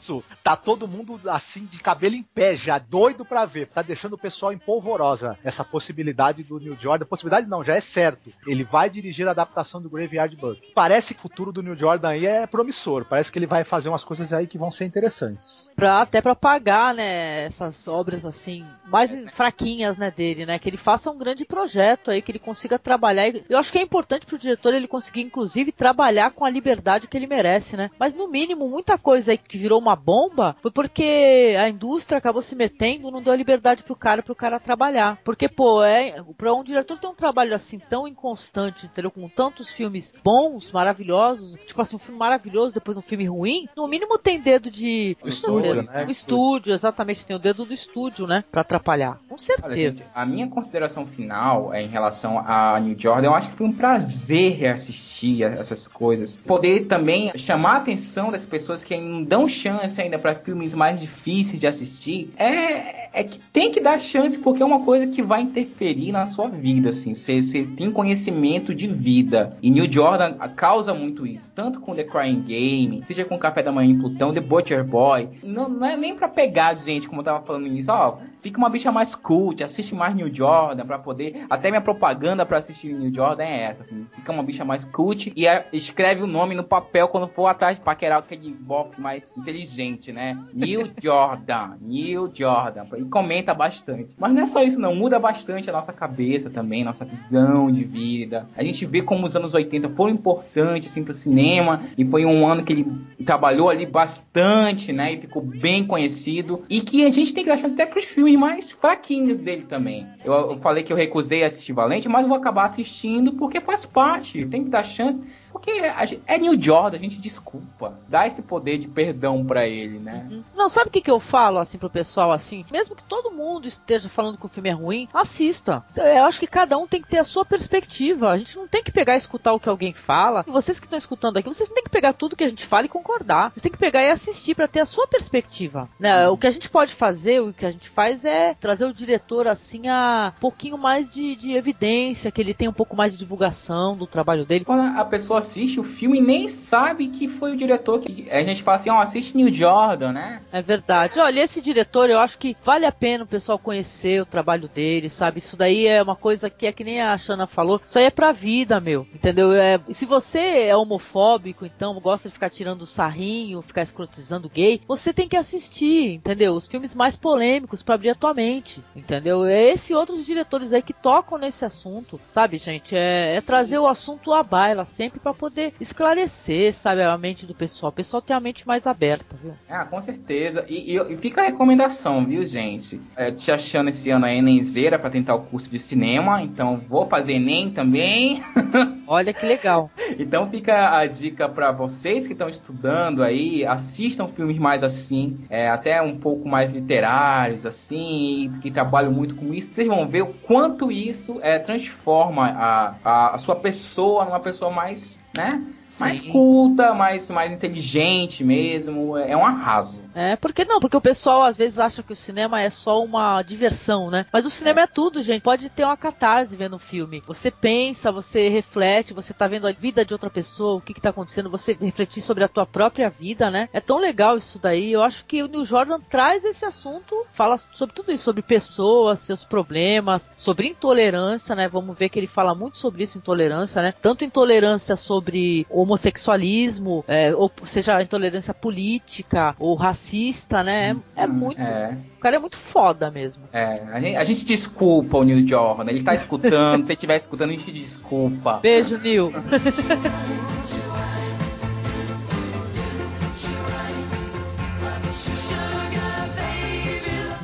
isso. Tá todo mundo assim de cabelo em pé já, doido pra ver. Tá deixando o pessoal em polvorosa essa possibilidade do Neil Jordan. Possibilidade não, já é certo. Ele vai dirigir a adaptação do Graveyard Book. Parece que o futuro do Neil Jordan aí é promissor. Parece que ele vai fazer umas coisas aí que vão ser interessantes. Pra, até pra pagar, né, essas obras assim, mais fraquinhas, né, dele, né, que ele faça um grande projeto aí, que ele consiga trabalhar. Eu acho que é importante pro diretor ele conseguir, inclusive, trabalhar com a liberdade que ele merece, né. Mas no mínimo, muita coisa aí que virou uma bomba foi porque a indústria acabou se metendo, não deu a liberdade pro cara, pro cara trabalhar. Porque, pô, é, pra um diretor ter um trabalho assim tão inconstante, entendeu? Com tantos filmes bons, maravilhosos, tipo assim, um filme maravilhoso, depois um filme ruim, no mínimo tem dedo de. Com estúdio, né? O estúdio, exatamente, tem o dedo do estúdio, né? Pra atrapalhar. Com Olha, certeza. gente, a minha consideração final é em relação a New Jordan, eu acho que foi um prazer reassistir essas coisas. Poder também chamar a atenção das pessoas que não dão chance ainda para filmes mais difíceis de assistir. É, é que tem que dar chance porque é uma coisa que vai interferir na sua vida, assim. Você tem conhecimento de vida. E New Jordan causa muito isso. Tanto com The Crying Game, seja com Café da Manhã em Plutão, The Butcher Boy. Não, não é nem pra pegar gente, como eu tava falando nisso. Ó, fica uma bicha mais cult, assiste mais New Jordan pra poder. Até minha propaganda pra assistir New Jordan é essa, assim. Fica uma bicha mais cult e é- escreve o nome no papel quando for atrás de paquerar aquele bofe mais inteligente, né? New Jordan, New Jordan. E comenta bastante. Mas não é só isso, não. Muda bastante a nossa cabeça também, nossa visão de vida. A gente vê como os anos 80 foram importantes, assim, pro cinema. E foi um ano que ele trabalhou ali bastante, né? E ficou bem conhecido. E que a gente tem que dar chance até pros filmes mais fraquinhos dele também. Eu, eu falei que eu recusei assistir Valente, mas vou acabar assistindo porque faz parte. Tem que dar chance. Porque gente- é New Jordan, a gente desculpa. Dá esse poder de perdão pra ele, né? Não, sabe o que, que eu falo assim pro pessoal assim? Mesmo que todo mundo esteja falando que o filme é ruim, assista. Eu acho que cada um tem que ter a sua perspectiva. A gente não tem que pegar e escutar o que alguém fala. E vocês que estão escutando aqui, vocês não tem que pegar tudo que a gente fala e concordar. Vocês têm que pegar e assistir pra ter a sua perspectiva. Né? O que a gente pode fazer, o que a gente faz é trazer o diretor assim a um pouquinho mais de, de evidência, que ele tem um pouco mais de divulgação do trabalho dele. Quando a pessoa assiste o filme e nem sabe que foi o diretor que. A gente fala assim, ó, assiste New Jordan, né? É verdade. Olha, esse diretor, eu acho que vale a pena o pessoal conhecer o trabalho dele, sabe? Isso daí é uma coisa que é que nem a Shana falou, isso aí é pra vida, meu. Entendeu? É, se você é homofóbico, então gosta de ficar tirando sarrinho, ficar escrotizando gay, você tem que assistir, entendeu? Os filmes mais polêmicos pra abrir a tua mente, entendeu? É esse outros diretores aí que tocam nesse assunto, sabe, gente? É, é trazer o assunto à baila sempre pra poder esclarecer, sabe, a mente do pessoal. O pessoal tem a mente mais aberta, viu? Ah, com certeza. E, e- e fica a recomendação, viu, gente? É, te achando esse ano a Enemzeira pra tentar o curso de cinema, então vou fazer Enem também. Olha que legal. Então fica a dica pra vocês que estão estudando aí, assistam filmes mais assim, é, até um pouco mais literários, assim, que trabalham muito com isso. Vocês vão ver o quanto isso é, transforma a, a, a sua pessoa numa pessoa mais, né? Mais Sim. culta, mais, mais inteligente mesmo. É um arraso. É, porque não? Porque o pessoal às vezes acha que o cinema é só uma diversão, né? Mas o cinema é, tudo, gente. Pode ter uma catarse vendo um filme. Você pensa, você reflete, você tá vendo a vida de outra pessoa, o que que tá acontecendo, você refletir sobre a tua própria vida, né? É tão legal isso daí. Eu acho que o Neil Jordan traz esse assunto, fala sobre tudo isso, sobre pessoas, seus problemas, sobre intolerância, né? Vamos ver que ele fala muito sobre isso, intolerância, né? Tanto intolerância sobre homossexualismo, é, ou seja, intolerância política ou racista, né? É, é muito. É, O cara é muito foda mesmo. é. A gente, a gente desculpa o Neil Jordan. Ele tá escutando. se ele estiver escutando, a gente desculpa. Beijo, Neil.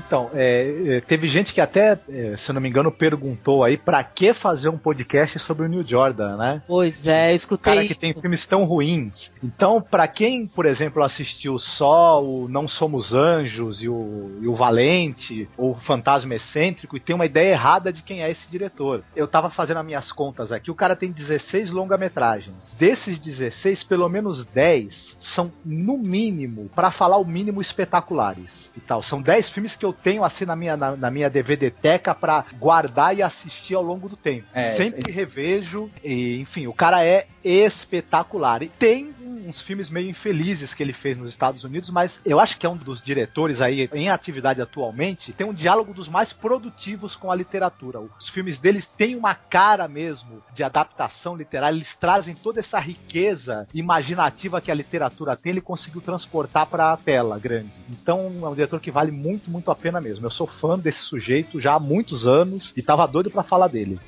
Então, é, é, teve gente que até, é, se eu não me engano, perguntou aí pra que fazer um podcast sobre o Neil Jordan, né? Pois é, eu escutei cara que isso. tem filmes tão ruins. Então, pra quem, por exemplo, assistiu só o Não Somos Anjos e o, e o Valente, ou o Fantasma Excêntrico, e tem uma ideia errada de quem é esse diretor. Eu tava fazendo as minhas contas aqui, o cara tem 16 longa-metragens. Desses 16, pelo menos 10 são, no mínimo, pra falar o mínimo, espetaculares. E tal. São 10 filmes que eu tenho assim na minha, na, na minha DVD-teca pra guardar e assistir ao longo do tempo. É, Sempre esse- revejo, e, enfim, o cara é espetacular. E tem uns filmes meio infelizes que ele fez nos Estados Unidos, mas eu acho que é um dos diretores aí em atividade atualmente, tem um diálogo dos mais produtivos com a literatura. Os filmes deles têm uma cara mesmo de adaptação literária, eles trazem toda essa riqueza imaginativa que a literatura tem, ele conseguiu transportar para a tela grande. Então é um diretor que vale muito, muito a pena mesmo. Eu sou fã desse sujeito já há muitos anos e tava doido para falar dele.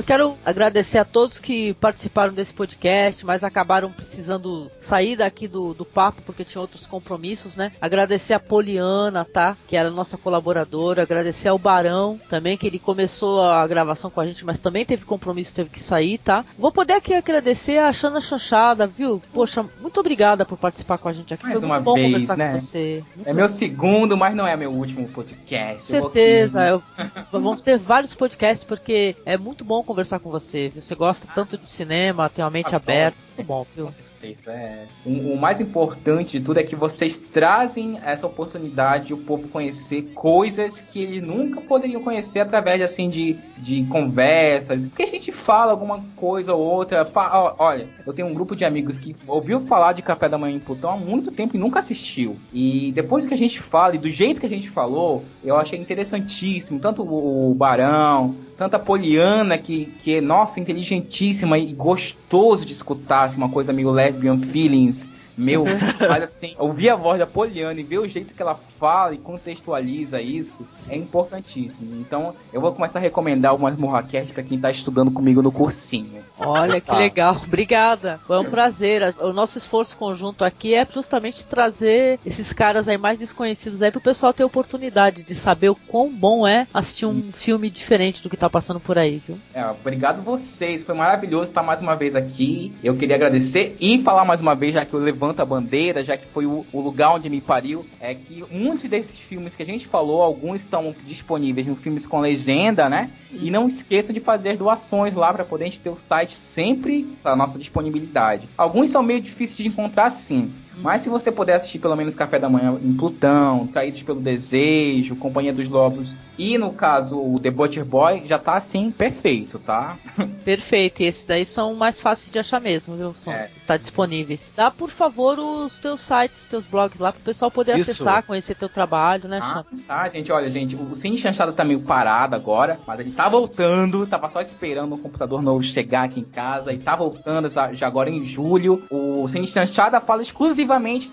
Eu quero agradecer a todos que participaram desse podcast, mas acabaram precisando sair daqui do, do papo porque tinham outros compromissos, né? Agradecer a Poliana, tá? Que era nossa colaboradora. Agradecer ao Barão também, que ele começou a gravação com a gente, mas também teve compromisso, teve que sair, tá? Vou poder aqui agradecer a Xana Chanchada, viu? Poxa, muito obrigada por participar com a gente aqui. Mais Foi uma muito bom vez, conversar né? com você. Muito É meu segundo, mas não é meu último podcast. Com certeza, aqui- eu- vamos ter vários podcasts porque é muito bom conversar com você, viu? Você gosta tanto de cinema, tem uma mente aberta, muito bom, viu? Com certeza, é. O, o mais importante de tudo é que vocês trazem essa oportunidade de o povo conhecer coisas que eles nunca poderiam conhecer através assim de, de conversas. Porque a gente fala alguma coisa ou outra. fa- olha, eu tenho um grupo de amigos que ouviu falar de Café da Manhã em Plutão há muito tempo e nunca assistiu. E depois do que a gente fala e do jeito que a gente falou, eu achei interessantíssimo. Tanto o Barão, tanto a Poliana, que, que é, nossa, inteligentíssima e gostoso de escutar, assim, uma coisa meio lesbian feelings. Meu, mas assim, ouvir a voz da Poliana e ver o jeito que ela fala e contextualiza isso é importantíssimo. Então, eu vou começar a recomendar o Masmorra Cast pra quem tá estudando comigo no cursinho. Olha que Tá. legal, obrigada. Foi um prazer. O nosso esforço conjunto aqui é justamente trazer esses caras aí mais desconhecidos aí pro pessoal ter oportunidade de saber o quão bom é assistir um filme diferente do que tá passando por aí, viu? É, obrigado vocês, foi maravilhoso estar mais uma vez aqui. Eu queria agradecer e falar mais uma vez, já que eu levanto a bandeira, já que foi o, o lugar onde me pariu, é que muitos desses filmes que a gente falou, alguns estão disponíveis em filmes com legenda, né? E não esqueçam de fazer doações lá para poder a gente ter o site sempre à nossa disponibilidade. Alguns são meio difíceis de encontrar sim. Mas se você puder assistir pelo menos Café da Manhã em Plutão, Caídos pelo Desejo, Companhia dos Lobos e no caso o The Butcher Boy, já tá assim perfeito, tá? Perfeito, e esses daí são mais fáceis de achar mesmo, viu? São, É. Tá disponíveis. Dá, por favor, os teus sites, teus blogs lá pro pessoal poder Isso. acessar, conhecer teu trabalho, né, Ah, tá, gente, olha, gente, o Cine Chanchado tá meio parado agora, mas ele tá voltando, tava só esperando o computador novo chegar aqui em casa, e tá voltando já, já agora em julho. O Cine Chanchada fala exclusivamente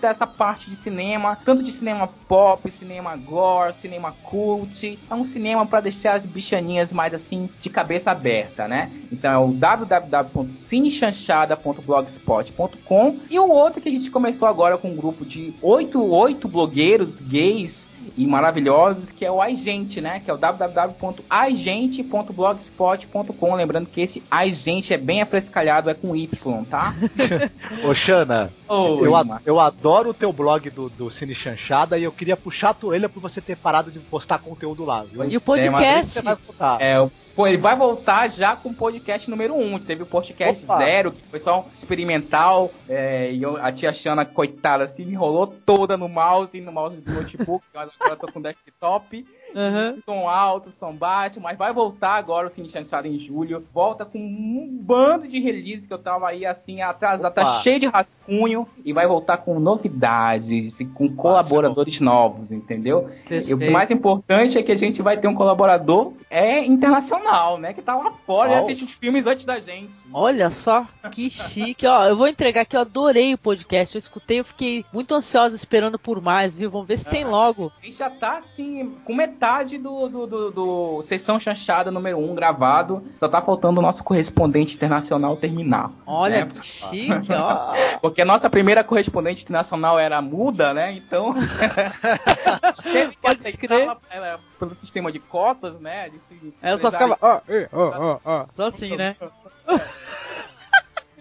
dessa parte de cinema, tanto de cinema pop, cinema gore, cinema cult. É um cinema pra deixar as bichaninhas mais assim, de cabeça aberta, né? Então é o www.cinechanchada.blogspot.com e o outro que a gente começou agora com um grupo de oito, oito blogueiros gays e maravilhosos, que é o iGente, né? Que é o www.agente.blogspot.com. Lembrando que esse iGente é bem afrescalhado, é com Y, tá? Ô, Xana, Oi, eu, a- eu adoro o teu blog do, do Cine Chanchada e eu queria puxar a tua orelha por você ter parado de postar conteúdo lá, viu? E o É, Você podcast? vai voltar. É, o- pô, ele vai voltar já com o podcast número 1. Um. Teve o podcast Opa. zero, que foi só um experimental. é, e eu- a tia Xana, coitada, se enrolou toda no mouse, no mouse do notebook. Agora eu tô com desktop. Aham. Som alto, som baixo, mas vai voltar agora o Cine Chanchado em julho. Volta com um bando de release que eu tava aí assim atrasado, tá Opa. cheio de rascunho e vai voltar com novidades e com colaboradores novos, entendeu? E o que mais importante é que a gente vai ter um colaborador é internacional, né? Que tá lá fora e Uau. assiste os filmes antes da gente. Olha só, que chique. Ó, eu vou entregar aqui, eu adorei o podcast. Eu escutei, eu fiquei muito ansiosa esperando por mais, viu? Vamos ver se tem Ah. logo. A gente já tá assim, com metade do, do, do, do Sessão Chanchada número 1 um gravado. Só tá faltando o nosso correspondente internacional terminar. Olha né? que chique, ó. Porque a nossa primeira correspondente internacional era muda, né? Então. teve que aceitar ela, pelo sistema de cotas, né? A gente Ela só ficava, ó, ó, ó, ó. Só assim, né?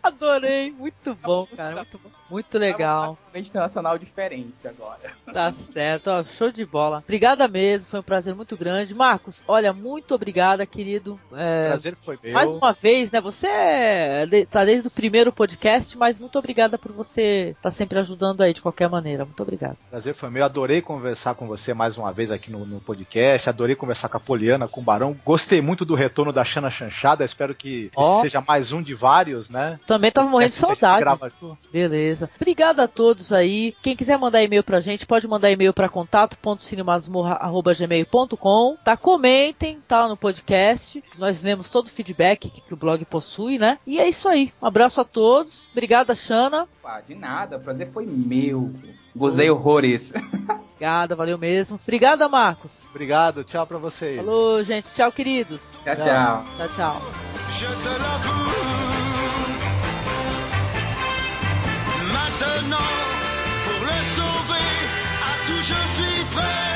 Adorei, muito bom, cara, muito bom. Muito legal. Uma correspondente internacional diferente agora. Tá certo, ó, show de bola. Obrigada mesmo, foi um prazer muito grande. Marcos, olha, muito obrigada, querido. É, Prazer foi meu. mais uma vez, né? Você é, tá desde o primeiro podcast, mas muito obrigada por você estar sempre ajudando aí de qualquer maneira. Muito obrigado. Prazer foi meu. Adorei conversar com você mais uma vez aqui no, no podcast. Adorei conversar com a Poliana, com o Barão. Gostei muito do retorno da Xana Chanchada. Espero que esse seja mais um de vários, né? Também tava morrendo de saudade. Beleza. Obrigado a todos aí. Quem quiser mandar e-mail pra gente, pode mandar e-mail pra contato.cinemasmorra.gmail.com Tá? Comentem, tá? No podcast. Nós lemos todo o feedback que, que o blog possui, né? E é isso aí. Um abraço a todos. Obrigada, Xana. Pá, de nada, o prazer foi meu. Gozei horrores. Obrigada, valeu mesmo. Obrigada, Marcos. Obrigado, tchau pra vocês. Falou, gente. Tchau, queridos. Tchau, tchau. Tchau, tchau. maintenant pour le sauver. À tout je suis prêt.